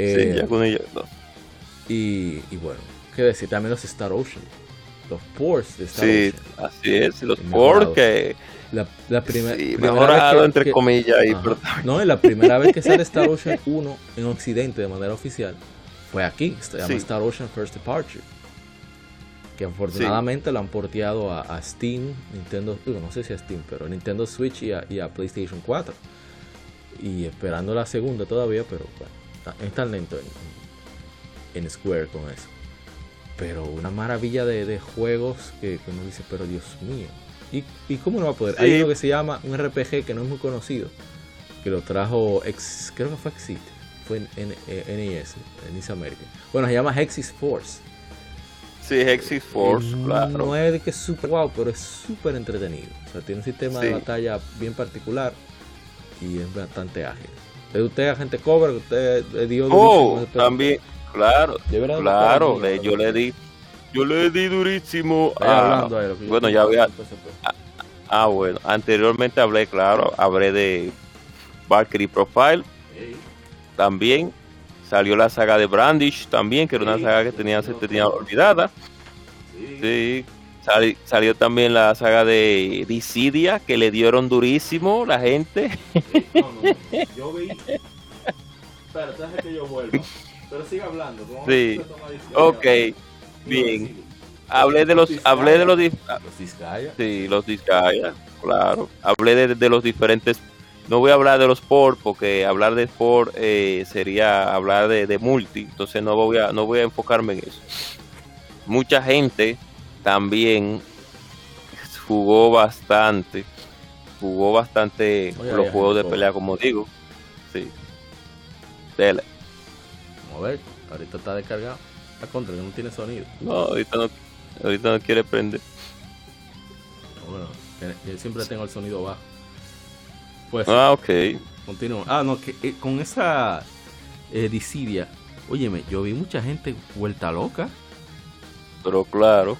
Eh, sí, ya con ellos dos. y, y bueno, qué decir, también los Star Ocean. Los ports de Star Sí, Ocean. así es, los Mejorados. porque La, la sí, primera mejorado vez que- entre que- comillas ahí, pero No, y la primera vez que sale Star Ocean 1 en Occidente de manera oficial fue aquí, se llama Sí. Star Ocean First Departure. Que afortunadamente lo han porteado a, a Steam, Nintendo, no sé si a Steam, pero a Nintendo Switch y a, y a PlayStation 4. Y esperando la segunda todavía, pero bueno, está- es tan lento en, en Square con eso. Pero una maravilla de, de juegos que, que uno dice, pero Dios mío. ¿Y, y cómo no va a poder? Hay uno que se llama un RPG que no es muy conocido, que lo trajo, ex, creo que fue Exit, fue en, en- en NES, en America. Bueno, se llama Hexis Force. sí, Hexis Force, claro. No es de que es super wow, pero es súper entretenido. O sea, tiene un sistema de batalla bien particular y es bastante ágil. Es usted agente cover, usted le dio Oh, también, claro, De verdad, claro, no, le- yo le di, yo le di durísimo a, hablando bueno, ya había, pues. ah, bueno, anteriormente hablé, claro, hablé de Valkyrie Profile, también salió la saga de Brandish, también, que era una Sí, saga que tenía, sí, se tenía olvidada, Sí. Sí, Sali- salió también la saga de Dissidia, que le dieron durísimo la gente, No, no, no. Yo vi. Espera, deja que yo vuelva. Pero sigue hablando. ¿cómo Sí. ok, bien. hablé de los, hablé de los, Los Disgaea. Sí, los Disgaea, claro. Hablé de, de los diferentes. No voy a hablar de los port porque hablar de port eh, sería hablar de, de multi, entonces no voy a no voy a enfocarme en eso. Mucha gente también jugó bastante, jugó bastante Oye, los juegos de pelea, como digo. Sí. Dele. Vamos a ver. Ahorita está descargado. La contra, que no tiene sonido. No, ahorita no, ahorita no quiere prender. Bueno, yo siempre tengo el sonido bajo. Pues, Ah, ok. continúo. Ah, no, que eh, con esa eh, disidia. Óyeme, yo vi mucha gente vuelta loca. Pero claro.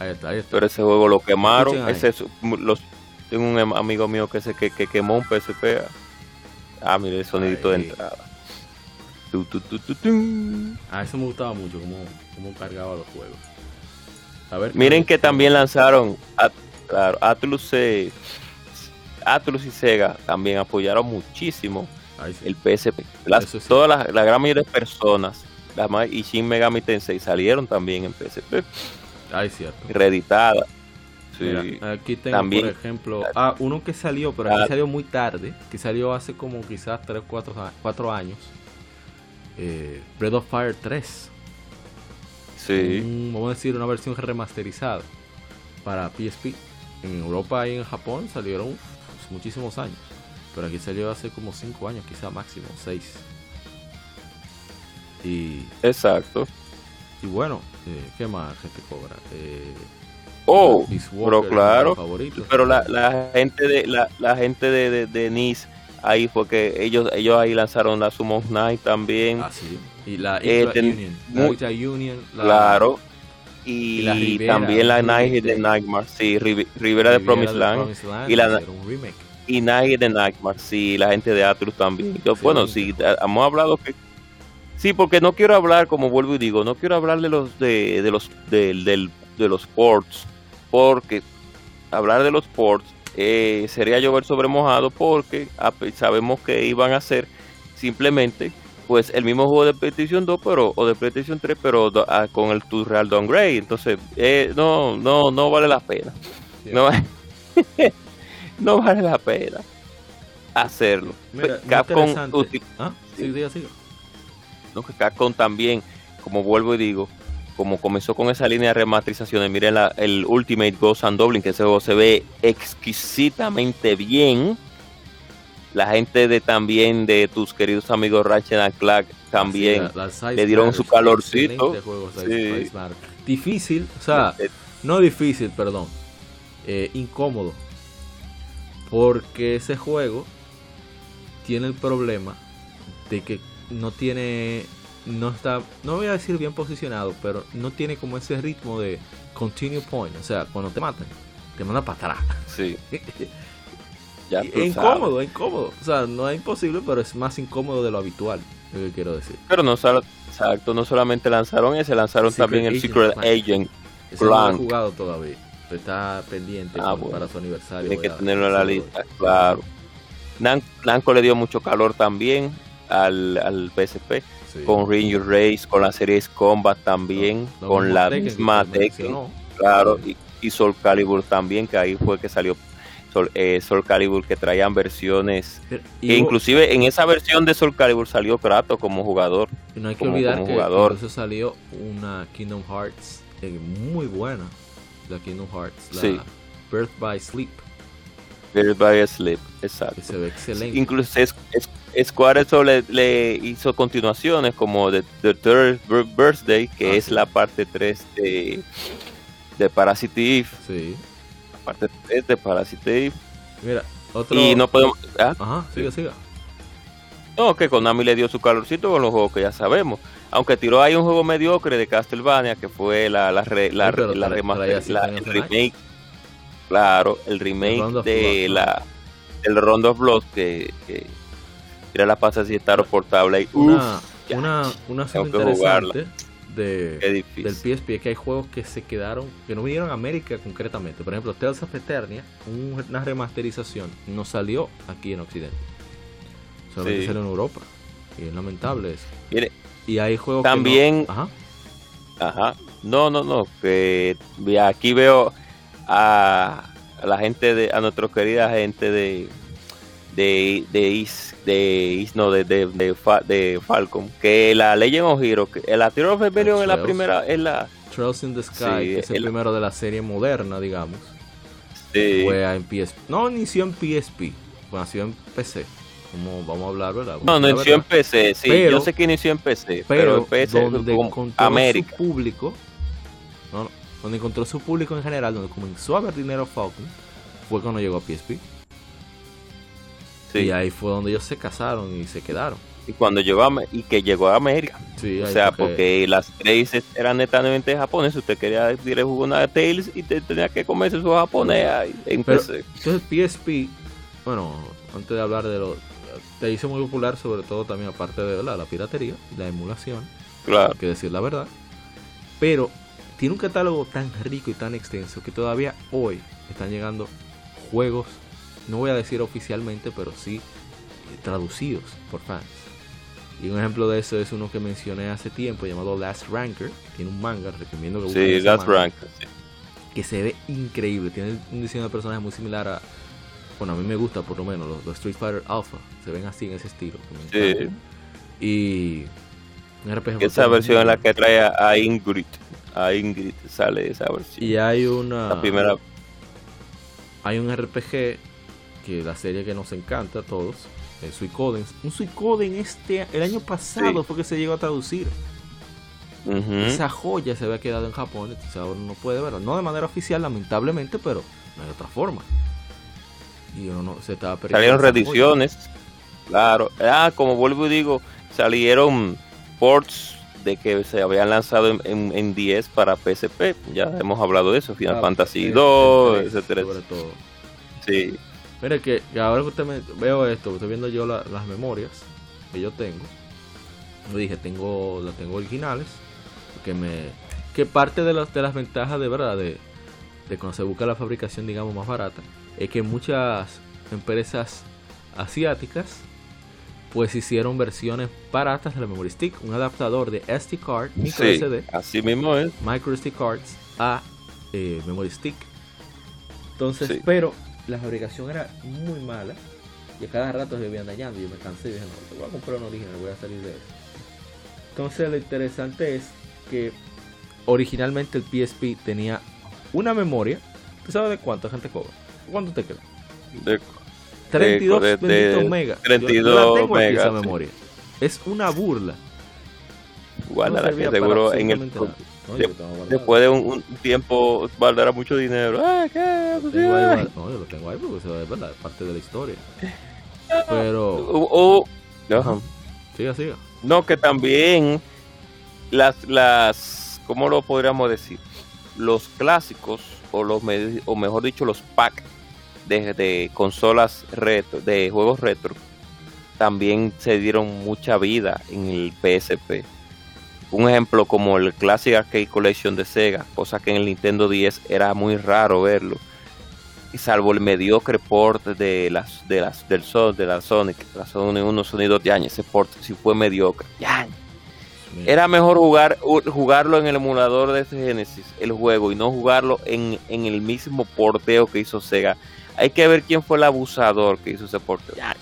Ahí está, ahí está. pero ese juego lo quemaron. Ahí. Ese, es- los, tengo un em- amigo mío que se que, que quemó un PSP. Ah, mire el sonidito Ay. de entrada. Tu, tu, tu. Ah, eso me gustaba mucho, cómo, cómo cargaba los juegos. A ver, Miren que también lanzaron, At- claro, Atlus, eh, Atlus y Sega también apoyaron muchísimo Ahí sí. el PSP. Las, Eso sí. Todas las, la gran mayoría de personas, las y Shin Megami Tensei salieron también en PSP, Ahí cierto. reeditadas. Sí. Mira, aquí tengo, También- por ejemplo, ah, uno que salió, pero aquí Ah. salió muy tarde, que salió hace como quizás 3 o 4, años. Eh, Breath of Fire 3. sí. Un- vamos a decir, una versión remasterizada para PSP. En Europa y en Japón salieron uf, muchísimos años. Pero aquí salió hace como 5 años, quizá máximo 6. Y, Exacto. Y bueno, eh, ¿qué más, gente cobra? Eh, Oh, pero claro. Pero la, la gente de la, la gente de, de, de Nice ahí fue que ellos ellos ahí lanzaron la Summon Night también. Ah, sí. Y la Eh, ten- Union. La Union. la- claro. y Y, la Rivera, también la Night de Nightmare, sí, Rivera de Promised de Land y la- y Night de Nightmare, sí, la gente de Atlus también. Yo, Sí, bueno, sí, hemos hablado que sí, porque no quiero hablar, como vuelvo y digo, no quiero hablar de los de, de los del- del- de los ports, porque hablar de los ports eh, sería llover sobre mojado, porque sabemos que iban a ser simplemente pues el mismo juego de PlayStation 2 pero o de PlayStation 3 pero ah, con el tu real downgrade. Entonces eh, no no no vale la pena. Sí. no, no vale la pena hacerlo. Mira, Capcom Ah, sí. No, que Capcom también, como vuelvo y digo, como comenzó con esa línea de remasterizaciones, miren la- el Ultimate Ghost and que ese juego se ve exquisitamente bien. La gente de también de tus queridos amigos Ratchet and Clank también. Sí, la- la Side le dieron su calorcito. juego, Sí. Difícil, o sea, no difícil, perdón. eh, incómodo. Porque ese juego tiene el problema de que no tiene. No está. No voy a decir bien posicionado, pero no tiene como ese ritmo de continue point. O sea, cuando te matan, te mandan para atrás. sí. Ya es sabes. incómodo, es incómodo. O sea, no es imposible, pero es más incómodo de lo habitual. Es lo que quiero decir. Pero no, exacto, no solamente lanzaron ese, lanzaron Secret también el Agent Secret. Agent. Ese no lo he jugado todavía. pero Está pendiente Ah, bueno. para su aniversario. Tiene que tenerlo en la lista, claro. Nan- Namco le dio mucho calor también al, al PSP. Sí. con Ring Your Race, con la serie Combat también, con la Tekken misma Tekken, claro, y, y Soul Calibur también, que ahí fue que salió Soul, eh, Soul Calibur, que traían versiones, Pero- que inclusive en esa versión de Soul Calibur salió Kratos como jugador. y no hay que como- olvidar como que incluso salió una Kingdom Hearts eh, muy buena. La Kingdom Hearts, la Sí. Birth by Sleep, Dead by Sleep, exacto. que se ve excelente. Incluso es, es- Square eso le, le hizo continuaciones como The, The Third Bir- Birthday, que Ah, es sí. la parte 3 de, de Parasite Eve, Sí. la parte 3 de Parasite Eve. Mira, otro. Y no podemos... ¿ah? Ajá, siga, siga. No, que Konami le dio su calorcito con los juegos que ya sabemos. Aunque tiró ahí un juego mediocre de Castlevania, que fue la, la, re- la, Sí, la remaster- la- el remake. Claro, el remake of de la del Rondo of Blood, que, que era la pasa si está portable. Y, Una, uf, ya, una, una tengo que interesante de, del. PSP es que hay juegos que se quedaron, que no vinieron a América concretamente. Por ejemplo, Tales of Eternia, un- una remasterización, no salió aquí en Occidente. Solamente Sí. salió en Europa. Y es lamentable eso. Mire, Y hay juegos que no- También- Ajá. Ajá. No, no, no. Que aquí veo a, a la gente de, a nuestra querida gente de de de Is, de Is- no de de, de, de Falcon, que la Legend of Hero, que la Tiro of Rebellion es la primera, es la Trails in the Sky, Sí, que es el, el- primero de la serie moderna, digamos. sí, Fue en PSP. No inició en PSP, nació en PC. Como vamos a hablar, ¿verdad? no, no inició en. PC, sí, Pero- yo sé que inició en PC, pero, pero en PC donde encontró América. su público, no, no, donde encontró su público en general, donde comenzó a ver dinero Falcon, fue cuando llegó a PSP. Sí, Y ahí fue donde ellos se casaron y se quedaron. y cuando llegó a, y que llegó a América. Sí, O sea, porque las raíces eran netamente japonesas. Usted quería ir a jugar una Tails y te tenía que comerse su japonés ahí en Pero-. Entonces PSP, bueno, antes de hablar de lo... Te hizo muy popular sobre todo también aparte de ¿verdad? la piratería, la emulación, Claro. hay que decir la verdad. Pero tiene un catálogo tan rico y tan extenso que todavía hoy están llegando juegos, no voy a decir oficialmente, pero sí eh, traducidos por fans. Y un ejemplo de eso es uno que mencioné hace tiempo llamado Last Ranker. Tiene un manga, recomiendo que busquen Sí, Last manga, Rank. sí. Que se ve increíble. Tiene un diseño de personaje muy similar a. Bueno, a mí me gusta por lo menos los, los Street Fighter Alpha. Se ven así en ese estilo. Sí. Y. Un RPG Que Esa versión es la que trae a- a Ingrid. A Ingrid sale esa versión. Y hay una. La primera. Hay un RPG que la serie que nos encanta a todos, el Suicoden. Un Suicoden este, el año pasado Sí. fue que se llegó a traducir. Esa joya se había quedado en Japón, entonces ahora uno puede verla. No de manera oficial, lamentablemente, pero no hay otra forma. Y uno no se estaba perdiendo. Salieron reediciones. Claro. Ah, como vuelvo y digo, salieron ports de que se habían lanzado en, en, en 10 para PSP. Ya hemos hablado de eso. Final Ah, Fantasy el- 2, el tres, etcétera. Sobre todo. Sí. Que, que ahora que usted me veo esto, estoy viendo yo la- las memorias que yo tengo. Yo dije, tengo, las tengo originales. Que me. Que parte de las de las ventajas de verdad de, de cuando se busca la fabricación, digamos, más barata, es que muchas empresas asiáticas pues hicieron versiones baratas de la memory stick, un adaptador de SD card, micro Sí, SD, así mismo es. micro SD cards a eh, memory stick. Entonces, Sí. pero la fabricación era muy mala y a cada rato se iban dañando. Y yo me cansé y dije, no, voy a comprar un original, voy a salir de eso. Entonces, lo interesante es que originalmente el PSP tenía una memoria. ¿Tú sabes de cuánto gente cobra? ¿Cuánto te queda? De- 32 de- megas. Yo- yo 32 la tengo aquí, esa sí. memoria. Es una burla. guárdala, No para seguro en el, nada. No, yo tengo después de un, un tiempo valdrá mucho dinero. Ay, ¿qué? Lo tengo ahí guard- No, yo lo tengo ahí porque eso es verdad, es parte de la historia. Pero, O- o- ajá. siga, siga. No, que también las, las, ¿cómo lo podríamos decir? Los clásicos, o, los, o mejor dicho, los packs de, de consolas retro, de juegos retro, también se dieron mucha vida en el PSP. Un ejemplo como el Classic Arcade Collection de Sega, cosa que en el Nintendo 10 era muy raro verlo. Y salvo el mediocre port de las de las del Son, de la Sonic, la Sonic 1 sonidos de año, ese port sí fue mediocre. Ya, era mejor jugar jugarlo en el emulador de Genesis, el juego, y no jugarlo en, en el mismo porteo que hizo Sega. Hay que ver quién fue el abusador que hizo ese porteo. Ya.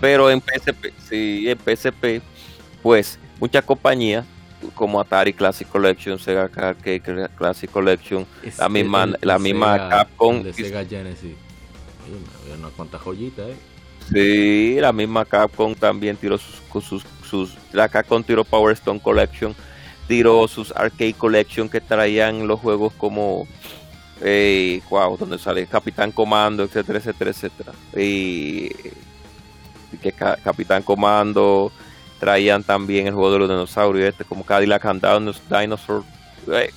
Pero en PSP, sí, en PSP, pues muchas compañías como Atari Classic Collection, Sega Arcade Classic Collection, Es la que misma- el- el la misma Sega- Capcom de Sega Genesis. Había unas cuantas joyitas, eh. Sí, la misma Capcom también tiró sus, sus, sus la Capcom tiró Power Stone Collection, tiró sus Arcade Collection que traían los juegos como eh, wow, donde sale Capitán Comando, etcétera, etcétera, etcétera. Y, que Ca- Capitán Comando traían también el juego de los dinosaurios, este como Cadillac and Dinos- Dinosaur. Eh,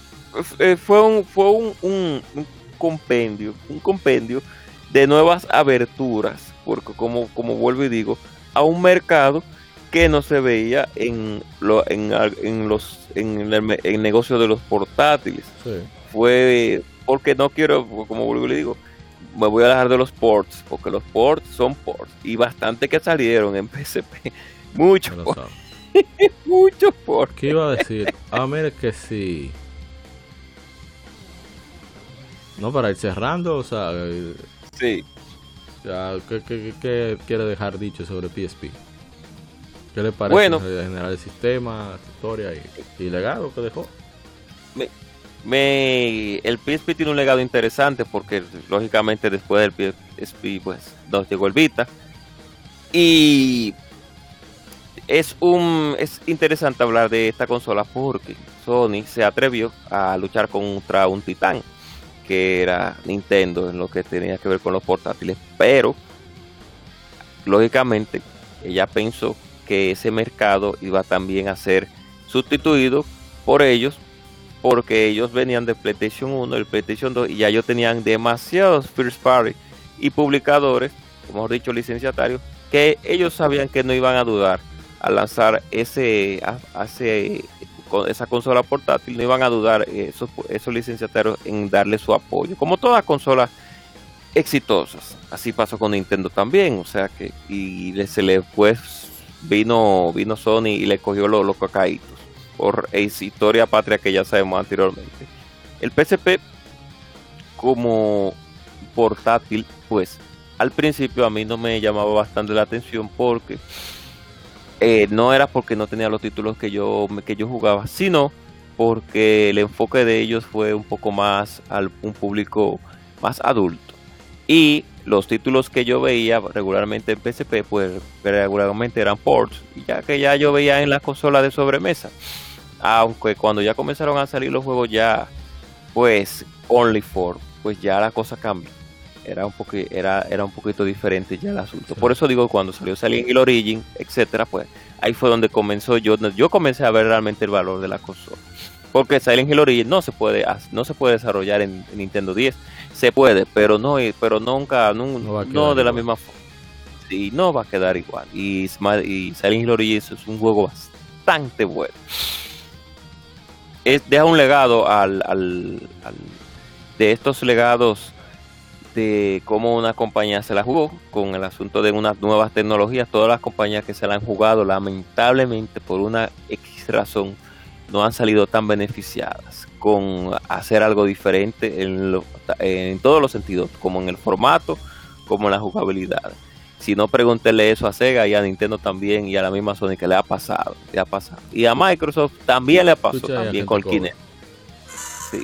eh, fue un fue un, un- un compendio, un compendio de nuevas aberturas, porque como, como vuelvo y digo, a un mercado que no se veía en, lo, en, en los en el, negocio de los portátiles. Sí. Fue porque no quiero, como vuelvo y le digo, me voy a dejar de los ports, porque los ports son ports, y bastante que salieron en PSP. Lo ports, sabes. muchos ports. ¿Qué iba a decir? Ah, mira que sí. No, para ir cerrando, o sea, Sí. ya, ¿qué, qué, qué- quiere dejar dicho sobre PSP? ¿Qué le parece Bueno. en general el sistema, historia y, y legado que dejó? me el PSP tiene un legado interesante porque lógicamente después del PSP pues nos llegó el Vita y es un es interesante hablar de esta consola porque Sony se atrevió a luchar contra un titán que era Nintendo en lo que tenía que ver con los portátiles pero lógicamente ella pensó que ese mercado iba también a ser sustituido por ellos porque ellos venían de PlayStation 1, el PlayStation 2 y ya ellos tenían demasiados first party y publicadores, mejor dicho licenciatarios, que ellos sabían que no iban a dudar a lanzar ese, a- ese con esa consola portátil, no iban a dudar eh, esos, esos licenciatarios en darle su apoyo, como todas consolas exitosas. Así pasó con Nintendo también, o sea que y se le pues vino vino Sony y le cogió los, los cacaitos por historia patria que ya sabemos anteriormente. El PSP como portátil, pues al principio a mí no me llamaba bastante la atención porque eh, no era porque no tenía los títulos que yo que yo jugaba, sino porque el enfoque de ellos fue un poco más al un público más adulto y los títulos que yo veía regularmente en PSP, pues regularmente eran ports, ya que ya yo veía en las consolas de sobremesa. Aunque cuando ya comenzaron a salir los juegos ya, pues, only for, pues ya la cosa cambia. Era un, poquito, era, era un poquito diferente ya el asunto. Por eso digo, cuando salió Silent Hill Origin, etcétera, pues ahí fue donde comenzó yo, yo comencé a ver realmente el valor de la consola. Porque Silent Hill Origin no se puede, no se puede desarrollar en, Nintendo 10. Se puede, pero no, pero nunca, no, de la misma forma. Sí, no va a quedar igual. Y, y Silent Hill Origin es un juego bastante bueno. Es, deja un legado al, al, de estos legados de cómo una compañía se la jugó con el asunto de unas nuevas tecnologías. Todas las compañías que se la han jugado, lamentablemente, por una X razón, no han salido tan beneficiadas con hacer algo diferente en, en todos los sentidos, como en el formato, como en la jugabilidad. Si no, pregúntele eso a Sega y a Nintendo también y a la misma Sony que le ha pasado, le ha pasado. Y a Microsoft también le ha pasado, también con el Kinect. Sí.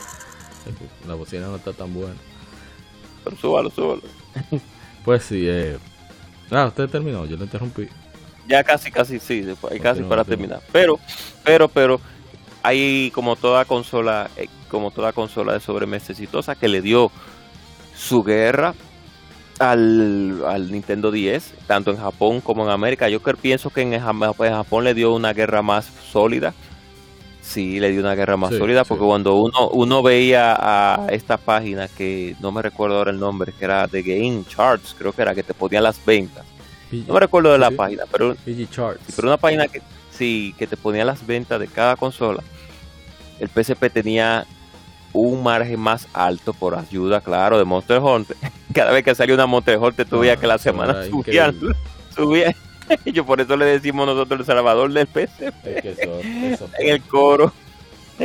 La bocina no está tan buena. Pero súbalo, súbalo. pues sí, eh. Ah, usted terminó, yo lo interrumpí. Ya casi, casi, sí, casi para terminar. Pero, pero, pero, hay como toda consola, eh, como toda consola de sobremesa exitosa que le dio su guerra al, al, Nintendo 10, tanto en Japón como en América. Yo creo, pienso que en, Japón le dio una guerra más sólida. Sí, le dio una guerra más sólida, porque cuando uno, uno veía a esta página, que no me recuerdo ahora el nombre, que era The Game Charts, creo que era, que te ponían las ventas. No me recuerdo de la página, pero, pero una página que sí, que te ponía las ventas de cada consola el PSP tenía un margen más alto por ayuda, claro, de Monster Hunter. Cada vez que salía una Monster Hunter, tú que la semana subía, subía. Yo por eso le decimos nosotros el salvador del PSP. en el coro.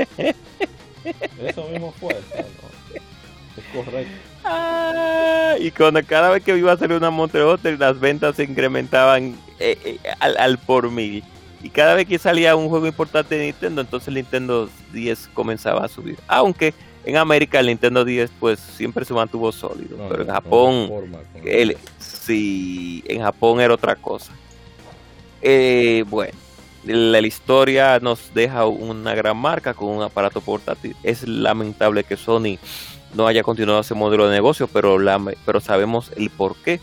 Eso mismo fue. Es correcto. Ah, y cuando cada vez que iba a salir una Monster Hunter, las ventas se incrementaban eh, eh, al, al por mil. Y cada vez que salía un juego importante de Nintendo, entonces el Nintendo 10 comenzaba a subir. Aunque en América el Nintendo 10 pues siempre se mantuvo sólido. pero en Japón, el, sí, en Japón era otra cosa. Eh, bueno, la, historia nos deja una gran marca con un aparato portátil. Es lamentable que Sony no haya continuado ese modelo de negocio, pero, la, pero sabemos el por qué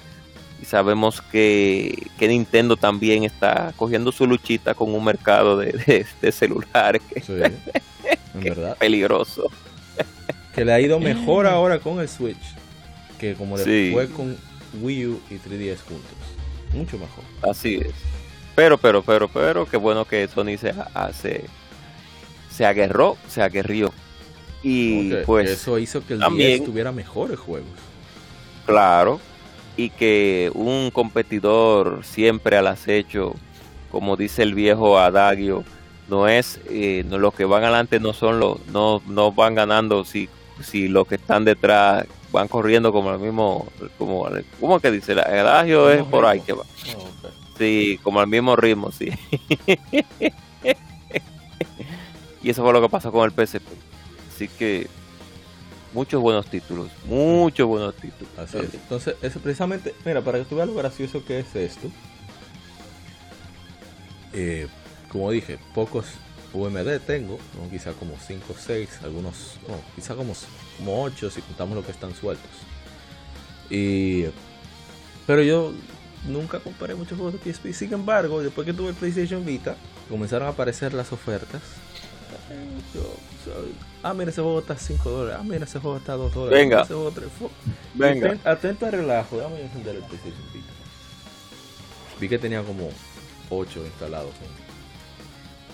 y sabemos que, Nintendo también está cogiendo su luchita con un mercado de, de, celulares que, es peligroso. Que le ha ido mejor ahora con el Switch que como le fue con Wii U y 3DS juntos. Mucho mejor. Así es. Pero, pero, pero, pero, qué bueno que Sony se hace se aguerró, se aguerrió. Y pues eso hizo que el también, tuviera mejores juegos. Claro, y que un competidor siempre al acecho, como dice el viejo adagio, no es eh, no, los que van adelante no son los no no van ganando si si los que están detrás van corriendo como el mismo como como que dice el adagio es por ahí que va oh, sí como al mismo ritmo sí y eso fue lo que pasó con el PSP así que muchos buenos títulos, muchos buenos títulos. Así es. Entonces, eso precisamente, mira, para que tú lo gracioso que es esto, eh, como dije, pocos UMD tengo, quizá como 5 o 6, algunos, no, quizá como, como 8 si contamos lo que están sueltos. Y, pero yo nunca compré muchos juegos de PSP, sin embargo, después que tuve el PlayStation Vita, comenzaron a aparecer las ofertas. Yo, ah, mira, ese juego está a 5 dólares. Ah, mira, ese juego está a 2 dólares. Venga. Ese juego 3. Venga. Atento al relajo. Déjame encender el PlayStation Vita. Vi que tenía como 8 instalados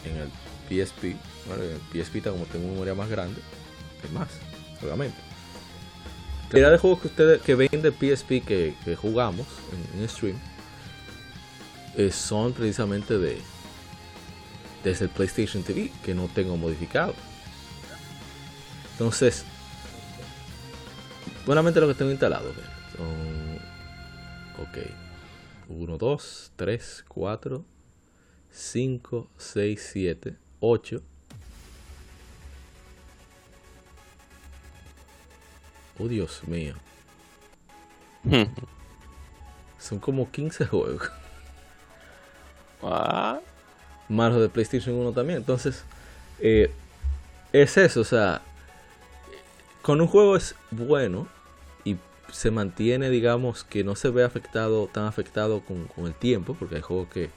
en, el PSP. Bueno, en el PSP, como tengo memoria más grande, es más, obviamente. La cantidad de juegos que ustedes que ven de PSP que, que jugamos en, en stream eh, son precisamente de desde el PlayStation TV que no tengo modificado. Entonces, buenamente lo que tengo instalado son, ok, 1, 2, 3, 4, 5, 6, 7, 8. Oh Dios mío. Son como 15 juegos. Ah, Más los de PlayStation 1 también. Entonces, eh, es eso. O sea, con un juego es bueno y se mantiene, digamos, que no se ve afectado, tan afectado con, con el tiempo, porque hay juegos que,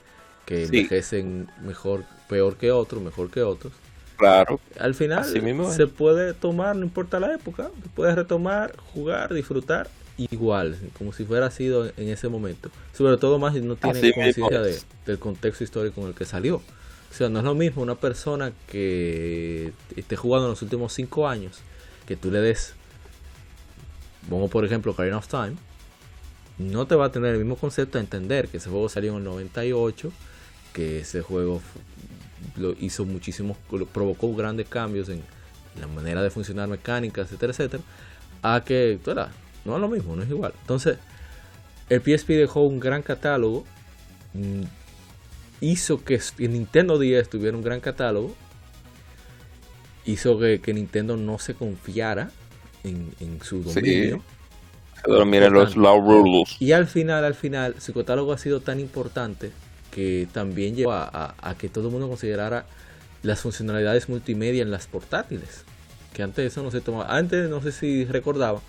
que Sí. envejecen mejor, peor que otros, mejor que otros. Claro. Al final Así mismo se puede tomar, no importa la época, se puede retomar, jugar, disfrutar igual, como si fuera sido en ese momento. Sobre todo más si no tiene conciencia de- del contexto histórico en el que salió. O sea, no es lo mismo una persona que esté jugando en los últimos cinco años, que tú le des, pongo por ejemplo Ocarina of Time, no te va a tener el mismo concepto de entender que ese juego salió en el 98, que ese juego lo hizo muchísimos, lo- provocó grandes cambios en la manera de funcionar mecánica, etcétera, etcétera, a que, ¿verdad? no es lo mismo, no es igual. Entonces, el PSP dejó un gran catálogo, mm, hizo que el Nintendo 10 tuviera un gran catálogo, hizo que, que Nintendo no se confiara en, en su Sí. dominio. Pero miren los Rules. Y al final, al final, su catálogo ha sido tan importante que también llevó a, que todo el mundo considerara las funcionalidades multimedia en las portátiles. Que antes eso no se tomaba. Antes, no sé si recordaba,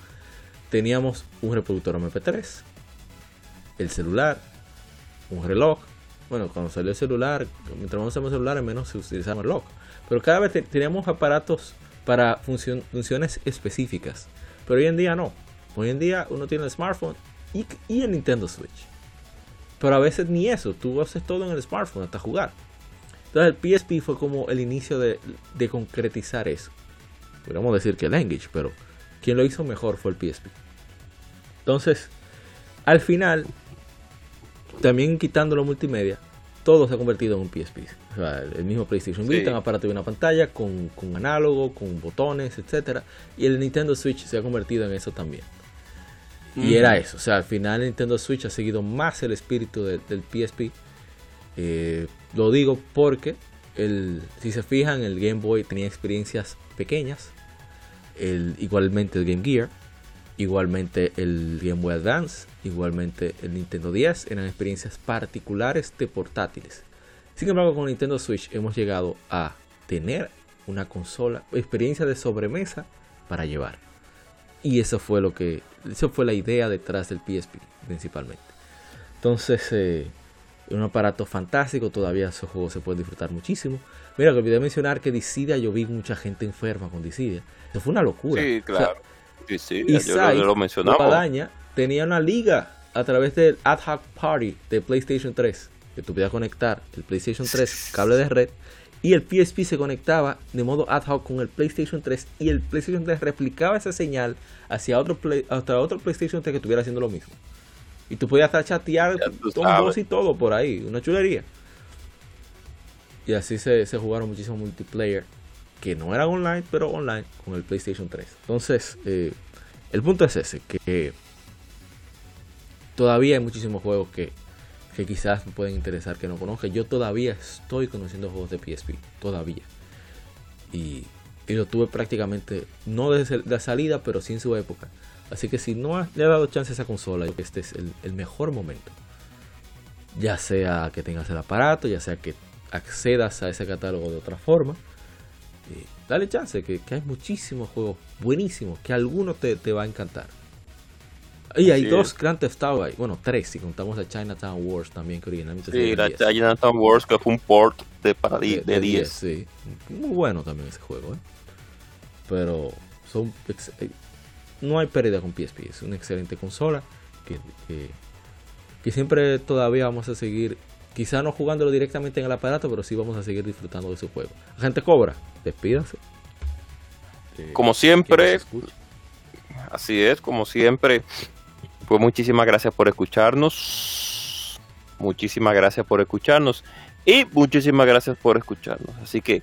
teníamos un reproductor MP3, el celular, un reloj. Bueno, cuando salió el celular, mientras más usamos celulares, menos se utilizaba el reloj. Pero cada vez te- teníamos aparatos para funciones específicas. Pero hoy en día no. Hoy en día uno tiene el smartphone y, y el Nintendo Switch. Pero a veces ni eso, tú haces todo en el smartphone hasta jugar. Entonces el PSP fue como el inicio de, de concretizar eso. Podríamos decir que el Engage, pero quien lo hizo mejor fue el PSP. Entonces, al final, también quitando lo multimedia, todo se ha convertido en un PSP. O sea, el mismo PlayStation Vita, Sí. un aparato de una pantalla con, con análogo, con botones, etcétera Y el Nintendo Switch se ha convertido en eso también. Y era eso, o sea, al final Nintendo Switch ha seguido más el espíritu de- del PSP. Eh, lo digo porque, el, si se fijan, el Game Boy tenía experiencias pequeñas. El, igualmente el Game Gear, igualmente el Game Boy Advance, igualmente el Nintendo 10, eran experiencias particulares de portátiles. Sin embargo, con Nintendo Switch hemos llegado a tener una consola, experiencia de sobremesa para llevar. Y eso fue lo que, eso fue la idea detrás del PSP principalmente. Entonces, eh, un aparato fantástico, todavía esos juegos se pueden disfrutar muchísimo. Mira, que olvidé mencionar que Dissidia, yo vi mucha gente enferma con Dissidia. Eso fue una locura. Sí, O sea, claro. Sí, sí, y yo lo, mencionaba. Guadaña, tenía una liga a través del Ad Hoc Party de PlayStation 3. Que tú podías conectar el PlayStation 3 cable de red. Y el PSP se conectaba de modo ad hoc con el PlayStation 3. Y el PlayStation 3 replicaba esa señal hacia otro, play, hasta otro PlayStation 3 que estuviera haciendo lo mismo. Y tú podías estar chatear con voz y todo por ahí. Una chulería. Y así se, se jugaron muchísimos multiplayer. Que no eran online, pero online con el PlayStation 3. Entonces, eh, el punto es ese, que todavía hay muchísimos juegos que, que quizás me pueden interesar que no conozca. Yo todavía estoy conociendo juegos de PSP, todavía. Y, y lo tuve prácticamente, no desde la salida, pero sí en su época. Así que si no le ha dado chance a esa consola, yo que este es el, mejor momento. Ya sea que tengas el aparato, ya sea que accedas a ese catálogo de otra forma. Y dale chance, que, que hay muchísimos juegos buenísimos, que alguno te, te va a encantar. Y hay Así dos es. Grand Theft Auto, bueno, tres si contamos a Chinatown Wars también, que originalmente Sí, la en 10. Jonathan Wars, que fue un port de, para de, de de 10. 10, sí. Muy bueno también ese juego, ¿eh? Pero son eh, no hay pérdida con PSP, es una excelente consola que, que, que siempre todavía vamos a seguir, quizá no jugándolo directamente en el aparato, pero sí vamos a seguir disfrutando de su juego. Gente Cobra, despídase. Eh, Como que siempre. Así es, como siempre. Pues muchísimas gracias por escucharnos. Muchísimas gracias por escucharnos. Y muchísimas gracias por escucharnos. Así que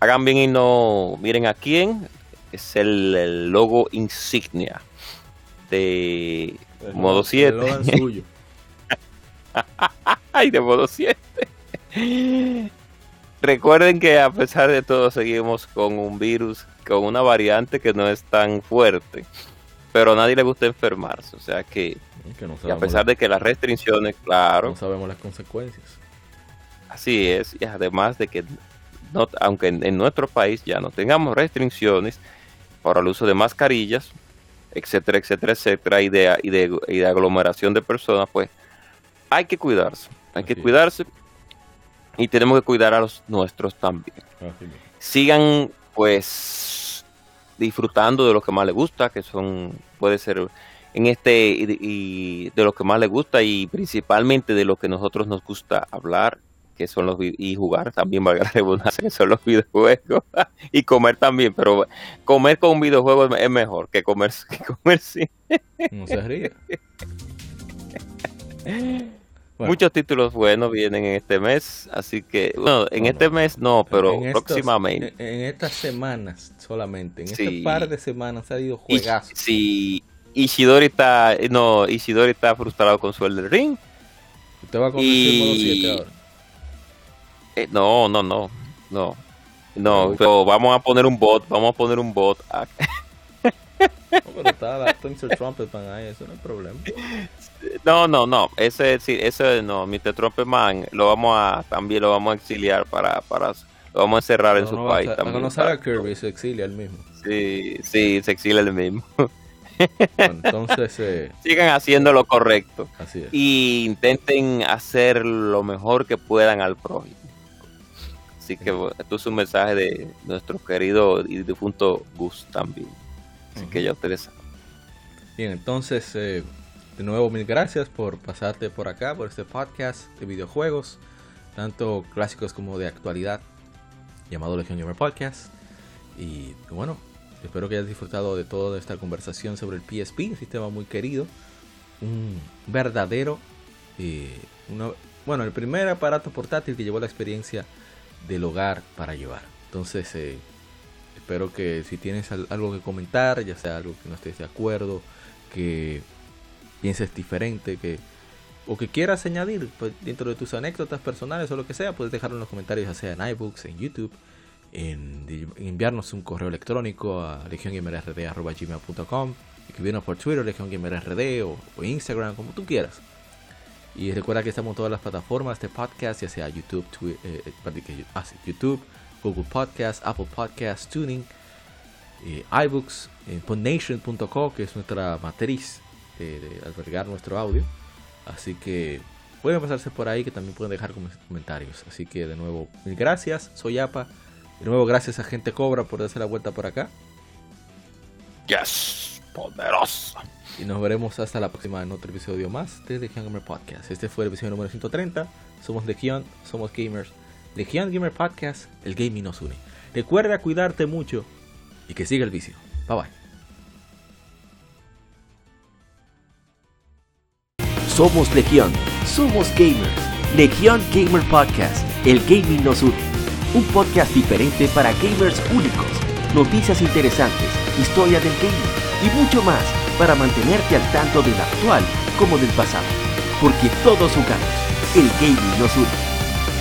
hagan bien y no miren a quién. Es el, el logo insignia de modo El 7. eslogan suyo. Ay, de modo 7. Recuerden que a pesar de todo seguimos con un virus, con una variante que no es tan fuerte. Pero a nadie le gusta enfermarse. O sea que, Que no y a pesar la- de que las restricciones, claro, no sabemos las consecuencias. así es, y además de que, no, aunque en, en nuestro país ya no tengamos restricciones para el uso de mascarillas, etcétera, etcétera, etcétera, y de, y de, y de aglomeración de personas, pues hay que cuidarse, hay que es. cuidarse y tenemos que cuidar a los nuestros también. Sigan pues disfrutando de lo que más les gusta, que son, puede ser en este y, y de lo que más les gusta y principalmente de lo que nosotros nos gusta hablar, que son los y jugar también, valga la redundancia, que son los videojuegos y comer también, pero comer con un videojuego es- es mejor que comer, que comer sin. No se ríe. Bueno, Muchos títulos buenos vienen en este mes, así que, bueno, en este mes no, pero en estos- próximamente. En, en estas semanas solamente, en Sí. este par de semanas ha habido Y- juegazos. Si Ishidori está, no, Ishidori está frustrado con su Elden Ring. Usted va a y- modo 7 ahora. Eh, no, no, no, no. No, pero vamos a poner un bot, vamos a poner un bot. a- No, pero está la Mr. Trumpetman ahí, eso no es problema. No, no, no, ese sí, ese no, Mr. Trumpetman lo vamos a, también lo vamos a exiliar para, para, lo vamos a encerrar en No, su no a país sa- también. Cuando salga Kirby se exilia el mismo. Sí, sí, se exilia el mismo. Entonces, eh, Sigan haciendo lo correcto. así es. y intenten hacer lo mejor que puedan al prójimo. Así que esto es un mensaje de nuestro querido y difunto Gus también. Así que ya saben. Bien, entonces, eh, de nuevo, mil gracias por pasarte por acá, por este podcast de videojuegos, tanto clásicos como de actualidad, llamado Legion Gamer Podcast. Y bueno, espero que hayas disfrutado de toda esta conversación sobre el PSP, un sistema muy querido, un verdadero, eh, una- bueno, el primer aparato portátil que llevó la experiencia del hogar para llevar. Entonces, eh, espero que si tienes al- algo que comentar, ya sea algo que no estés de acuerdo, que pienses diferente, que o que quieras añadir pues, dentro de tus anécdotas personales o lo que sea, puedes dejarlo en los comentarios, ya sea en iBooks, en YouTube, enviarnos un correo electrónico a legiongamerrd.com, escribirnos por Twitter, legiongamerrd o, o Instagram, como tú quieras. Y recuerda que estamos en todas las plataformas de podcast, ya sea YouTube, Twi- eh, eh, ah, YouTube, Google Podcast, Apple Podcast, Tuning, eh, iBooks, podnation.co, que es nuestra matriz de, de albergar nuestro audio. Así que pueden pasarse por ahí, que también pueden dejar com- comentarios. Así que de nuevo, mil gracias, soy Apa. De nuevo, gracias a Gente Cobra por darse la vuelta por acá. Yes, poderosa. Y nos veremos hasta la próxima en otro episodio más de Legion Gamer Podcast. Este fue el episodio número 130. Somos Legion, somos gamers. Legion Gamer Podcast, el gaming nos une. Recuerda cuidarte mucho y que siga el vicio. Bye bye. Somos Legión, somos gamers. Legión Gamer Podcast, el gaming nos une. Un podcast diferente para gamers únicos, noticias interesantes, historia del gaming y mucho más para mantenerte al tanto del actual como del pasado. Porque todos jugamos, el gaming nos une.